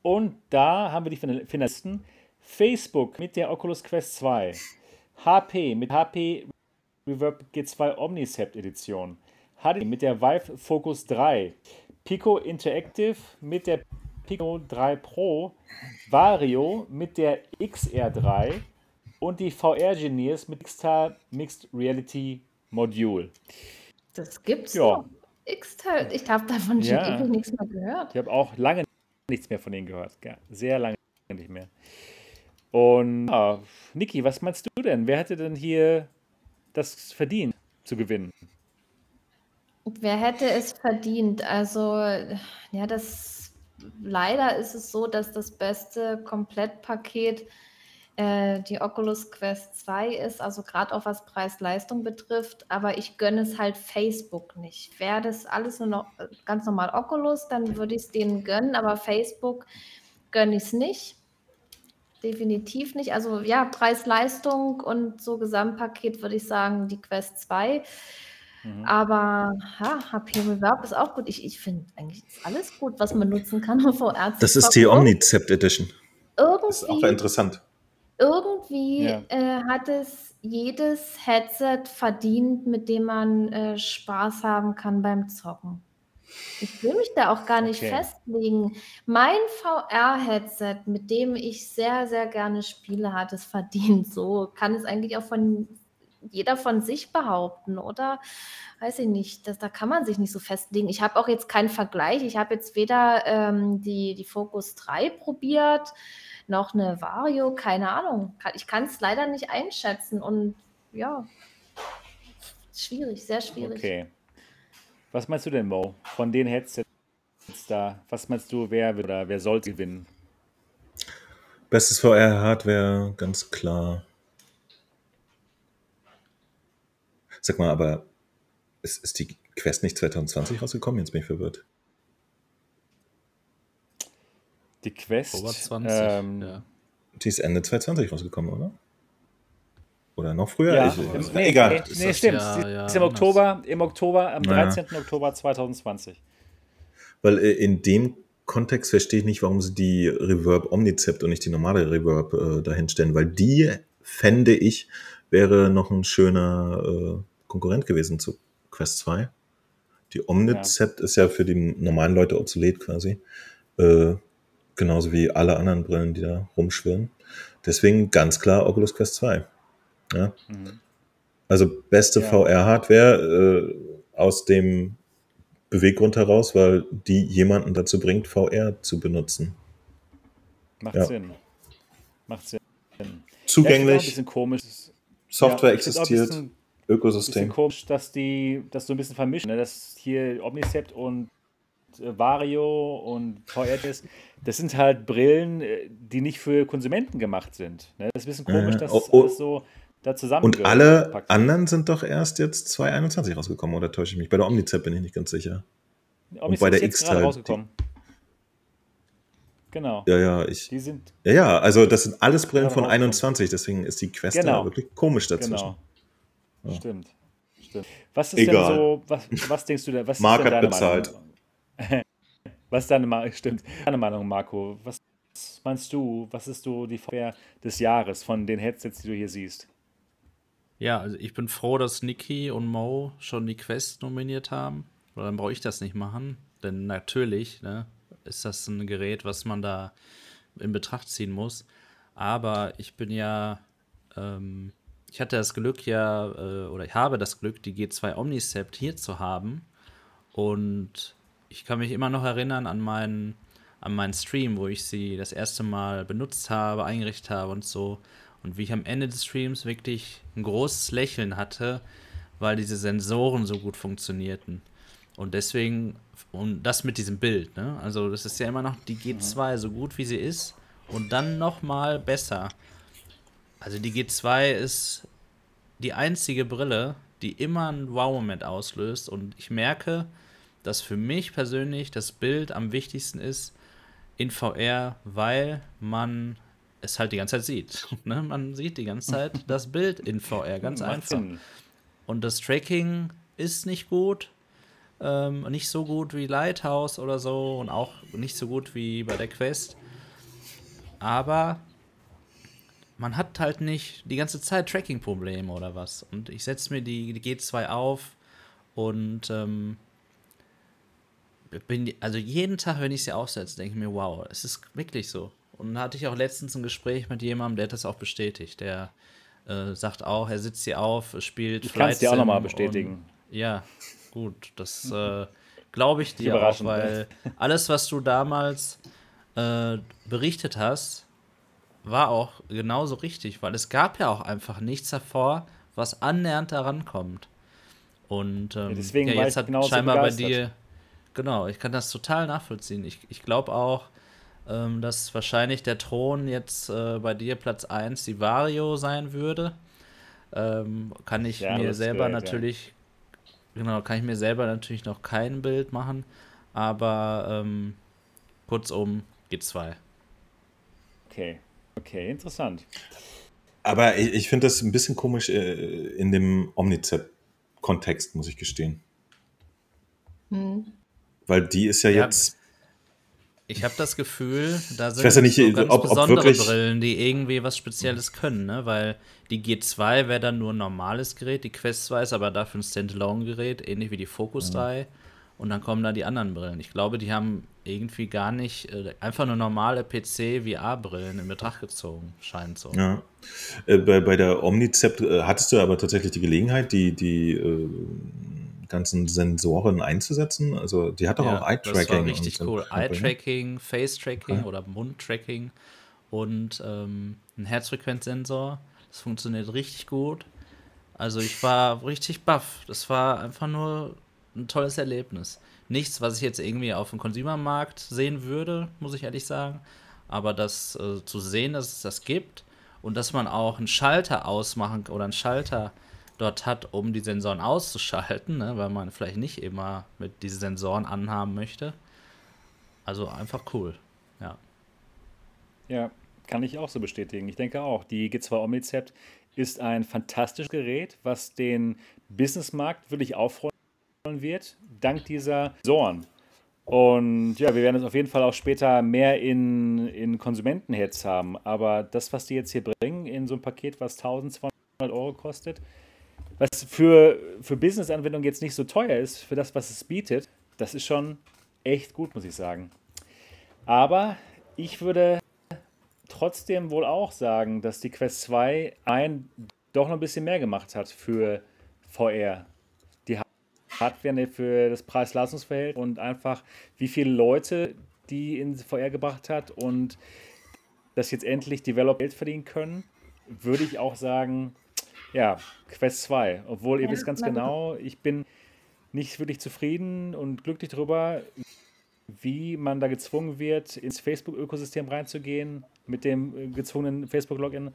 Und da haben wir die Finalisten. Facebook mit der Oculus Quest 2. HP mit HP Reverb G2 Omnicept Edition. HD mit der Vive Focus 3. Pico Interactive mit der Pico 3 Pro, Vario mit der XR3 und die VR Genius mit Xtal Mixed Reality Module. Das gibt's ja. Xtal, ich habe davon schon ja. ewig nichts mehr gehört. Ich habe auch lange nichts mehr von denen gehört. Sehr lange nicht mehr. Und ja, Niki, was meinst du denn? Wer hätte denn hier das verdient zu gewinnen? Wer hätte es verdient? Also, ja, das leider ist es so, dass das beste Komplettpaket äh, die Oculus Quest 2 ist, also gerade auch was Preis-Leistung betrifft. Aber ich gönne es halt Facebook nicht. Wäre das alles nur noch äh, ganz normal Oculus, dann würde ich es denen gönnen, aber Facebook gönne ich es nicht. Definitiv nicht. Also ja, Preis-Leistung und so Gesamtpaket würde ich sagen, die Quest 2. Mhm. Aber ja, HP Reverb ist auch gut. Ich, ich finde eigentlich ist alles gut, was man nutzen kann, um VR zu Das ist die Omnicept Edition. Irgendwie, das ist auch interessant. Irgendwie ja. äh, hat es jedes Headset verdient, mit dem man äh, Spaß haben kann beim Zocken. Ich will mich da auch gar nicht okay. festlegen. Mein VR-Headset, mit dem ich sehr, sehr gerne spiele, hat es verdient. So kann es eigentlich auch von jeder von sich behaupten, oder? Weiß ich nicht. Das, da kann man sich nicht so festlegen. Ich habe auch jetzt keinen Vergleich. Ich habe jetzt weder ähm, die, die Focus 3 probiert, noch eine Vario, keine Ahnung. Ich kann es leider nicht einschätzen und ja, schwierig, sehr schwierig. Okay. Was meinst du denn, Mo, von den Headsets da? Was meinst du, wer oder wer soll gewinnen? Bestes VR-Hardware, ganz klar. Sag mal, aber ist, ist die Quest nicht 2020 rausgekommen? Jetzt bin ich verwirrt. Die Quest. Over 20, ähm, ja. Die ist Ende 2020 rausgekommen, oder? Oder noch früher? Ja, ich, nee, egal. Nee, nee stimmt. Ja, ja, ist im Oktober, im Oktober, am 13. Ja. Oktober 2020. Weil äh, in dem Kontext verstehe ich nicht, warum sie die Reverb Omnicept und nicht die normale Reverb äh, dahinstellen, weil die fände ich wäre noch ein schöner äh, Konkurrent gewesen zu Quest 2. Die Omnicept ja. ist ja für die normalen Leute obsolet quasi. Äh, genauso wie alle anderen Brillen, die da rumschwirren. Deswegen ganz klar Oculus Quest 2. Ja? Mhm. Also beste ja. VR-Hardware äh, aus dem Beweggrund heraus, weil die jemanden dazu bringt, VR zu benutzen. Macht ja. Sinn. Macht Sinn. Zugänglich. Ja, ein bisschen komisch. Software existiert. Bisschen, Ökosystem. Bisschen komisch, dass die das so ein bisschen vermischen. Ne? Dass hier Omnicept und äh, Vario und VRTS, das sind halt Brillen, äh, die nicht für Konsumenten gemacht sind. Ne? Das ist ein bisschen komisch, dass oh, oh. alles so da zusammen Und alle packt. anderen sind doch erst jetzt 2021 rausgekommen, oder täusche ich mich? Bei der Omnicept bin ich nicht ganz sicher. Omnicept und bei der X halt. Rausgekommen. Genau. Ja, ja, ich. Die sind. Ja, ja, also das sind alles Brillen von 21, deswegen ist die Quest genau. da wirklich komisch dazwischen. Genau. Ja. Stimmt. Stimmt. Was ist Egal. denn so, was, was denkst du denn? Was Mark hat bezahlt. Meinung? was ist deine Meinung? Stimmt. Deine Meinung, Marco. Was meinst du? Was ist so die Fair des Jahres von den Headsets, die du hier siehst? Ja, also ich bin froh, dass Niki und Mo schon die Quest nominiert haben. Weil dann brauche ich das nicht machen. Denn natürlich ne, ist das ein Gerät, was man da in Betracht ziehen muss. Aber ich bin ja, ähm, ich hatte das Glück ja, äh, oder ich habe das Glück, die G2 Omnicept hier zu haben. Und ich kann mich immer noch erinnern an meinen, an meinen Stream, wo ich sie das erste Mal benutzt habe, eingerichtet habe und so. Und wie ich am Ende des Streams wirklich ein großes Lächeln hatte, weil diese Sensoren so gut funktionierten. Und deswegen, und das mit diesem Bild, ne? Also, das ist ja immer noch die G2 so gut wie sie ist und dann nochmal besser. Also, die G2 ist die einzige Brille, die immer einen Wow-Moment auslöst. Und ich merke, dass für mich persönlich das Bild am wichtigsten ist in VR, weil man es halt die ganze Zeit sieht. ne? Man sieht die ganze Zeit das Bild in VR, ganz einfach. Und das Tracking ist nicht gut. Ähm, nicht so gut wie Lighthouse oder so und auch nicht so gut wie bei der Quest. Aber man hat halt nicht die ganze Zeit Tracking-Probleme oder was. Und ich setze mir die, die G2 auf und ähm, bin, also jeden Tag, wenn ich sie aufsetze, denke ich mir, wow, es ist wirklich so. Und da hatte ich auch letztens ein Gespräch mit jemandem, der das auch bestätigt. Der äh, sagt auch, er sitzt hier auf, spielt. Du kannst dir auch nochmal bestätigen. Und, ja, gut, das äh, glaube ich dir auch, weil alles, was du damals äh, berichtet hast, war auch genauso richtig, weil es gab ja auch einfach nichts davor, was annähernd daran kommt. Und ähm, ja, deswegen ja, jetzt hat scheinbar bei dir, genau, ich kann das total nachvollziehen. Ich, ich glaube auch, ähm, dass wahrscheinlich der Thron jetzt äh, bei dir Platz 1 die Vario sein würde. Ähm, kann ich ja, mir selber gehört, natürlich, genau, kann ich mir selber natürlich noch kein Bild machen, aber ähm, kurzum, G2. Okay, okay, interessant. Aber ich, ich finde das ein bisschen komisch äh, in dem Omnizept-Kontext, muss ich gestehen. Hm. Weil die ist ja, ja jetzt ich habe das Gefühl, da sind ja nicht, so ganz ob, besondere ob Brillen, die irgendwie was Spezielles können, ne? Weil die G2 wäre dann nur ein normales Gerät, die Quest 2 ist aber dafür ein Standalone-Gerät, ähnlich wie die Focus 3. Mhm. Und dann kommen da die anderen Brillen. Ich glaube, die haben irgendwie gar nicht äh, einfach nur normale PC-VR-Brillen in Betracht gezogen, scheint so. Ja. Äh, bei, bei der Omnicept äh, hattest du aber tatsächlich die Gelegenheit, die, die äh, ganzen Sensoren einzusetzen? Also die hat doch ja, auch Eye-Tracking. Das war richtig cool. Eye-Tracking, Face-Tracking ja. oder Mund-Tracking und ähm, ein Herzfrequenzsensor. Das funktioniert richtig gut. Also ich war richtig baff. Das war einfach nur ein tolles Erlebnis. Nichts, was ich jetzt irgendwie auf dem Consumermarkt sehen würde, muss ich ehrlich sagen. Aber das äh, zu sehen, dass es das gibt und dass man auch einen Schalter ausmachen oder einen Schalter dort hat, um die Sensoren auszuschalten, ne, weil man vielleicht nicht immer mit diesen Sensoren anhaben möchte. Also einfach cool, ja. Ja, kann ich auch so bestätigen. Ich denke auch, die G2 Omnicept ist ein fantastisches Gerät, was den Businessmarkt wirklich aufräumen wird, dank dieser Sensoren. Und ja, wir werden es auf jeden Fall auch später mehr in, in Konsumentenherz haben. Aber das, was die jetzt hier bringen, in so ein Paket, was 1200 Euro kostet, was für, für Business-Anwendungen jetzt nicht so teuer ist, für das, was es bietet, das ist schon echt gut, muss ich sagen. Aber ich würde trotzdem wohl auch sagen, dass die Quest 2 ein doch noch ein bisschen mehr gemacht hat für VR. Hardware für das Preis-Leistungsverhältnis und einfach, wie viele Leute die in VR gebracht hat und dass jetzt endlich Developer Geld verdienen können, würde ich auch sagen, ja, Quest 2. Obwohl ihr ja, wisst ganz genau, ich bin nicht wirklich zufrieden und glücklich darüber, wie man da gezwungen wird, ins Facebook-Ökosystem reinzugehen mit dem äh, gezwungenen Facebook-Login.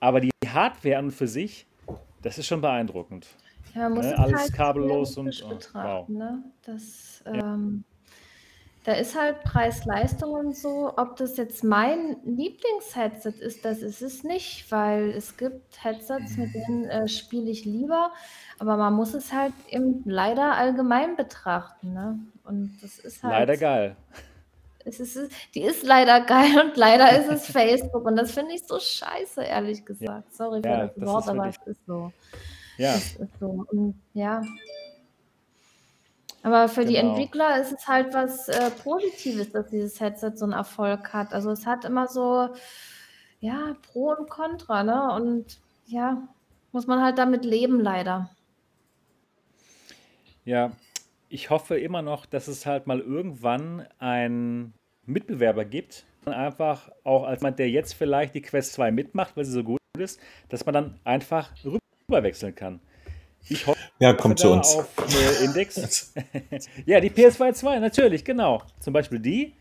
Aber die Hardware an und für sich, das ist schon beeindruckend. Ja, man muss ne? Alles halt kabellos und oh, wow. Ne? Das, ähm, da ist halt Preis-Leistung und so. Ob das jetzt mein Lieblingsheadset ist, das ist es nicht, weil es gibt Headsets, mit denen äh, spiele ich lieber, aber man muss es halt eben leider allgemein betrachten. Ne? Und das ist halt. Leider geil. Es ist, die ist leider geil und leider ist es Facebook und das finde ich so scheiße, ehrlich gesagt. Sorry für ja, das, das Wort, aber es ist so. Ja. Es ist so. Und, ja. Aber für genau. die Entwickler ist es halt was äh, Positives, dass dieses Headset so einen Erfolg hat. Also es hat immer so, ja, Pro und Contra, ne? Und ja, muss man halt damit leben, leider. Ja, ich hoffe immer noch, dass es halt mal irgendwann einen Mitbewerber gibt. Einfach auch als man, der jetzt vielleicht die Quest 2 mitmacht, weil sie so gut ist, dass man dann einfach rüberwechseln kann. Ich hoffe, ja, kommt zu uns. Auf eine Index. ja, die PS2 2, natürlich, genau. Zum Beispiel die.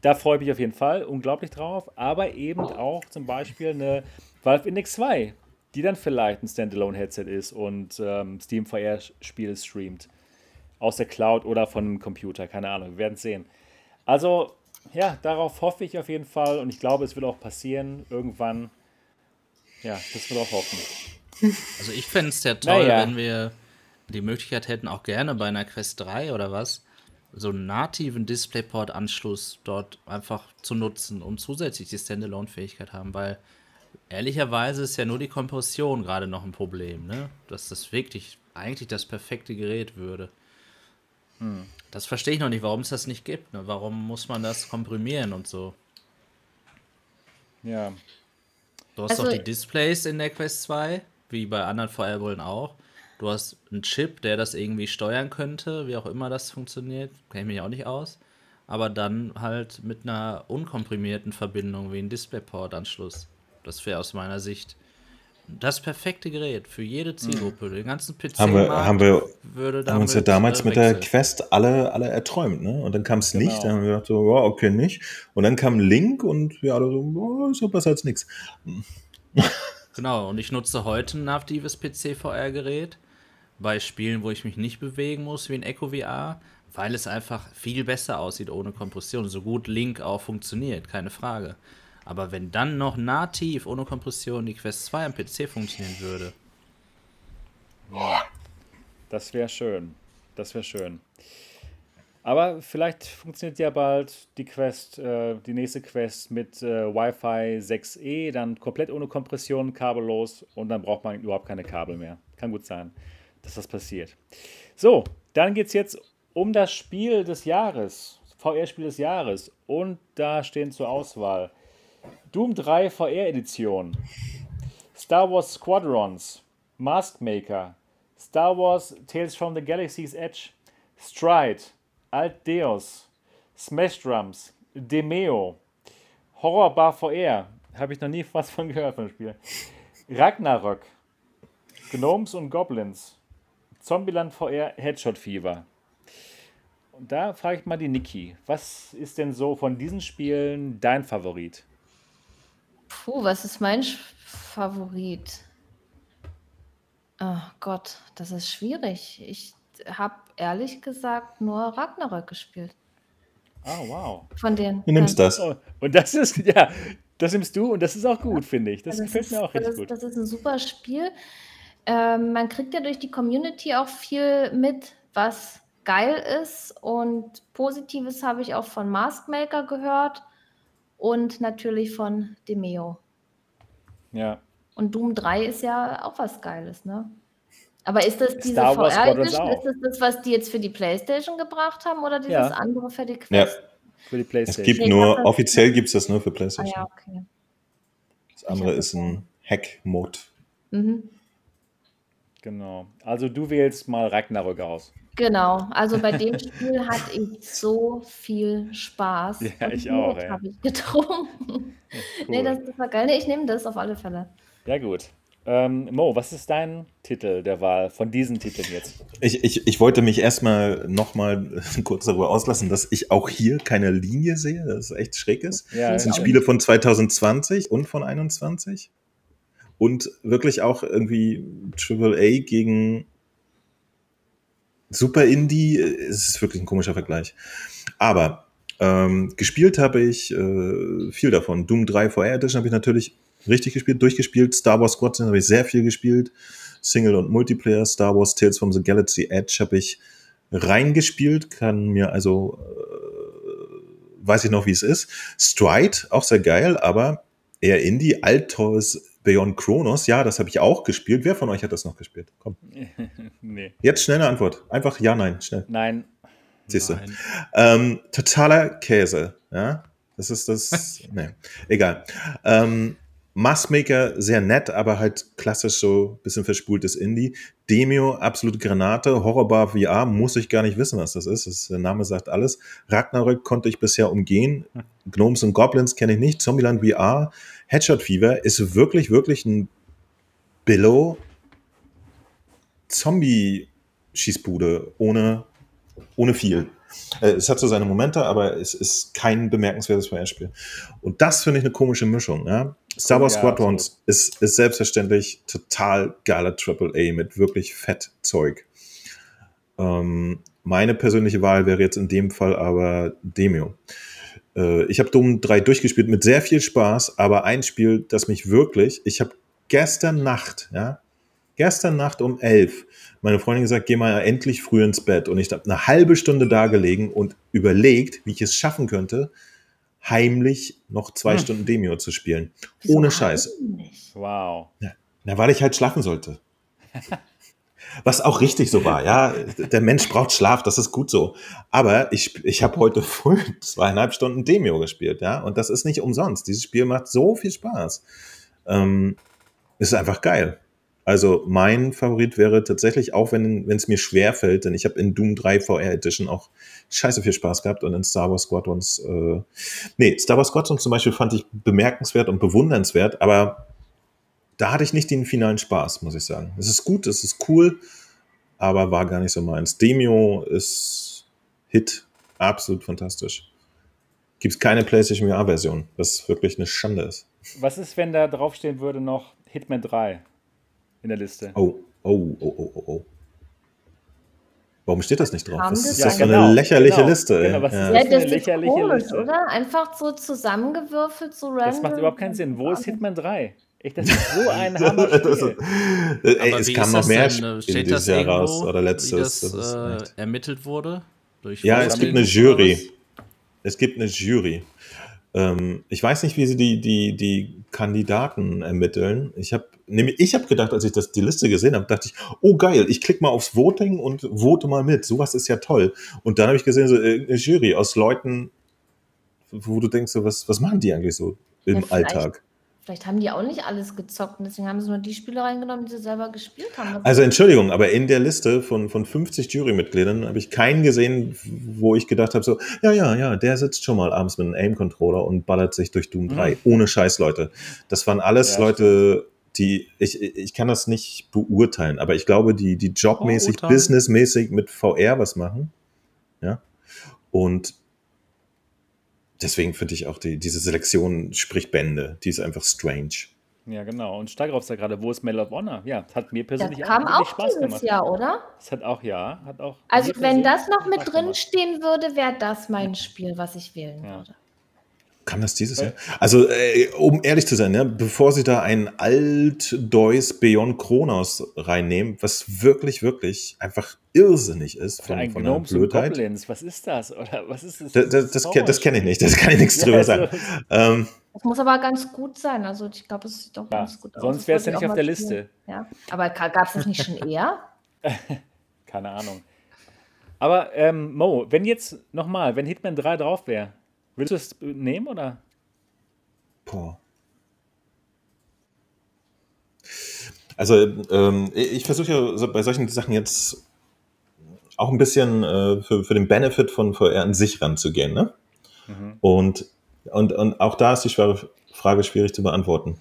Da freue ich mich auf jeden Fall unglaublich drauf. Aber eben auch zum Beispiel eine Valve Index 2, die dann vielleicht ein Standalone-Headset ist und ähm, Steam VR-Spiele streamt. Aus der Cloud oder von einem Computer, keine Ahnung, wir werden es sehen. Also, ja, darauf hoffe ich auf jeden Fall und ich glaube, es wird auch passieren irgendwann. Ja, das wird auch hoffen. Also ich fände es ja toll, naja. wenn wir die Möglichkeit hätten, auch gerne bei einer Quest 3 oder was, so einen nativen DisplayPort-Anschluss dort einfach zu nutzen, um zusätzlich die Standalone-Fähigkeit haben, weil ehrlicherweise ist ja nur die Kompression gerade noch ein Problem, ne? Dass das wirklich eigentlich das perfekte Gerät würde. Hm. Das verstehe ich noch nicht, warum es das nicht gibt. Ne? Warum muss man das komprimieren und so? Ja. Du hast also, doch die Displays in der Quest 2 wie bei anderen Fireballen auch. Du hast einen Chip, der das irgendwie steuern könnte, wie auch immer das funktioniert, kenne ich mich auch nicht aus. Aber dann halt mit einer unkomprimierten Verbindung wie ein DisplayPort-Anschluss. Das wäre aus meiner Sicht das perfekte Gerät für jede Zielgruppe. Den ganzen PC haben wir, haben wir, würde haben uns ja damals mit der Quest alle, alle erträumt, ne? Und dann kam es genau. nicht, dann haben wir gedacht so, oh, okay, nicht. Und dann kam Link und wir alle so, oh, ist so besser als nichts. Genau, und ich nutze heute ein natives PC-VR-Gerät bei Spielen, wo ich mich nicht bewegen muss, wie ein Echo VR, weil es einfach viel besser aussieht ohne Kompression. So gut Link auch funktioniert, keine Frage. Aber wenn dann noch nativ ohne Kompression die Quest 2 am PC funktionieren würde. Das wäre schön. Das wäre schön. Aber vielleicht funktioniert ja bald die Quest, äh, die nächste Quest mit äh, Wi-Fi 6E, dann komplett ohne Kompression, kabellos und dann braucht man überhaupt keine Kabel mehr. Kann gut sein, dass das passiert. So, dann geht es jetzt um das Spiel des Jahres, VR-Spiel des Jahres. Und da stehen zur Auswahl Doom 3 VR-Edition, Star Wars Squadrons, Maskmaker, Star Wars Tales from the Galaxy's Edge, Stride, Alt Deus, Smash Drums, Demeo, Horror Bar VR, habe ich noch nie was von gehört vom Spiel. Ragnarok, Gnomes und Goblins, Zombieland VR, Headshot Fever. Und da frage ich mal die Niki, was ist denn so von diesen Spielen dein Favorit? Puh, was ist mein Favorit? Oh Gott, das ist schwierig. Ich habe ehrlich gesagt nur Ragnarök gespielt. Oh, wow. Von den. Du nimmst das. Oh, und das ist, ja, das nimmst du und das ist auch gut, finde ich. Das, das gefällt ist, mir auch richtig das, gut. Das ist ein super Spiel. Ähm, man kriegt ja durch die Community auch viel mit, was geil ist. Und Positives habe ich auch von Maskmaker gehört und natürlich von Demeo. Ja. Und Doom 3 ist ja auch was Geiles, ne? Aber ist das diese VR Edition? Ist das das, was die jetzt für die PlayStation gebracht haben oder dieses ja. andere für die Quest? Ja, für die PlayStation. Es gibt nee, nur, offiziell gibt es das nur für PlayStation. Ah, ja, okay. Das andere ist ein Hack-Mode. Mhm. Genau. Also du wählst mal Ragnarök aus. Genau. Also bei dem Spiel hatte ich so viel Spaß. Ja, Und ich auch. habe ich getrunken. Ja, cool. Nee, das, das war geil. Nee, ich nehme das auf alle Fälle. Ja, gut. Ähm, Mo, was ist dein Titel der Wahl von diesen Titeln jetzt? Ich, ich, ich wollte mich erstmal nochmal kurz darüber auslassen, dass ich auch hier keine Linie sehe, das ist echt schräg ist. Ja, das sind Spiele von 2020 und von 21. Und wirklich auch irgendwie Triple A gegen Super Indie. Es ist wirklich ein komischer Vergleich. Aber ähm, gespielt habe ich äh, viel davon. Doom 3 VR Edition habe ich natürlich richtig gespielt, durchgespielt. Star Wars Squadron habe ich sehr viel gespielt. Single und Multiplayer. Star Wars Tales from the Galaxy Edge habe ich reingespielt, kann mir also äh, weiß ich noch, wie es ist. Stride, auch sehr geil, aber eher Indie. Altos Beyond Chronos, ja, das habe ich auch gespielt. Wer von euch hat das noch gespielt? Komm. nee. Jetzt schnelle Antwort. Einfach ja, nein, schnell. Nein. Siehst du. Ähm, totaler Käse, ja. Das ist das. nee, egal. Ähm, Massmaker sehr nett, aber halt klassisch so ein bisschen verspultes Indie. Demio, absolute Granate. Horrorbar VR, muss ich gar nicht wissen, was das ist. Das, der Name sagt alles. Ragnarök konnte ich bisher umgehen. Gnomes und Goblins kenne ich nicht. Zombieland VR. Headshot Fever ist wirklich, wirklich ein Billow Zombie-Schießbude ohne, ohne viel. Äh, es hat so seine Momente, aber es ist kein bemerkenswertes VR-Spiel. Und das finde ich eine komische Mischung. Ja? Star Wars ja, Squadrons ist, ist selbstverständlich total geiler AAA mit wirklich fett Zeug. Ähm, meine persönliche Wahl wäre jetzt in dem Fall aber Demio. Äh, ich habe Doom 3 durchgespielt mit sehr viel Spaß, aber ein Spiel, das mich wirklich, ich habe gestern Nacht, ja, gestern Nacht um elf meine Freundin gesagt, geh mal endlich früh ins Bett. Und ich habe eine halbe Stunde da gelegen und überlegt, wie ich es schaffen könnte, heimlich noch zwei hm. Stunden Demio zu spielen. Wieso Ohne Scheiß. Wow. Ja, na, weil ich halt schlafen sollte. Was auch richtig so war, ja. Der Mensch braucht Schlaf, das ist gut so. Aber ich, ich habe heute früh zweieinhalb Stunden Demio gespielt, ja. Und das ist nicht umsonst. Dieses Spiel macht so viel Spaß. Ähm, ist einfach geil. Also mein Favorit wäre tatsächlich, auch wenn es mir schwer fällt, denn ich habe in Doom 3 VR Edition auch scheiße viel Spaß gehabt und in Star Wars Squadrons, äh, nee, Star Wars Squadrons zum Beispiel fand ich bemerkenswert und bewundernswert, aber da hatte ich nicht den finalen Spaß, muss ich sagen. Es ist gut, es ist cool, aber war gar nicht so meins. Demio ist Hit, absolut fantastisch. Gibt es keine PlayStation VR-Version, was wirklich eine Schande ist. Was ist, wenn da draufstehen würde noch Hitman 3? In der Liste. Oh, oh, oh, oh, oh, oh. Warum steht das nicht drauf? Was ist ja, das für genau, eine lächerliche genau, Liste? Genau, was ja. ist das, ja, das ist lächerliche komisch, Liste? oder? Einfach so zusammengewürfelt, so random. Das macht überhaupt keinen Sinn. Wo ist Hitman 3? Echt, das ist so ein Hammer-Spiel. Ey, es kam noch mehr denn, Spiele dieses Jahr raus oder letztes. Wie das, das äh, ermittelt wurde? ja, es gibt eine Jury. Es gibt eine Jury. Ähm, ich weiß nicht, wie sie die, die, die Kandidaten ermitteln. Ich habe ich hab gedacht, als ich das, die Liste gesehen habe, dachte ich, oh geil, ich klicke mal aufs Voting und vote mal mit. Sowas ist ja toll. Und dann habe ich gesehen, so äh, eine Jury aus Leuten, wo du denkst, so, was, was machen die eigentlich so im ja, Alltag? Vielleicht haben die auch nicht alles gezockt und deswegen haben sie nur die Spiele reingenommen, die sie selber gespielt haben. Also Entschuldigung, aber in der Liste von, von 50 Jurymitgliedern habe ich keinen gesehen, wo ich gedacht habe, so, ja, ja, ja, der sitzt schon mal abends mit einem Aim-Controller und ballert sich durch Doom 3. Mhm. Ohne Scheiß, Leute. Das waren alles ja, Leute, die, ich, ich kann das nicht beurteilen, aber ich glaube, die, die jobmäßig, oh, businessmäßig mit VR was machen. Ja. Und deswegen finde ich auch die, diese Selektion spricht Bände. Die ist einfach strange. Ja, genau. Und Steigerhoff sagt gerade, wo ist Medal of Honor? Ja, hat mir persönlich das kam auch, auch Spaß dieses gemacht. Jahr, oder? Das hat auch, ja, hat auch. Also, wenn das noch mit drin stehen würde, wäre das mein Spiel, was ich wählen ja. würde. Kam das dieses Jahr? Also, äh, um ehrlich zu sein, ja, bevor sie da ein Alt-Deus Beyond Kronos reinnehmen, was wirklich, wirklich einfach irrsinnig ist von, ein von der Blödheit. Goblins. Was ist das? Oder was ist das? Das, das, das, das kenne ich nicht, das kann ich nichts drüber sagen. Ähm, das muss aber ganz gut sein. Also ich glaube, es sieht doch ja, ganz gut aus. Sonst wäre es ja nicht auf der Liste. Ja. Aber gab es das nicht schon eher? Keine Ahnung. Aber ähm, Mo, wenn jetzt nochmal, wenn Hitman 3 drauf wäre, Willst du es nehmen oder? Boah. Also ähm, ich versuche ja bei solchen Sachen jetzt auch ein bisschen äh, für, für den Benefit von VR an sich ranzugehen. Ne? Mhm. Und, und, und auch da ist die Frage schwierig zu beantworten.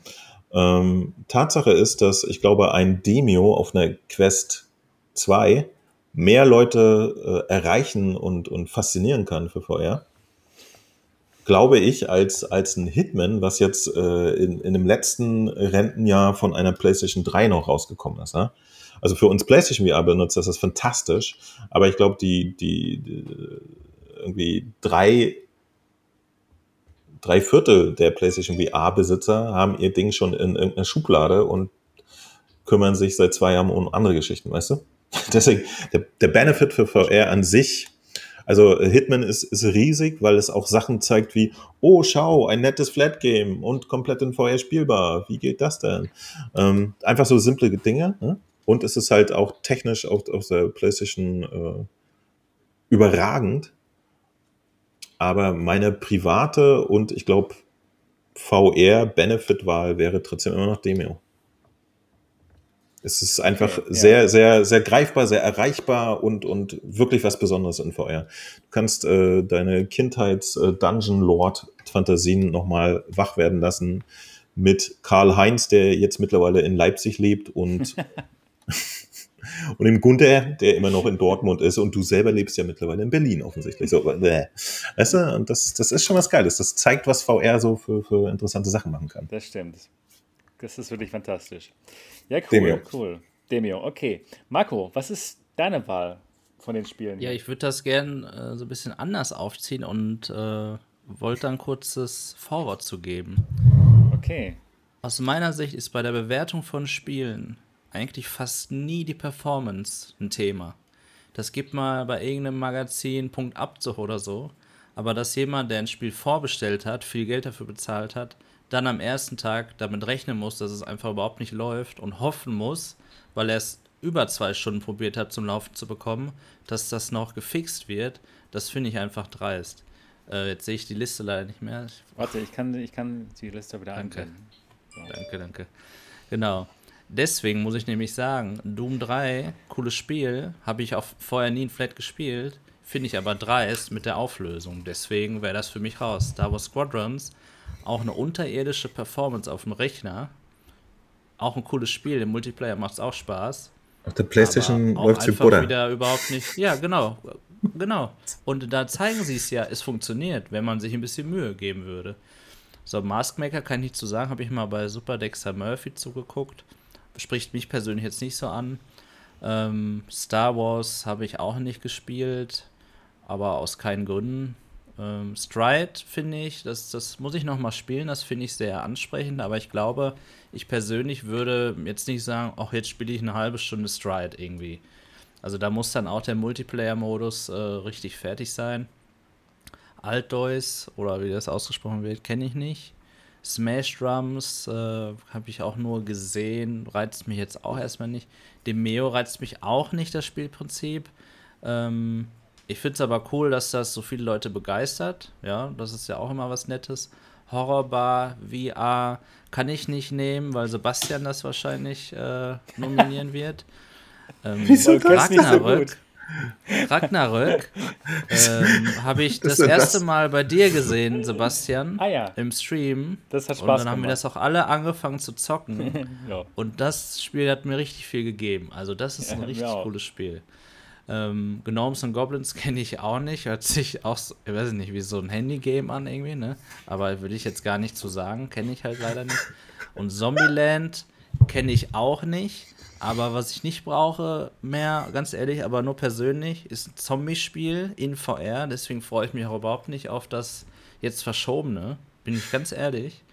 Ähm, Tatsache ist, dass ich glaube, ein Demio auf einer Quest 2 mehr Leute äh, erreichen und, und faszinieren kann für VR glaube ich, als, als ein Hitman, was jetzt äh, in, in dem letzten Rentenjahr von einer PlayStation 3 noch rausgekommen ist. Ne? Also für uns PlayStation VR-Benutzer ist das fantastisch, aber ich glaube, die, die, die irgendwie drei drei Viertel der PlayStation VR-Besitzer haben ihr Ding schon in irgendeiner Schublade und kümmern sich seit zwei Jahren um andere Geschichten, weißt du? Deswegen, der, der Benefit für VR an sich Also Hitman ist, ist riesig, weil es auch Sachen zeigt wie, oh, schau, ein nettes Flat-Game und komplett in VR spielbar. Wie geht das denn? Ähm, einfach so simple Dinge. Ne? Und es ist halt auch technisch auf, auf der PlayStation äh, überragend. Aber meine private und ich glaube VR-Benefit-Wahl wäre trotzdem immer noch Demio. Es ist einfach okay, sehr, ja. sehr, sehr greifbar, sehr erreichbar und, und wirklich was Besonderes in VR. Du kannst äh, deine Kindheits-Dungeon-Lord-Fantasien nochmal wach werden lassen mit Karl Heinz, der jetzt mittlerweile in Leipzig lebt und, und dem Gunther, der immer noch in Dortmund ist und du selber lebst ja mittlerweile in Berlin offensichtlich. So, bäh. Weißt du, und das, das ist schon was Geiles. Das zeigt, was VR so für, für interessante Sachen machen kann. Das stimmt. Das ist wirklich fantastisch. Ja, cool, Demio. cool. Demio, okay. Marco, was ist deine Wahl von den Spielen? Ja, ich würde das gern äh, so ein bisschen anders aufziehen und äh, wollte ein kurzes Vorwort zu geben. Okay. Aus meiner Sicht ist bei der Bewertung von Spielen eigentlich fast nie die Performance ein Thema. Das gibt mal bei irgendeinem Magazin Punkt Abzug oder so. Aber dass jemand, der ein Spiel vorbestellt hat, viel Geld dafür bezahlt hat, dann am ersten Tag damit rechnen muss, dass es einfach überhaupt nicht läuft und hoffen muss, weil er es über zwei Stunden probiert hat zum Laufen zu bekommen, dass das noch gefixt wird, das finde ich einfach dreist. Äh, jetzt sehe ich die Liste leider nicht mehr. Warte, ich kann, ich kann die Liste wieder danke. So. Danke, danke. Genau. Deswegen muss ich nämlich sagen, Doom 3, cooles Spiel, habe ich auch vorher nie in Flat gespielt, finde ich aber dreist mit der Auflösung. Deswegen wäre das für mich raus. Star Wars Squadrons auch eine unterirdische Performance auf dem Rechner. Auch ein cooles Spiel. Im Multiplayer macht es auch Spaß. Auf der PlayStation läuft es Butter. wieder überhaupt nicht. Ja, genau. Genau. Und da zeigen sie es ja, es funktioniert, wenn man sich ein bisschen Mühe geben würde. So, Maskmaker kann ich nicht zu sagen, habe ich mal bei Super Dexter Murphy zugeguckt. Spricht mich persönlich jetzt nicht so an. Ähm, Star Wars habe ich auch nicht gespielt, aber aus keinen Gründen. Ähm, Stride finde ich, das, das muss ich noch mal spielen, das finde ich sehr ansprechend, aber ich glaube, ich persönlich würde jetzt nicht sagen, ach, jetzt spiele ich eine halbe Stunde Stride irgendwie. Also da muss dann auch der Multiplayer-Modus äh, richtig fertig sein. Altdeus, oder wie das ausgesprochen wird, kenne ich nicht. Smash Drums äh, habe ich auch nur gesehen, reizt mich jetzt auch erstmal nicht. Demeo reizt mich auch nicht, das Spielprinzip. Ähm, ich finde es aber cool, dass das so viele Leute begeistert. Ja, das ist ja auch immer was Nettes. Horrorbar, VR kann ich nicht nehmen, weil Sebastian das wahrscheinlich äh, nominieren wird. Ähm, Wieso Ragnarök. Ragnarök ähm, habe ich das, das erste das? Mal bei dir gesehen, Sebastian, ah, ja. im Stream. Das hat Spaß Und dann haben gemacht. wir das auch alle angefangen zu zocken. ja. Und das Spiel hat mir richtig viel gegeben. Also das ist ein richtig cooles Spiel. Ähm, Gnomes und Goblins kenne ich auch nicht. Hört sich auch, so, ich weiß nicht, wie so ein Handy-Game an irgendwie, ne? Aber würde ich jetzt gar nicht zu sagen. Kenne ich halt leider nicht. Und Zombieland kenne ich auch nicht. Aber was ich nicht brauche mehr, ganz ehrlich, aber nur persönlich, ist ein Zombie-Spiel in VR. Deswegen freue ich mich auch überhaupt nicht auf das jetzt verschobene. Bin ich ganz ehrlich.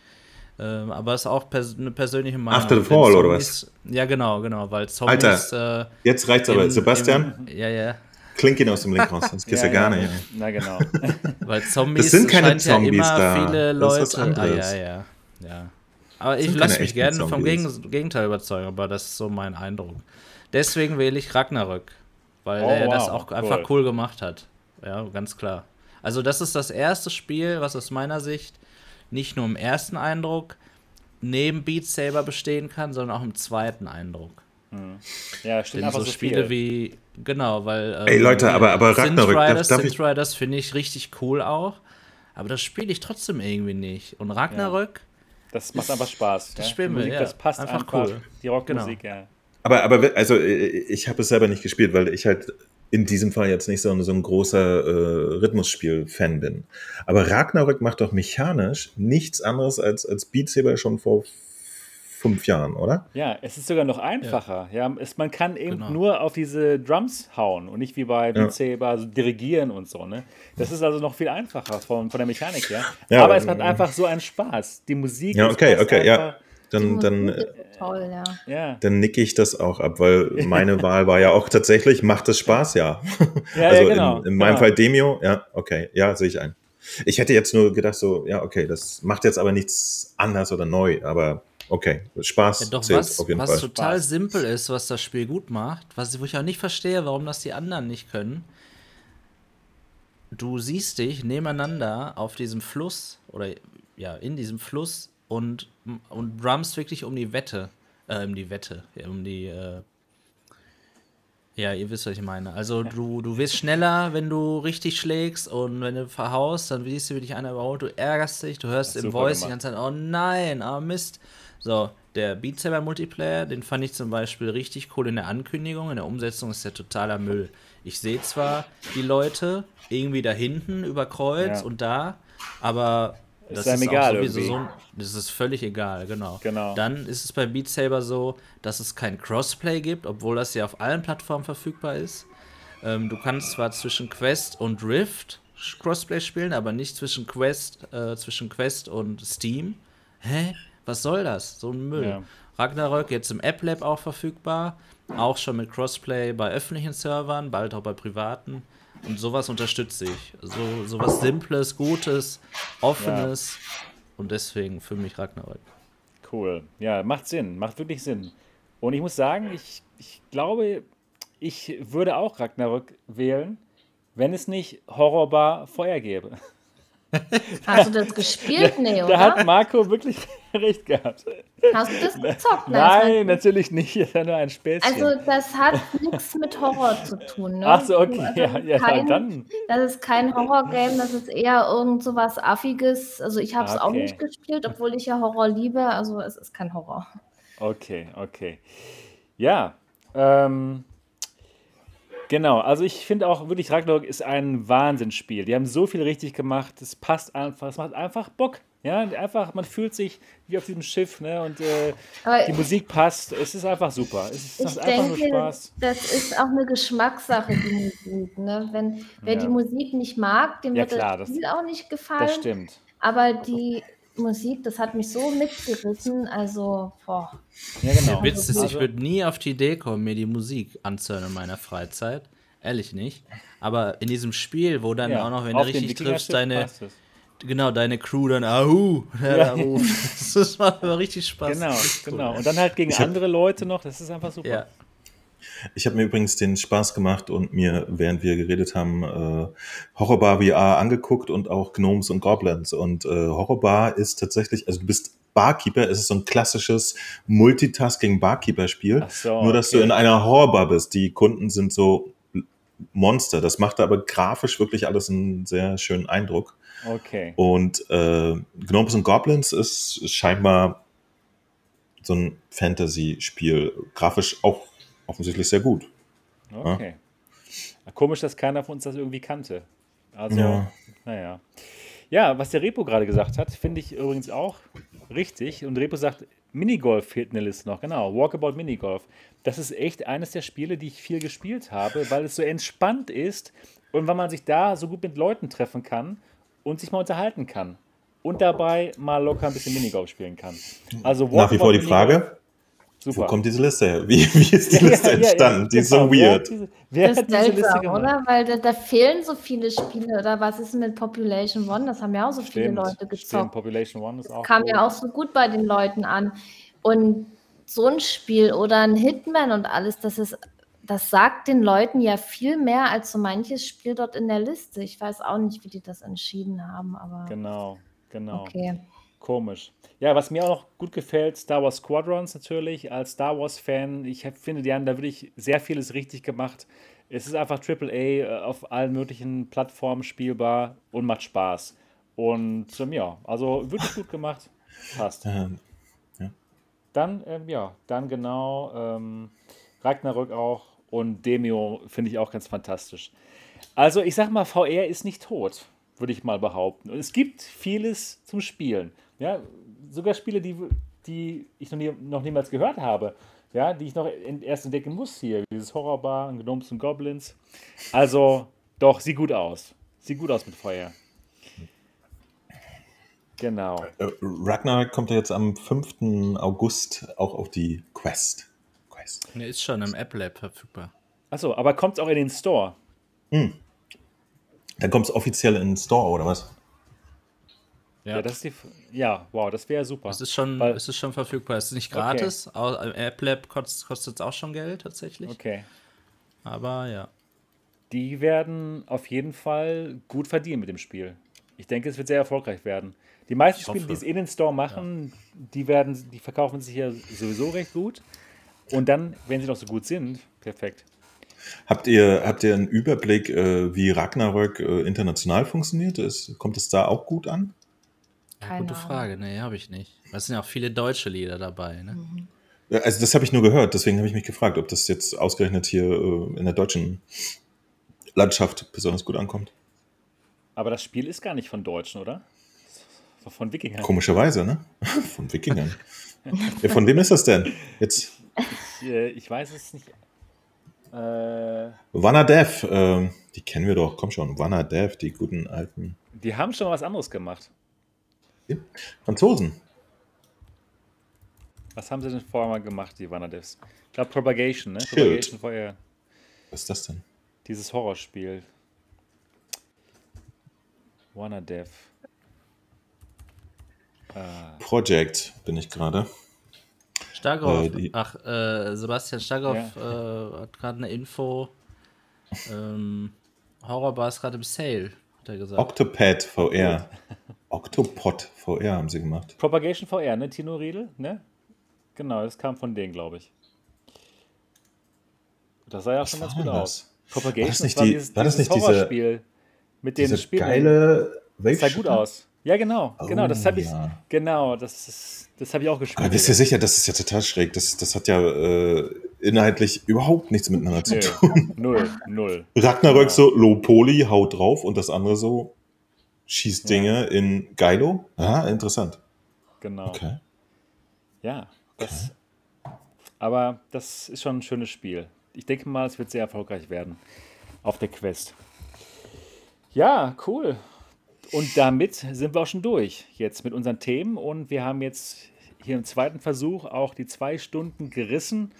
Ähm, aber es ist auch pers eine persönliche Meinung. After the Fall oder was? Ja, genau, genau, weil Zombies. Alter, äh, jetzt reicht's aber. Im, Sebastian? Im, ja, ja. Klink ihn aus dem Link raus, sonst gehst du ja, ja, gar nicht. Na genau. weil Zombies das sind keine Zombies ja da. viele Leute. Das ist was anderes. Ah, ja, ja, ja. Aber ich lasse mich gerne Zombies. vom Gegenteil überzeugen, aber das ist so mein Eindruck. Deswegen wähle ich Ragnarök, weil oh, er wow, das auch cool. einfach cool gemacht hat. Ja, ganz klar. Also das ist das erste Spiel, was aus meiner Sicht nicht nur im ersten Eindruck neben Beat Saber bestehen kann, sondern auch im zweiten Eindruck. Mhm. Ja, stimmt. Aber so, so Spiele wie, genau, weil. Ähm, Ey Leute, aber, aber Ragnarök, Riders, darf, darf Riders finde ich richtig cool auch. Aber das spiele ich trotzdem irgendwie nicht. Und Ragnarök. Ja. Das macht einfach Spaß. Das ja? spielen wir, ja. Das passt einfach, einfach cool. Die Rockmusik, genau. ja. Aber, aber also ich habe es selber nicht gespielt, weil ich halt in diesem Fall jetzt nicht so, so ein großer äh, Rhythmusspiel-Fan bin. Aber Ragnarök macht doch mechanisch nichts anderes als, als Beat Saber schon vor fünf Jahren, oder? Ja, es ist sogar noch einfacher. Ja. ja es, man kann eben genau. nur auf diese Drums hauen und nicht wie bei Beat Saber also dirigieren und so. Ne? Das ist also noch viel einfacher von, von der Mechanik her. Ja, Aber es macht einfach so einen Spaß. Die Musik ja, okay, okay, ja. dann, dann, toll, ja. dann nicke ich das auch ab, weil meine Wahl war ja auch tatsächlich, macht es Spaß, ja. ja also ja, genau, in, in meinem genau. Fall Demio, ja, okay, ja, sehe ich ein. Ich hätte jetzt nur gedacht, so, ja, okay, das macht jetzt aber nichts anders oder neu, aber okay, Spaß ja, doch zählt was, auf jeden was Fall. total Spaß. simpel ist, was das Spiel gut macht, was wo ich auch nicht verstehe, warum das die anderen nicht können. Du siehst dich nebeneinander auf diesem Fluss oder ja, in diesem Fluss und, und drumst wirklich um die Wette, äh, um die Wette, um die äh, ja, ihr wisst, was ich meine. Also du, du wirst schneller, wenn du richtig schlägst und wenn du verhaust, dann siehst du wirklich einer überholt, du ärgerst dich, du hörst im Voice gemacht. die ganze Zeit, oh nein, oh Mist. So, der Beat Saber Multiplayer, den fand ich zum Beispiel richtig cool in der Ankündigung, in der Umsetzung ist der totaler Müll. Ich sehe zwar die Leute irgendwie da hinten über Kreuz ja. und da, aber das ist, egal sowieso irgendwie. so, das ist völlig egal, genau. genau. Dann ist es bei Beat Saber so, dass es kein Crossplay gibt, obwohl das ja auf allen Plattformen verfügbar ist. Ähm, du kannst zwar zwischen Quest und Rift Crossplay spielen, aber nicht zwischen Quest, äh, zwischen Quest und Steam. Hä? Was soll das? So ein Müll. Ja. Ragnarök jetzt im App Lab auch verfügbar, auch schon mit Crossplay bei öffentlichen Servern, bald auch bei privaten. Und sowas unterstütze ich. So sowas Simples, Gutes, Offenes. Ja. Und deswegen für mich Ragnarök. Cool. Ja, macht Sinn. Macht wirklich Sinn. Und ich muss sagen, ich, ich glaube, ich würde auch Ragnarök wählen, wenn es nicht Horrorbar Feuer gäbe. Hast du das gespielt? Nee, oder? Da hat Marco wirklich recht gehabt. Hast du das gezockt? Nein, natürlich nicht. Das ist ja nur ein Späßchen. Also, das hat nichts mit Horror zu tun. Ne? Ach so, okay. Also, ja, ja, kein, dann. Das ist kein Horror-Game, das ist eher irgend so was Affiges. Also, ich habe es okay. auch nicht gespielt, obwohl ich ja Horror liebe. Also, es ist kein Horror. Okay, okay. Ja, ähm, Genau, also ich finde auch wirklich, Ragnarok ist ein Wahnsinnsspiel. Die haben so viel richtig gemacht, es passt einfach, es macht einfach Bock. Ja, einfach, man fühlt sich wie auf diesem Schiff, ne? Und äh, die Musik passt. Es ist einfach super. Es macht einfach denke, nur Spaß. Das ist auch eine Geschmackssache, die Musik. Ne? Wenn wer ja. die Musik nicht mag, dem ja, wird klar, das Spiel auch nicht gefallen. Das stimmt. Aber die Musik, das hat mich so mitgerissen. Also, boah. Ja, genau. Der Witz ist, ich würde nie auf die Idee kommen, mir die Musik anzuhören in meiner Freizeit. Ehrlich nicht. Aber in diesem Spiel, wo dann ja, auch noch, wenn du richtig triffst, deine. Genau, deine Crew dann, ahu, ja. das macht aber richtig Spaß. Genau, genau. Und dann halt gegen andere Leute noch, das ist einfach super. Ja. Ich habe mir übrigens den Spaß gemacht und mir, während wir geredet haben, äh, Horrorbar VR angeguckt und auch Gnomes und Goblins. Und äh, Horrorbar ist tatsächlich, also du bist Barkeeper, es ist so ein klassisches Multitasking-Barkeeper-Spiel. So, Nur, dass okay. du in einer Horrorbar bist. Die Kunden sind so Monster. Das macht aber grafisch wirklich alles einen sehr schönen Eindruck. Okay. Und äh, Gnomes und Goblins ist scheinbar so ein Fantasy-Spiel. Grafisch auch offensichtlich sehr gut. Okay. Ja? Komisch, dass keiner von uns das irgendwie kannte. Also, ja. naja. Ja, was der Repo gerade gesagt hat, finde ich übrigens auch richtig. Und Repo sagt, Minigolf fehlt in der Liste noch. Genau, Walkabout Minigolf. Das ist echt eines der Spiele, die ich viel gespielt habe, weil es so entspannt ist und weil man sich da so gut mit Leuten treffen kann und sich mal unterhalten kann. Und dabei mal locker ein bisschen Minigolf spielen kann. Also Nach wie vor die Frage, Super. Wo kommt diese Liste her? Wie, wie ist die Liste ja, entstanden? Ja, die ist so genau. weird. Wer, wer das ist seltsam, oder? Weil da, da, fehlen so viele Spiele. Oder was ist mit Population One? Das haben ja auch so stimmt, viele Leute gezockt. Stimmt, Population One ist auch Kam gut. ja auch so gut bei den Leuten an. Und so ein Spiel oder ein Hitman und alles, das ist das sagt den Leuten ja viel mehr als so manches Spiel dort in der Liste. Ich weiß auch nicht, wie die das entschieden haben, aber. Genau, genau. Okay. Komisch. Ja, was mir auch noch gut gefällt, Star Wars Squadrons natürlich. Als Star Wars-Fan, ich finde, die haben da wirklich sehr vieles richtig gemacht. Es ist einfach AAA äh, auf allen möglichen Plattformen spielbar und macht Spaß. Und ähm, ja, also wirklich gut gemacht. Passt. Ähm, ja. Dann, ähm, ja, dann genau ähm, Ragnarök auch und Demio finde ich auch ganz fantastisch. Also ich sag mal, VR ist nicht tot, würde ich mal behaupten. Und es gibt vieles zum Spielen. Ja, sogar Spiele, die, die ich noch, nie, noch niemals gehört habe, ja, die ich noch erst entdecken muss hier. Dieses Horrorbar, Gnomes und Goblins. Also, doch, sieht gut aus. Sieht gut aus mit Feuer. Genau. Äh, Ragnarok kommt ja jetzt am 5. August auch auf die Quest. Quest. Der ist schon im App verfügbar. Achso, aber kommt es auch in den Store? Hm. Dann kommt es offiziell in den Store, oder was? Ja, ja, das ist die, ja wow, das wäre super. Es ist, schon, Weil, es ist schon verfügbar. Es ist nicht gratis. Okay. App kostet es auch schon Geld tatsächlich. Okay. Aber ja. Die werden auf jeden Fall gut verdienen mit dem Spiel. Ich denke, es wird sehr erfolgreich werden. Die meisten Spiele, die es in den Store machen, ja. die werden, die verkaufen sich ja sowieso recht gut. Und dann, wenn sie noch so gut sind, perfekt. Habt ihr, habt ihr einen Überblick, äh, wie Ragnarök äh, international funktioniert? Kommt es da auch gut an? Ja, gute Frage, nee, habe ich nicht. Es sind ja auch viele deutsche Lieder dabei, ne? Mhm. Also das habe ich nur gehört, deswegen habe ich mich gefragt, ob das jetzt ausgerechnet hier äh, in der deutschen Landschaft besonders gut ankommt. Aber das Spiel ist gar nicht von Deutschen, oder? Von Wikingern. Komischerweise, ne? von Wikingern. ja, von wem ist das denn? Jetzt. Ich, äh, ich weiß es nicht. Äh, Vanadev, äh, die kennen wir doch, komm schon, Vanadev, die guten alten. Die haben schon was anderes gemacht. Franzosen. Was haben sie denn vorher mal gemacht, die Vanadevs? Ich glaube Propagation, ne? Schild. Propagation vorher. Was ist das denn? Dieses Horrorspiel. Wanadev. Ah. Project bin ich gerade. Stagroff, äh, ach, äh, Sebastian Stagroff ja. äh, hat gerade eine Info. Ähm, Horrorbar ist gerade im Sale, hat er gesagt. Octopad VR. Octopod VR haben sie gemacht. Propagation VR, ne? Tino Riedel, ne? Genau, das kam von denen, glaube ich. Das sah ja Was schon ganz gut das? aus. Propagation war das nicht, war dieses, war das nicht diese, mit den diese Spielen. geile Wave Das sah gut aus. Ja, genau, oh, genau, das habe ich, ja. genau, das ist, das habe ich auch gespielt. Aber bist du sicher, das ist ja total schräg. Das, das hat ja äh, inhaltlich überhaupt nichts miteinander zu tun. Null, null. Ragnarök ja. so Low Poly, haut drauf und das andere so schießt Dinge ja. in Geilo. Ah, interessant. Genau. Okay. Ja, das, okay. aber das ist schon ein schönes Spiel. Ich denke mal, es wird sehr erfolgreich werden auf der Quest. Ja, cool. Und damit sind wir auch schon durch jetzt mit unseren Themen und wir haben jetzt hier im zweiten Versuch auch die zwei Stunden gerissen.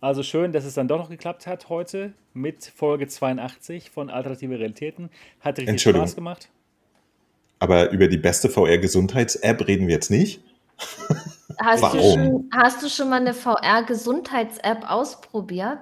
Also schön, dass es dann doch noch geklappt hat heute mit Folge 82 von Alternative Realitäten. Hat richtig Spaß gemacht. Aber über die beste VR-Gesundheits-App reden wir jetzt nicht. Hast, Warum? Du schon, hast du schon mal eine VR-Gesundheits-App ausprobiert?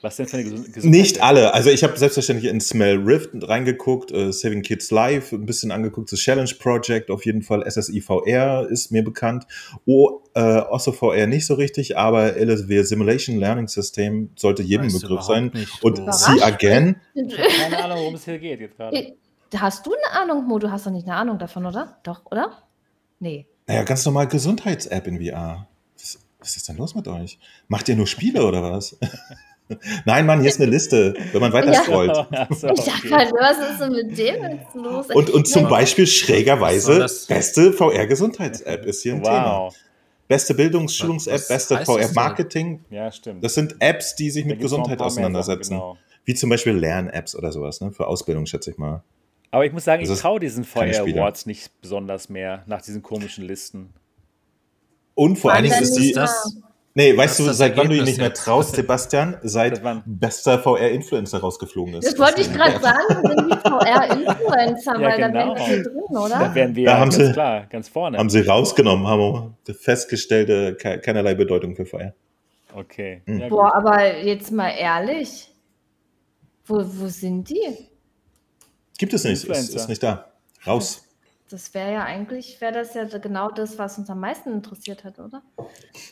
Was denn für eine Gesundheit? Nicht alle. Also ich habe selbstverständlich in Smell Rift reingeguckt, äh, Saving Kids Live ein bisschen angeguckt, das Challenge Project auf jeden Fall, SSI VR ist mir bekannt, o, äh, Osso VR nicht so richtig, aber LSW Simulation Learning System sollte jedem weißt Begriff sein. Und See Again. Keine Ahnung, worum es hier geht jetzt gerade. Hast du eine Ahnung, Mo? Du hast doch nicht eine Ahnung davon, oder? Doch, oder? Nee. Naja, ganz normal Gesundheits-App in VR. Was, was ist denn los mit euch? Macht ihr nur Spiele oder was? Nein, Mann, hier ist eine Liste, wenn man weiter scrollt. Ja. So, ich dachte halt, was ist denn mit dem jetzt los? Und, und zum Beispiel schrägerweise beste VR-Gesundheits-App ist hier ein wow. Thema. Beste Bildungsschulungs-App, beste VR-Marketing. Ja, stimmt. Das sind Apps, die sich da mit Gesundheit auseinandersetzen. Genau. Wie zum Beispiel Lern-Apps oder sowas, ne? Für Ausbildung, schätze ich mal. Aber ich muss sagen, ich traue diesen VR Awards nicht besonders mehr nach diesen komischen Listen. Und vor allen Dingen ist die. Das, Nee, weißt du, seit wann du ihn nicht mehr traust, Sebastian? Seit bester VR-Influencer rausgeflogen ist. Das wollte ich gerade sagen, sind die VR-Influencer, ja, weil genau. da wären wir drin, oder? Da wären wir da haben ganz sie, klar, ganz vorne. Haben sie rausgenommen, haben festgestellte keinerlei Bedeutung für VR. Okay. Mhm. Ja, Boah, aber jetzt mal ehrlich, wo, wo sind die? Gibt es nicht, ist, ist nicht da. Raus das wäre ja eigentlich, wäre das ja genau das, was uns am meisten interessiert hat, oder?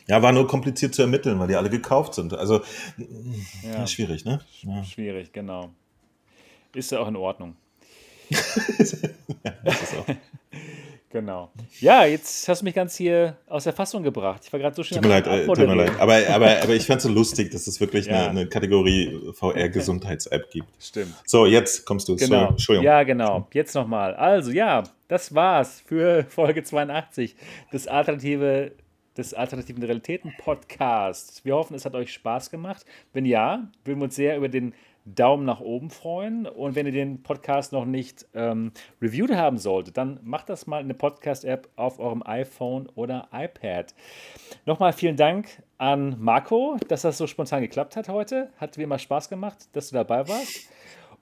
Ja, war nur kompliziert zu ermitteln, weil die alle gekauft sind. Also ja. schwierig, ne? Ja. Schwierig, genau. Ist ja auch in Ordnung. ja, das ist auch. Genau. Ja, jetzt hast du mich ganz hier aus der Fassung gebracht. Ich war gerade so schnell. Tut mir leid, äh, tut mir leid. Aber, aber, aber ich fand es so lustig, dass es wirklich ja. eine, eine, Kategorie VR-Gesundheits-App gibt. Stimmt. So, jetzt kommst du. Genau. Entschuldigung. Ja, genau. Jetzt nochmal. Also, ja, das war's für Folge 82 des Alternative des Alternativen Realitäten Podcasts. Wir hoffen, es hat euch Spaß gemacht. Wenn ja, würden wir uns sehr über den Daumen nach oben freuen. Und wenn ihr den Podcast noch nicht ähm, reviewed haben solltet, dann macht das mal in der Podcast-App auf eurem iPhone oder iPad. Nochmal vielen Dank an Marco, dass das so spontan geklappt hat heute. Hat wie immer Spaß gemacht, dass du dabei warst.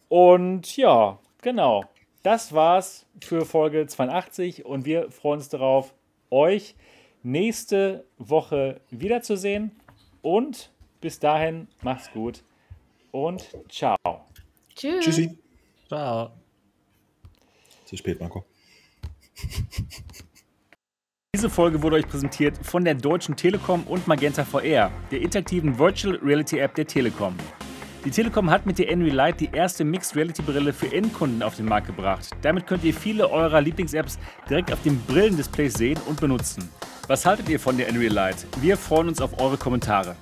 Und ja, genau. Das war's für Folge 82 und wir freuen uns darauf, euch nächste Woche wiederzusehen. Und bis dahin, macht's gut und ciao. Tschüss. Tschüssi. Ciao. Zu spät, Marco. Diese Folge wurde euch präsentiert von der Deutschen Telekom und Magenta VR, der interaktiven Virtual Reality App der Telekom. Die Telekom hat mit der Envy die erste Mixed Reality Brille für Endkunden auf den Markt gebracht. Damit könnt ihr viele eurer Lieblings-Apps direkt auf dem Brillendisplay sehen und benutzen. Was haltet ihr von der Envy Wir freuen uns auf eure Kommentare.